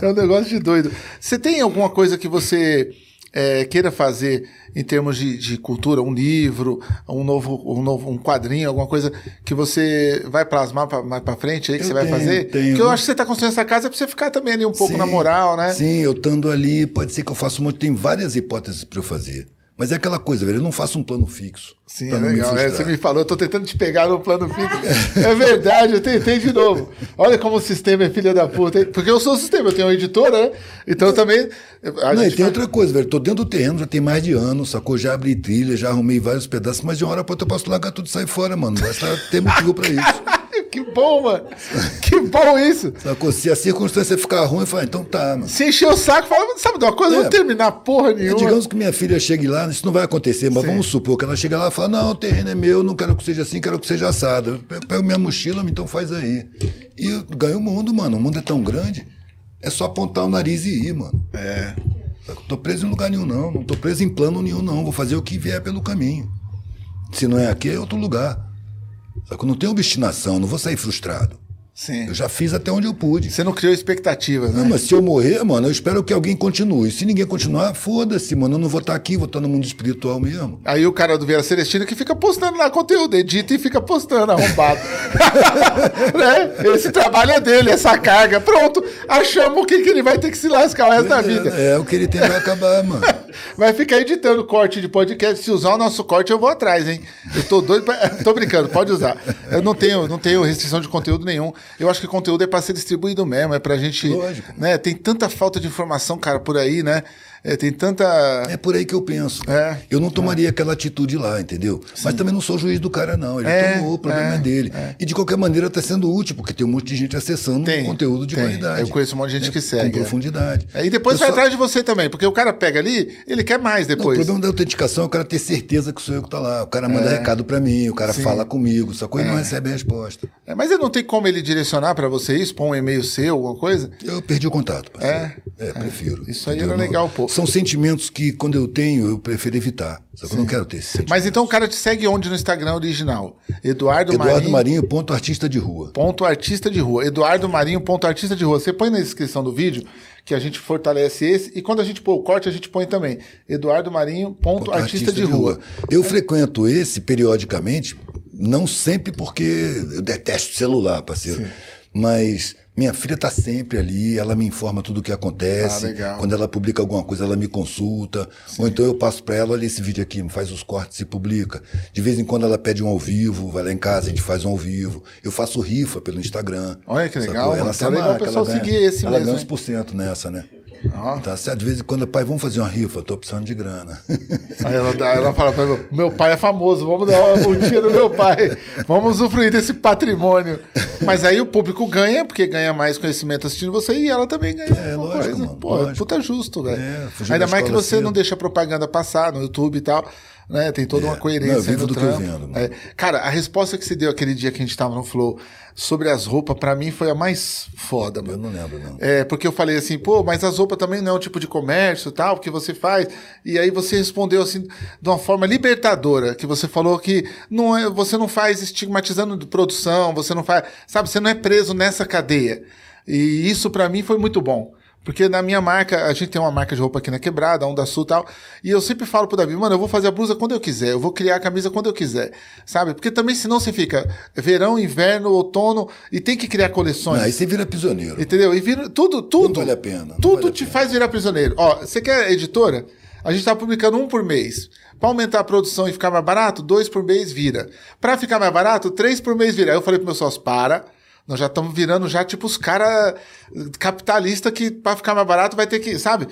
É um negócio de doido. Você tem alguma coisa que você é, queira fazer em termos de, de cultura, um livro, um novo, um novo, um quadrinho, alguma coisa que você vai plasmar pra, mais para frente aí que Eu você vai tenho, fazer? tenho. Porque eu acho que você está construindo essa casa para você ficar também ali um pouco Sim, na moral, né? Sim, eu estando ali, pode ser que eu faça monte. Tem várias hipóteses para eu fazer. Mas é aquela coisa, velho, eu não faço um plano fixo. Sim, é não me legal. É, você me falou, eu tô tentando te pegar no plano fixo. É verdade, eu tentei de novo. Olha como o sistema é filha da puta. Porque eu sou o sistema, eu tenho uma editora, né? Então eu também. Não, e tem faz- outra coisa, velho. Tô dentro do terreno, já tem mais de ano, sacou? Já abri trilha, já arrumei vários pedaços, mas de uma hora pra outra eu posso largar tudo e sair fora, mano. Basta ter motivo pra isso. Que bom, mano. Que bom isso. Sacou? Se a circunstância ficar ruim, fala, então tá, mano. Se encher o saco, fala, sabe de uma coisa? É. Não terminar porra nenhuma. Digamos que minha filha chegue lá, isso não vai acontecer, mas vamos supor que ela chega lá e fala: Não, o terreno é meu, não quero que seja assim, quero que seja assado. Eu pego minha mochila, então faz aí. E eu ganho o mundo, mano. O mundo é tão grande, é só apontar o nariz e ir, mano. É. Eu tô preso em lugar nenhum, não. Não tô preso em plano nenhum, não. Vou fazer o que vier pelo caminho. Se não é aqui, é outro lugar. Só que eu não tenho obstinação, não vou sair frustrado. Sim. Eu já fiz até onde eu pude. Você não criou expectativas, né? Não, mas se eu morrer, mano, eu espero que alguém continue. Se ninguém continuar, foda-se, mano. Eu não vou estar aqui, vou estar no mundo espiritual mesmo. Aí o cara do Vieira Celestino que fica postando lá conteúdo, edita e fica postando, arrombado. né? Esse trabalho é dele, essa carga. Pronto, achamos o que, que ele vai ter que se lascar o resto da vida. É, é, o que ele tem vai acabar, mano. Vai ficar editando corte de podcast. Se usar o nosso corte, eu vou atrás, hein? Eu tô doido pra... Tô brincando, pode usar. Eu não tenho, não tenho restrição de conteúdo nenhum. Eu acho que conteúdo é pra ser distribuído mesmo, é pra gente. Lógico. Né? Tem tanta falta de informação, cara, por aí, né? É, tem tanta. É por aí que eu penso. É, eu não tomaria aquela atitude lá, entendeu? Mas também não sou juiz do cara, não. Ele É, tomou, o problema é, é, dele. E de qualquer maneira está sendo útil, porque tem um monte de gente acessando Tem, conteúdo de tem. qualidade. Eu conheço um monte de gente né? que segue, Com é. profundidade. Aí depois Eu vai só- atrás de você também, porque o cara pega ali, ele quer mais Não, o depois. problema da autenticação é o cara ter certeza que sou eu que tá lá. O cara manda recado para mim, o cara fala comigo, só coisa não recebe resposta. É, mas ele não tem como ele direcionar pra você isso, pôr um e-mail seu, alguma coisa? Eu perdi o contato, parceiro. É, prefiro. Isso aí entendeu? era legal, pô. São sentimentos que, quando eu tenho, eu prefiro evitar. Só que eu não quero ter esse sentimento. Mas então o cara te segue onde no Instagram original? Eduardo, Eduardo Marinho. Marinho, ponto artista de rua. Ponto artista de rua. Eduardo Marinho, ponto artista de rua. Você põe na descrição do vídeo que a gente fortalece esse. E quando a gente pôr o corte, a gente põe também. Eduardo Marinho, ponto, Ponto artista, de, rua. Eu frequento esse periodicamente, não sempre porque eu detesto celular, parceiro. Mas minha filha está sempre ali, ela me informa tudo o que acontece. Ah, legal. Quando ela publica alguma coisa, ela me consulta. Ou então eu passo para ela, olha esse vídeo aqui, faz os cortes e publica. De vez em quando ela pede um ao vivo, vai lá em casa, a gente faz um ao vivo. Eu faço rifa pelo Instagram. Olha que Sacou? legal, mano. Ela se Tá legal amarra, o pessoal ela ganha- seguir esse Ela mesmo, ganha uns por cento nessa, né? Ó. Tá certo? De vez em quando, pai, vamos fazer uma rifa, tô precisando de grana. Aí ela, ela fala pra mim, meu pai é famoso, vamos dar uma multinha no meu pai. Vamos usufruir desse patrimônio. Mas aí o público ganha, porque ganha mais conhecimento assistindo você e ela também ganha. É, lógico, coisa. mano, Pô, lógico. puta justo, velho. É, Ainda da mais que você cedo. não deixa propaganda passar no YouTube e tal. Né? Tem toda uma coerência Não, eu vivo no do que eu vendo. É. Cara, a resposta que você deu aquele dia que a gente tava no Flow sobre as roupas, pra mim, foi a mais foda, Eu mano. não lembro, não. É, porque eu falei assim, pô, mas as roupas também não é um tipo de comércio tal, que você faz. E aí você respondeu assim, de uma forma libertadora, que você falou que não é, você não faz estigmatizando produção, você não faz, sabe, você não é preso nessa cadeia. E isso pra mim foi muito bom. Porque na minha marca, a gente tem uma marca de roupa aqui na Quebrada, Onda Sul e tal, e eu sempre falo pro Davi, mano, eu vou fazer a blusa quando eu quiser, eu vou criar a camisa quando eu quiser, sabe? Porque também senão você fica verão, inverno, outono, e tem que criar coleções. Não, aí você vira prisioneiro. Entendeu? E vira tudo, tudo. vale a pena, não Tudo vale te pena. faz virar prisioneiro. Ó, você quer editora? A gente tá publicando um por mês. Pra aumentar a produção e ficar mais barato, dois por mês vira. Pra ficar mais barato, três por mês vira. Aí eu falei pro meu sócio, para. Nós já estamos virando já tipo os caras capitalistas que pra ficar mais barato vai ter que, sabe?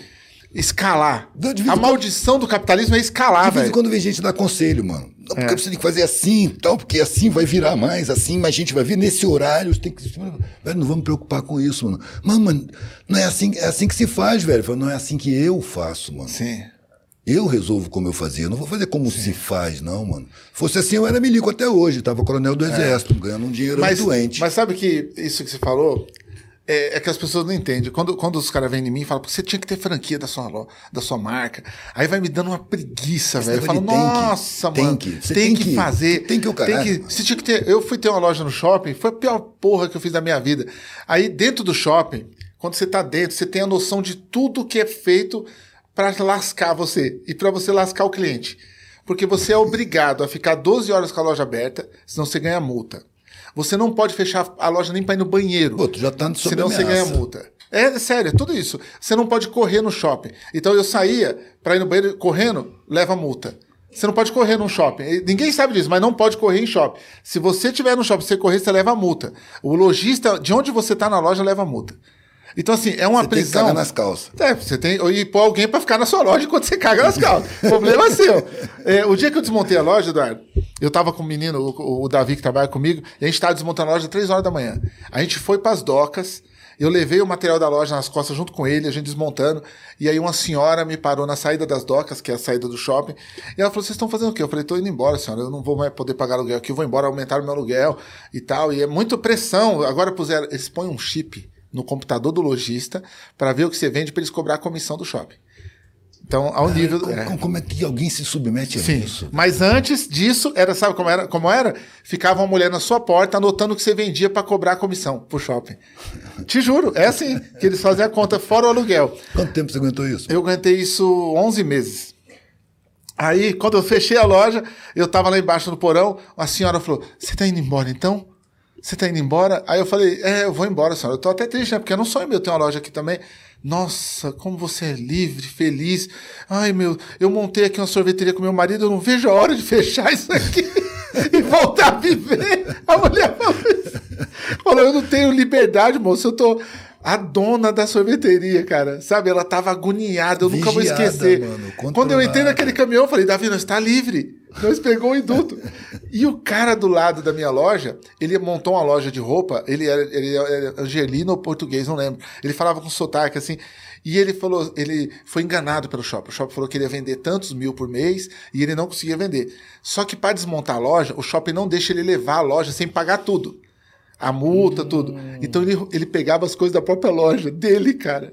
Escalar. Em A quando- maldição do capitalismo é escalar, velho. quando vem gente dar conselho, mano. Não, É. porque você tem que fazer assim, tal, porque assim vai virar mais, assim mais gente vai vir nesse horário. Você tem que... Velho, não vamos preocupar com isso, mano. Mano, mano, não é assim, é assim que se faz, velho. Não é assim que eu faço, mano. Sim. Eu resolvo como eu fazia. Eu não vou fazer como se faz, não, mano. Fosse assim, eu era milico até hoje. Tava coronel do exército, ganhando um dinheiro É. Mas, doente. mas sabe que isso que você falou é, é que as pessoas não entendem. Quando, quando os caras vêm em mim e falam, "Pô, você tinha que ter franquia da sua, da sua marca. Aí vai me dando uma preguiça, velho. Eu falo, nossa, tem mano. que, tem, tem que, fazer. tem que o caralho. Tem que, você tinha que ter. Eu fui ter uma loja no shopping, foi a pior porra que eu fiz da minha vida. Aí dentro do shopping, quando você tá dentro, você tem a noção de tudo que é feito para lascar você e para você lascar o cliente. Porque você é obrigado a ficar 12 horas com a loja aberta, senão você ganha multa. Você não pode fechar a loja nem para ir no banheiro. Pô, tu já tá Senão você ganha ameaça. multa. É sério, é tudo isso. Você não pode correr no shopping. Então eu saía para ir no banheiro correndo, leva multa. Você não pode correr num shopping. Ninguém sabe disso, mas não pode correr em shopping. Se você estiver no shopping, você correr, você leva multa. O lojista, de onde você está na loja, leva multa. Então, assim, é uma Você tem que prisão. cagar nas calças. É, você tem. E pôr alguém pra ficar na sua loja enquanto você caga nas calças. O problema é seu. É, o dia que eu desmontei a loja, Eduardo, eu tava com o menino, o, o Davi, que trabalha comigo, e a gente tava desmontando a loja às 3 horas da manhã. A gente foi pras docas. Eu levei o material da loja nas costas junto com ele, a gente desmontando. E aí uma senhora me parou na saída das docas, que é a saída do shopping. E ela falou: Vocês estão fazendo o quê? Eu falei: Tô indo embora, senhora. Eu não vou mais poder pagar aluguel aqui. Eu vou embora, aumentar o meu aluguel e tal. E é muito pressão. Agora puseram, eles põem um chip no computador do lojista para ver o que você vende para eles cobrar a comissão do shopping. Então, ao nível. Como é. como- é que alguém se submete a Sim. isso? Mas antes disso, era, sabe como era? Como era? Ficava uma mulher na sua porta anotando o que você vendia para cobrar a comissão pro shopping. Te juro, é assim que eles fazem a conta fora o aluguel. Quanto tempo você aguentou isso? Eu aguentei isso 11 meses. Aí, quando eu fechei a loja, eu tava lá embaixo no porão, a senhora falou: Você tá indo embora então? Você tá indo embora? Aí eu falei: É, eu vou embora, senhora. Eu tô até triste, né? Porque eu não sonho meu ter uma loja aqui também. Nossa, como você é livre, feliz. Ai, meu, eu montei aqui uma sorveteria com meu marido, eu não vejo a hora de fechar isso aqui e voltar a viver. A mulher falou eu não tenho liberdade, moço, eu tô a dona da sorveteria, cara. Sabe, ela tava agoniada, eu nunca vou Vigiada, esquecer. mano, Quando eu entrei naquele caminhão, eu falei, Davi, nós está livre. Nós pegou o induto. E o cara do lado da minha loja, ele montou uma loja de roupa, ele era, ele era angelino ou português, não lembro. Ele falava com sotaque assim. E ele falou, ele foi enganado pelo shopping. O shopping falou que ele ia vender tantos mil por mês e ele não conseguia vender. Só que para desmontar a loja, o shopping não deixa ele levar a loja sem pagar tudo. A multa, tudo. Então ele, ele pegava as coisas da própria loja dele, cara.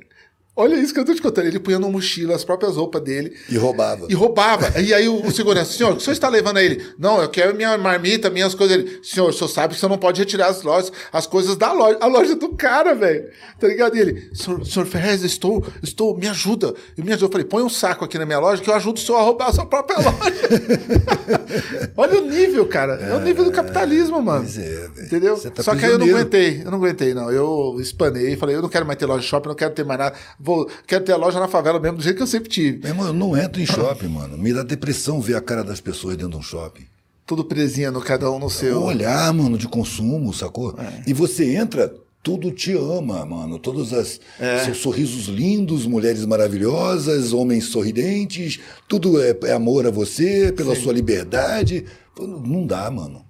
Olha isso que eu tô te contando. Ele punha numa mochila as próprias roupas dele. E roubava. E roubava. E aí o, o segurança, senhor, o que o senhor está levando a ele? Não, eu quero minha marmita, minhas coisas. Ele, senhor, o senhor sabe que o senhor não pode retirar as lojas, as coisas da loja, a loja do cara, velho. Tá ligado? E ele, senhor, senhor Ferrez, estou, estou, me ajuda. Eu me ajuda. Eu falei, põe um saco aqui na minha loja que eu ajudo o senhor a roubar a sua própria loja. Olha o nível, cara. É o nível do capitalismo, mano. Pois é, velho. Entendeu? Tá Só que aí eu não aguentei, eu não aguentei, não. Eu espanei, falei, eu não quero mais ter loja de shopping, não quero ter mais nada. Vou, quero ter a loja na favela mesmo, do jeito que eu sempre tive. Meu irmão, eu não entro em shopping, mano. Me dá depressão ver a cara das pessoas dentro de um shopping. Tudo presinha no cada um no O seu. olhar, mano, de consumo, sacou? É. E você entra, tudo te ama, mano. Todos as, É. seus sorrisos lindos, mulheres maravilhosas, homens sorridentes, tudo é, é amor a você, pela sua liberdade. Não- dá, mano.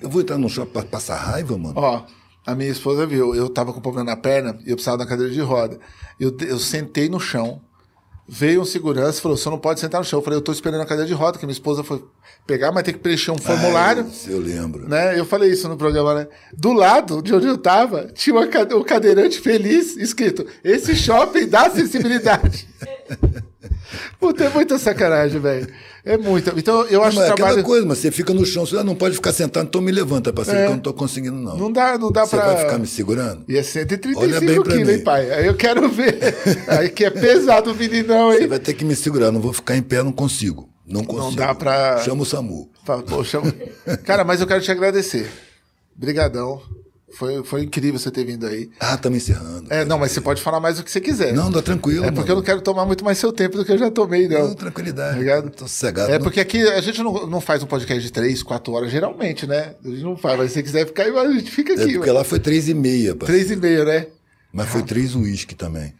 Eu vou entrar no shopping pra passar raiva, mano. É. Ó, a minha esposa viu, eu tava com problema na perna e eu precisava da cadeira de roda. Eu, eu sentei no chão, veio um segurança e falou: você não pode sentar no chão. Eu falei: eu tô esperando a cadeira de roda, que minha esposa foi pegar, mas tem que preencher um formulário. Ah, isso eu lembro. né? Eu falei isso no programa, né? Do lado de onde eu tava, tinha uma um cadeirante feliz escrito: Esse shopping dá acessibilidade. Puta, é muita sacanagem, velho. É muita. Então eu acho Mas que é trabalho. aquela coisa, mas você fica no chão, você ah, não pode ficar sentado, então me levanta, parceiro, É. que eu não tô conseguindo, não. Não dá, não dá você pra. vai ficar me segurando? E é Olha 135 bem pra quilos, hein, pai? Aí eu quero ver. Aí que é pesado o meninão, Você hein? vai ter que me segurar, não vou ficar em pé, não consigo. Não consigo. dá pra- Chama o SAMU. Fala, Poxa, cara, mas eu quero te agradecer. Brigadão. Foi, foi incrível você ter vindo aí. Ah, estamos encerrando. É, não, mas você pode falar mais o que você quiser. Não, dá tranquilo. É porque eu não quero tomar muito mais seu tempo do que eu já tomei, não. Não, tranquilidade. Obrigado. Tô sossegado. É não- porque aqui a gente não, não faz um podcast de 3, 4 horas, geralmente, né? A gente não faz, mas se você quiser ficar aí, a gente fica É aqui. porque lá foi três e meia, parceiro. 3 e meio, né? Mas foi três uísque também.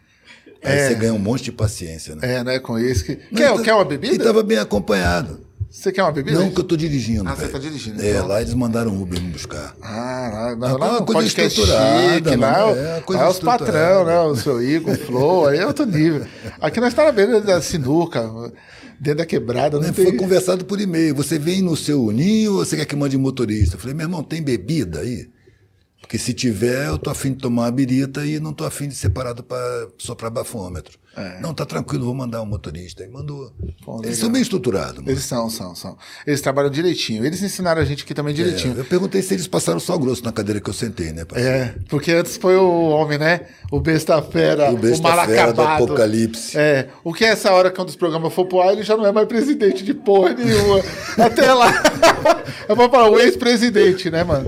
Aí É. você ganha um monte de paciência, né? É, né? Com isso que. Quer, tá- quer uma bebida? tava bem acompanhado. Você quer uma bebida? Não, que eu tô dirigindo. Ah, você tá dirigindo, É, então. lá eles mandaram um Uber me buscar. Ah, lá, Ah, lá, uma no coisa estruturada, chique, lá, é, coisa lá os patrão, né? O seu Igor, o Flow, aí é outro nível. Aqui nós estamos na beira da sinuca, dentro da quebrada, não Né, tem... Foi conversado por e-mail. Você vem no seu ninho ou você quer que mande motorista? Eu falei, meu irmão, tem bebida aí? Porque se tiver, eu tô afim de tomar uma birita e não tô afim de separado para só para bafômetro. Não, tá tranquilo, vou mandar um motorista. Aí mandou. É. Pô, Eles legal. são bem estruturados. mano. Eles são, são, são. Eles trabalham direitinho. Eles ensinaram a gente aqui também direitinho. É, eu perguntei se eles passaram sal grosso na cadeira que eu sentei, né, parceiro? É, porque antes foi o homem, né? O besta fera, O o, besta mal fera do acabado. apocalipse. É, o que é essa hora quando os programas for pro ar, ele já não é mais presidente de porra nenhuma. Até lá. Eu vou falar, o ex-presidente, né, mano?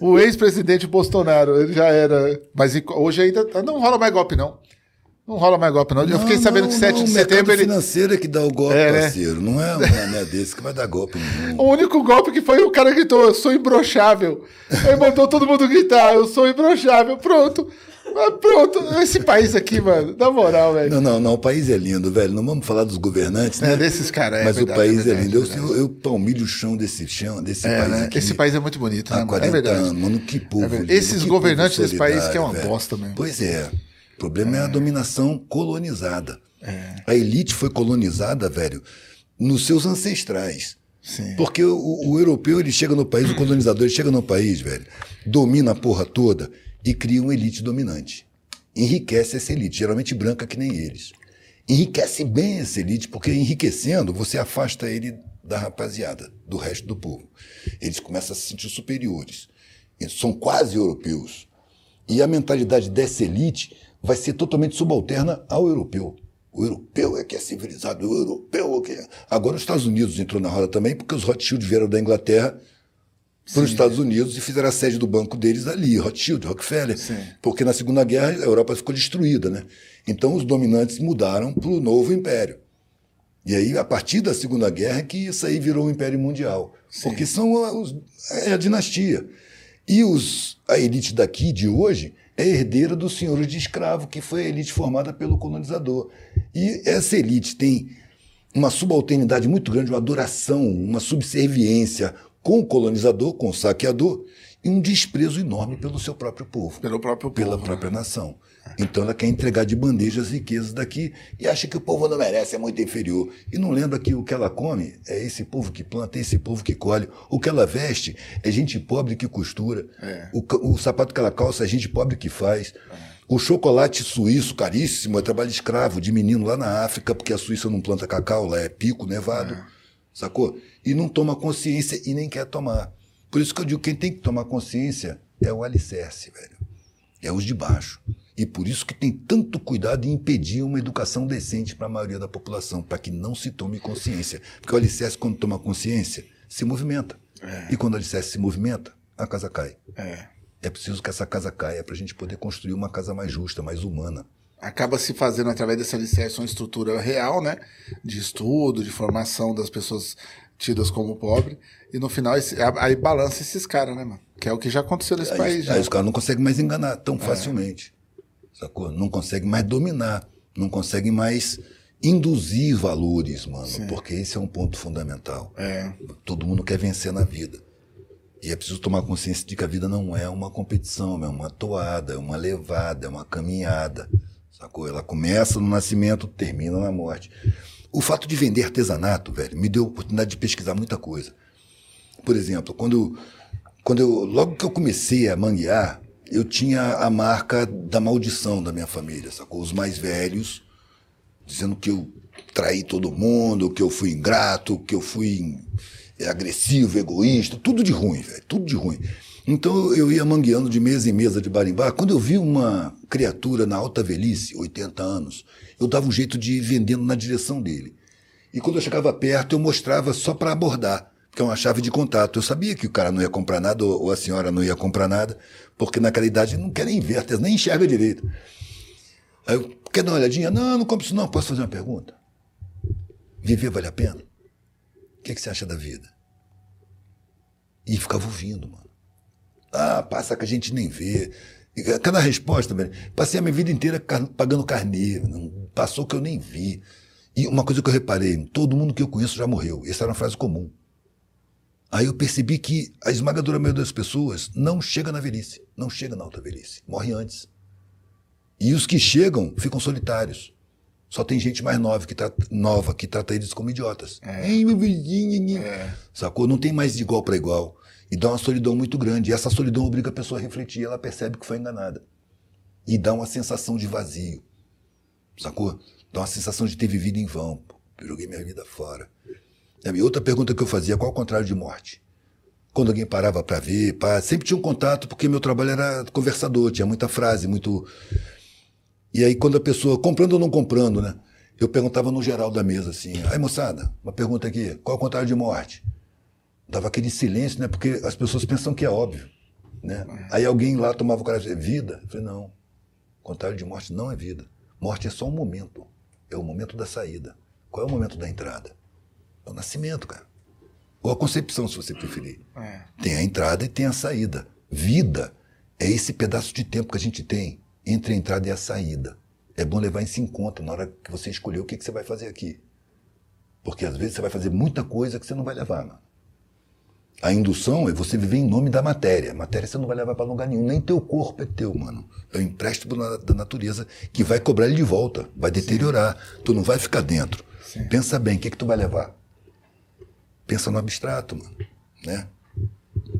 O ex-presidente Bolsonaro, ele já era. Mas hoje ainda não rola mais golpe, não. Não rola mais golpe, não. Eu fiquei Não, sabendo não, que 7 não, de setembro mercado ele. financeiro é que dá o golpe, É, né? parceiro. Não é um mané desse que vai dar golpe nenhum. O único golpe que foi o cara gritou, eu sou imbrochável. Aí mandou todo mundo gritar, eu sou imbrochável. Pronto. Mas pronto, esse país aqui, mano, na moral, velho. Não, não, não, o país é lindo, velho. Não vamos falar dos governantes, né? É, desses caras, é Mas verdade, o país é é, verdade, lindo. é Eu, eu, eu palmilho o chão desse chão, desse É, país né? aqui. Esse país é muito bonito, né? Há mano? 40 é verdade. anos, mano, que povo. É lindo, Esses que governantes desse país que é uma solidário, bosta mesmo. Pois é. O problema é, a dominação colonizada. É. A elite foi colonizada, velho, nos seus ancestrais. Sim. Porque o, o europeu, ele chega no país, o colonizador, ele chega no país, velho, domina a porra toda e cria uma elite dominante. Enriquece essa elite, geralmente branca que nem eles. Enriquece bem essa elite, porque enriquecendo, você afasta ele da rapaziada, do resto do povo. Eles começam a se sentir superiores. Eles são quase europeus. E a mentalidade dessa elite vai ser totalmente subalterna ao europeu. O europeu é que é civilizado, o europeu é que é. Agora os Estados Unidos entrou na roda também, porque os Rothschild vieram da Inglaterra para os Estados Unidos e fizeram a sede do banco deles ali, Rothschild, Rockefeller. Sim. Porque na Segunda Guerra a Europa ficou destruída, né? Então os dominantes mudaram para o novo império. E aí, a partir da Segunda Guerra, que isso aí virou o Império Mundial. Porque são a, os- é a dinastia. E os, a elite daqui, de hoje, é herdeira dos senhores de escravo, que foi a elite formada pelo colonizador. E essa elite tem uma subalternidade muito grande, uma adoração, uma subserviência com o colonizador, com o saqueador, e um desprezo enorme pelo seu próprio povo Pelo próprio povo. pela né? própria nação. Então ela quer entregar de bandeja as riquezas daqui e acha que o povo não merece, é muito inferior. E não lembra que o que ela come é esse povo que planta, é esse povo que colhe. O que ela veste é gente pobre que costura. É. O, o sapato que ela calça é gente pobre que faz. O chocolate suíço, caríssimo, é trabalho escravo de menino lá na África, porque a Suíça não planta cacau, lá é pico nevado. Sacou? E não toma consciência e nem quer tomar. Por isso que eu digo, quem tem que tomar consciência é o alicerce, velho é os de baixo. E por isso que tem tanto cuidado em impedir uma educação decente para a maioria da população, para que não se tome consciência. Porque o alicerce, quando toma consciência, se movimenta. E quando o alicerce se movimenta, a casa cai. É. É preciso que essa casa caia para a gente poder construir uma casa mais justa, mais humana. Acaba se fazendo através dessa alicerce uma estrutura real, né? De estudo, de formação das pessoas tidas como pobre. E no final, esse- aí balança esses caras, né, mano? Que é o que já aconteceu nesse Aí, país. Já. aí os caras não conseguem mais enganar tão facilmente. Sacou? Não conseguem mais dominar. Não conseguem mais induzir valores, mano. Porque esse é um ponto fundamental. É. Todo mundo quer vencer na vida. E é preciso tomar consciência de que a vida não é uma competição, é uma toada, é uma levada, é uma caminhada. Sacou? Ela começa no nascimento, termina na morte. O fato de vender artesanato, velho, me deu a oportunidade de pesquisar muita coisa. Por exemplo, quando, quando eu, logo que eu comecei a manguear, eu tinha a marca da maldição da minha família, sacou? Os mais velhos, dizendo que eu traí todo mundo, que eu fui ingrato, que eu fui agressivo, egoísta, tudo de ruim, velho, tudo de ruim. Então eu ia mangueando de mesa em mesa de bar em bar. Quando eu vi uma criatura na alta velhice, 80 anos, eu dava um jeito de ir vendendo na direção dele. E quando eu chegava perto, eu mostrava só para abordar, que é uma chave de contato. Eu sabia que o cara não ia comprar nada ou a senhora não ia comprar nada, porque naquela idade não quer nem ver, nem enxerga direito. Aí eu, quer dar uma olhadinha? Não, não compro isso não. Posso fazer uma pergunta? Viver vale a pena? O que, que você acha da vida? E ficava ouvindo, mano. Ah, passa que a gente nem vê. Cada resposta, velho. Passei a minha vida inteira pagando carnê. Passou que eu nem vi. E uma coisa que eu reparei: todo mundo que eu conheço já morreu. Essa era uma frase comum. Aí eu percebi que a esmagadora maioria das pessoas não chega na velhice, não chega na alta velhice, morre antes. E os que chegam ficam solitários. Só tem gente mais nova que trata, nova que trata eles como idiotas. Ei, meu vizinho, Sacou? Não tem mais de igual para igual. E dá uma solidão muito grande. E essa solidão obriga a pessoa a refletir. Ela percebe que foi enganada. E dá uma sensação de vazio. Sacou? Dá uma sensação de ter vivido em vão. Eu joguei minha vida fora. E outra pergunta que eu fazia, qual é o contrário de morte? Quando alguém parava para ver, pá, sempre tinha um contato, porque meu trabalho era conversador, tinha muita frase, muito. E aí, quando a pessoa, comprando ou não comprando, né? Eu perguntava no geral da mesa assim: aí moçada, uma pergunta aqui, qual é o contrário de morte? Dava aquele silêncio, né? Porque as pessoas pensam que é óbvio, né? Aí alguém lá tomava o cara e dizia: vida? Eu falei: não, o contrário de morte não é vida. Morte é só um momento, é o momento da saída. Qual é o momento da entrada? É o nascimento, cara. Ou a concepção, se você preferir. É. Tem a entrada e tem a saída. Vida é esse pedaço de tempo que a gente tem entre a entrada e a saída. É bom levar isso em conta na hora que você escolher o que, que você vai fazer aqui. Porque às vezes você vai fazer muita coisa que você não vai levar, mano. A indução é você viver em nome da matéria. A matéria você não vai levar para lugar nenhum. Nem teu corpo é teu, mano. É um empréstimo da natureza que vai cobrar ele de volta. Vai deteriorar. Sim. Tu não vai ficar dentro. Sim. Pensa bem, o que, que tu vai levar? Pensa no abstrato, mano. Né?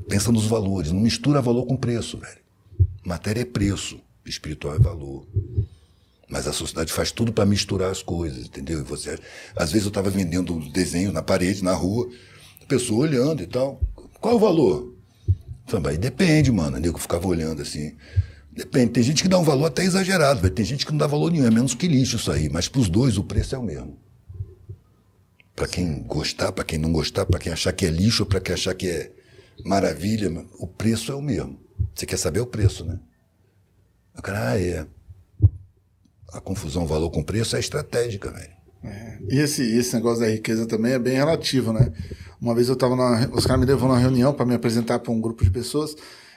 Pensa nos valores. Não mistura valor com preço, velho. Matéria é preço. Espiritual é valor. Mas a sociedade faz tudo para misturar as coisas, entendeu? E você, às vezes eu estava vendendo desenho na parede, na rua, a pessoa olhando e tal. Qual o valor? Falei, depende, mano. Nego ficava olhando assim. Depende. Tem gente que dá um valor até exagerado, véio. tem gente que não dá valor nenhum, é menos que lixo isso aí. Mas para os dois o preço é o mesmo. Para quem gostar, para quem não gostar, para quem achar que é lixo, para quem achar que é maravilha, o preço é o mesmo. Você quer saber o preço, né? O cara, ah, é. A confusão valor com preço é estratégica, velho. É. E esse, esse negócio da riqueza também é bem relativo, né? Uma vez eu tava na. Os caras me levou numa reunião para me apresentar para um grupo de pessoas.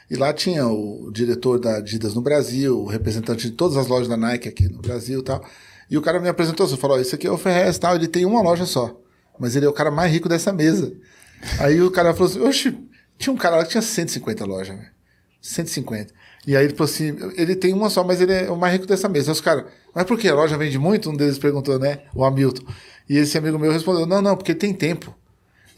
E lá tinha o diretor da Adidas no Brasil, o representante de todas as lojas da Nike aqui no Brasil e tal. E o cara me apresentou, você falou, isso aqui é o Ferrez tal, ele tem uma loja só. Mas ele é o cara mais rico dessa mesa. Aí o cara falou assim, oxe, tinha um cara lá que tinha 150 lojas, velho. 150. E aí ele falou assim, ele tem uma só, mas ele é o mais rico dessa mesa. Aí os caras, mas por que? A loja vende muito? Um deles perguntou, né? O Hamilton. E esse amigo meu respondeu, não, não, porque tem tempo.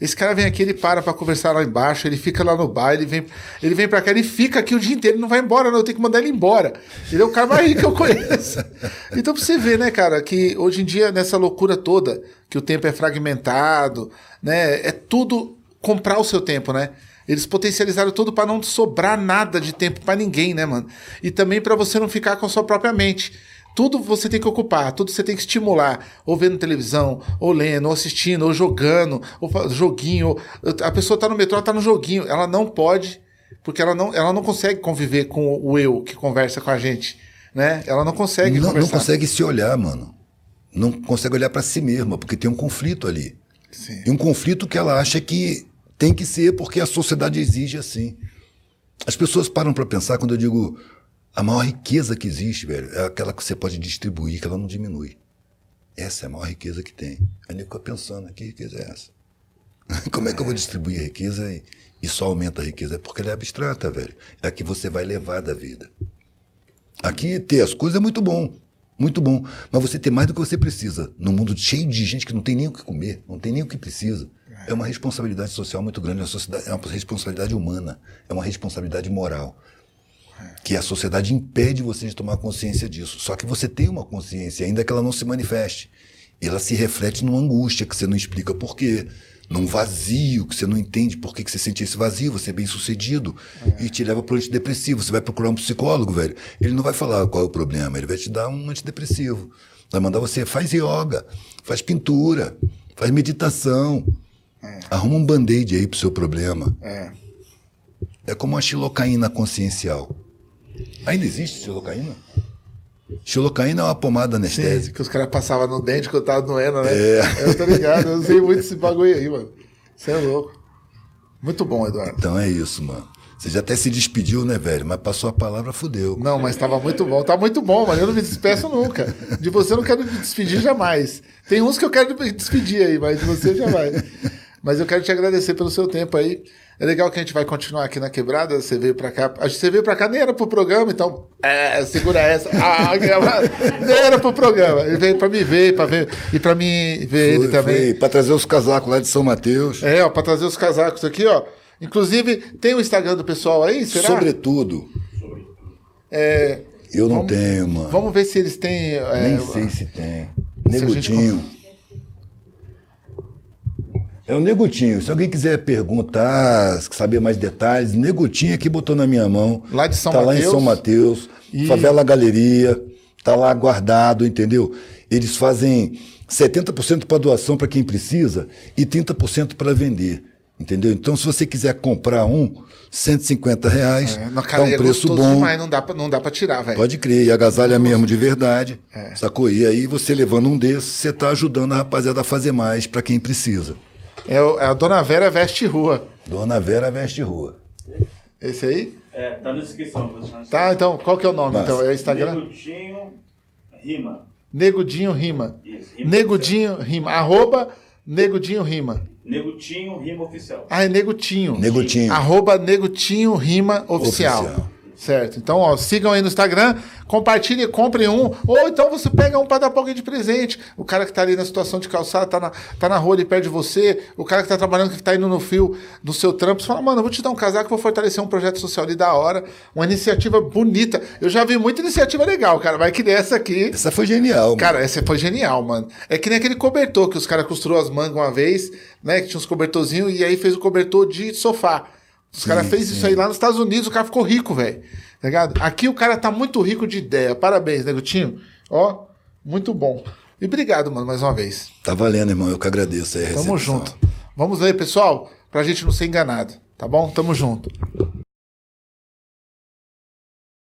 Esse cara vem aqui, ele para pra conversar lá embaixo, ele fica lá no bar, ele vem, ele vem pra cá, ele fica aqui o dia inteiro, ele não vai embora, não, eu tenho que mandar ele embora. Ele é o cara mais rico que eu conheço. Então pra você ver, né, cara, que hoje em dia, nessa loucura toda, que o tempo é fragmentado, né, é tudo comprar o seu tempo, né? Eles potencializaram tudo para não sobrar nada de tempo para ninguém, né, mano? E também para você não ficar com a sua própria mente. Tudo você tem que ocupar, tudo você tem que estimular, ou vendo televisão, ou lendo, ou assistindo, ou jogando, ou joguinho. A pessoa tá no metrô, tá no joguinho. Ela não pode, porque ela não, ela não consegue conviver com o eu que conversa com a gente, né? Ela não consegue não, conversar. Não consegue se olhar, mano. Não consegue olhar para si mesma, porque tem um conflito ali. Sim. E um conflito que ela acha que tem que ser porque a sociedade exige assim. As pessoas param para pensar quando eu digo a maior riqueza que existe, velho, é aquela que você pode distribuir, que ela não diminui. Essa é a maior riqueza que tem. Aí eu fico pensando, que riqueza é essa? Como é que eu vou distribuir a riqueza e, e só aumenta a riqueza? É porque ela é abstrata, velho. É a que você vai levar da vida. Aqui ter as coisas é muito bom. Muito bom. Mas você ter mais do que você precisa. Num mundo cheio de gente que não tem nem o que comer, não tem nem o que precisa. É uma responsabilidade social muito grande, é uma responsabilidade humana, é uma responsabilidade moral. Que a sociedade impede você de tomar consciência disso. Só que você tem uma consciência, ainda que ela não se manifeste. Ela se reflete numa angústia que você não explica por quê. Num vazio que você não entende por que, que você sente esse vazio, você é bem sucedido. É. E te leva para o antidepressivo. Você vai procurar um psicólogo, velho. Ele não vai falar qual é o problema, ele vai te dar um antidepressivo. Vai mandar você, faz yoga, faz pintura, faz meditação. É. Arruma um band-aid aí pro seu problema. É. É como a xilocaína consciencial. Ainda existe xilocaína? Xilocaína é uma pomada anestésica. Sim, que os caras passavam no dente quando tava doendo, né? É. Eu tô ligado, eu sei muito esse bagulho aí, mano. Você é louco. Muito bom, Eduardo. Então é isso, mano. Você já até se despediu, né, velho? Mas passou a palavra, fudeu. Não, mas tava muito bom. Tá muito bom, mano. Eu não me despeço nunca. De você eu não quero me despedir jamais. Tem uns que eu quero me despedir aí, mas de você jamais. Mas eu quero te agradecer pelo seu tempo aí. É legal que a gente vai continuar aqui na quebrada. Você veio pra cá. Acho que você veio pra cá nem era pro programa, então. É, segura essa. Ah, nem era pro programa. Ele veio pra me ver pra ver, e pra mim ver foi, ele também. Foi, pra trazer os casacos lá de São Mateus. É, ó, pra trazer os casacos aqui, ó. Inclusive, tem o Instagram do pessoal aí, será? Sobretudo. É, eu não vamos, tenho, mano. Vamos ver se eles têm. É, Nem sei se tem. Negutinho. É o Negutinho. Se alguém quiser perguntar, saber mais detalhes, Negutinho aqui botou na minha mão. Lá de São tá Mateus. lá em São Mateus. E... Favela Galeria. Tá lá guardado, entendeu? Eles fazem 70% para doação para quem precisa e 30% para vender. Entendeu? Então, se você quiser comprar um, 150 reais, é, tá um é preço bom. Demais, não dá pra, não dá pra tirar, velho. Pode crer, e agasalha mesmo de verdade. É. Sacou? E aí você levando um desses, você tá ajudando a rapaziada a fazer mais para quem precisa. É, o, é a Dona Vera Veste Rua. Dona Vera Veste Rua. Esse aí? É, tá na descrição. Tá, então, qual que é o nome? Então, é o Instagram? Negutinho Rima. Negudinho Rima. Isso, Rima Negudinho Rima. Arroba Negudinho Rima. Oficial. Negutinho Rima Oficial. Ah, é Negutinho. Negutinho. Arroba Negutinho Rima Oficial. Oficial. Certo. Então, ó, sigam aí no Instagram, compartilhem, comprem um. Ou então você pega um para dar pra alguém de presente. O cara que tá ali na situação de calçada, tá na, tá na rua ali perto de você. O cara que tá trabalhando, que tá indo no fio do seu trampo. Você fala, mano, eu vou te dar um casaco, vou fortalecer um projeto social ali da hora. Uma iniciativa bonita. Eu já vi muita iniciativa legal, cara. Vai que nessa aqui. Essa foi genial, mano. Cara, essa foi genial, mano. É que nem aquele cobertor que os caras costurou as mangas uma vez, né? Que tinha uns cobertorzinhos e aí fez o cobertor de sofá. Os caras fez isso aí lá nos Estados Unidos, o cara ficou rico, velho. Tá ligado? Aqui o cara tá muito rico de ideia. Parabéns, Negutinho. Ó, muito bom. E obrigado, mano, mais uma vez. Tá valendo, irmão. Eu que agradeço aí Tamo junto. Vamos ler, pessoal, pra gente não ser enganado. Tá bom? Tamo junto.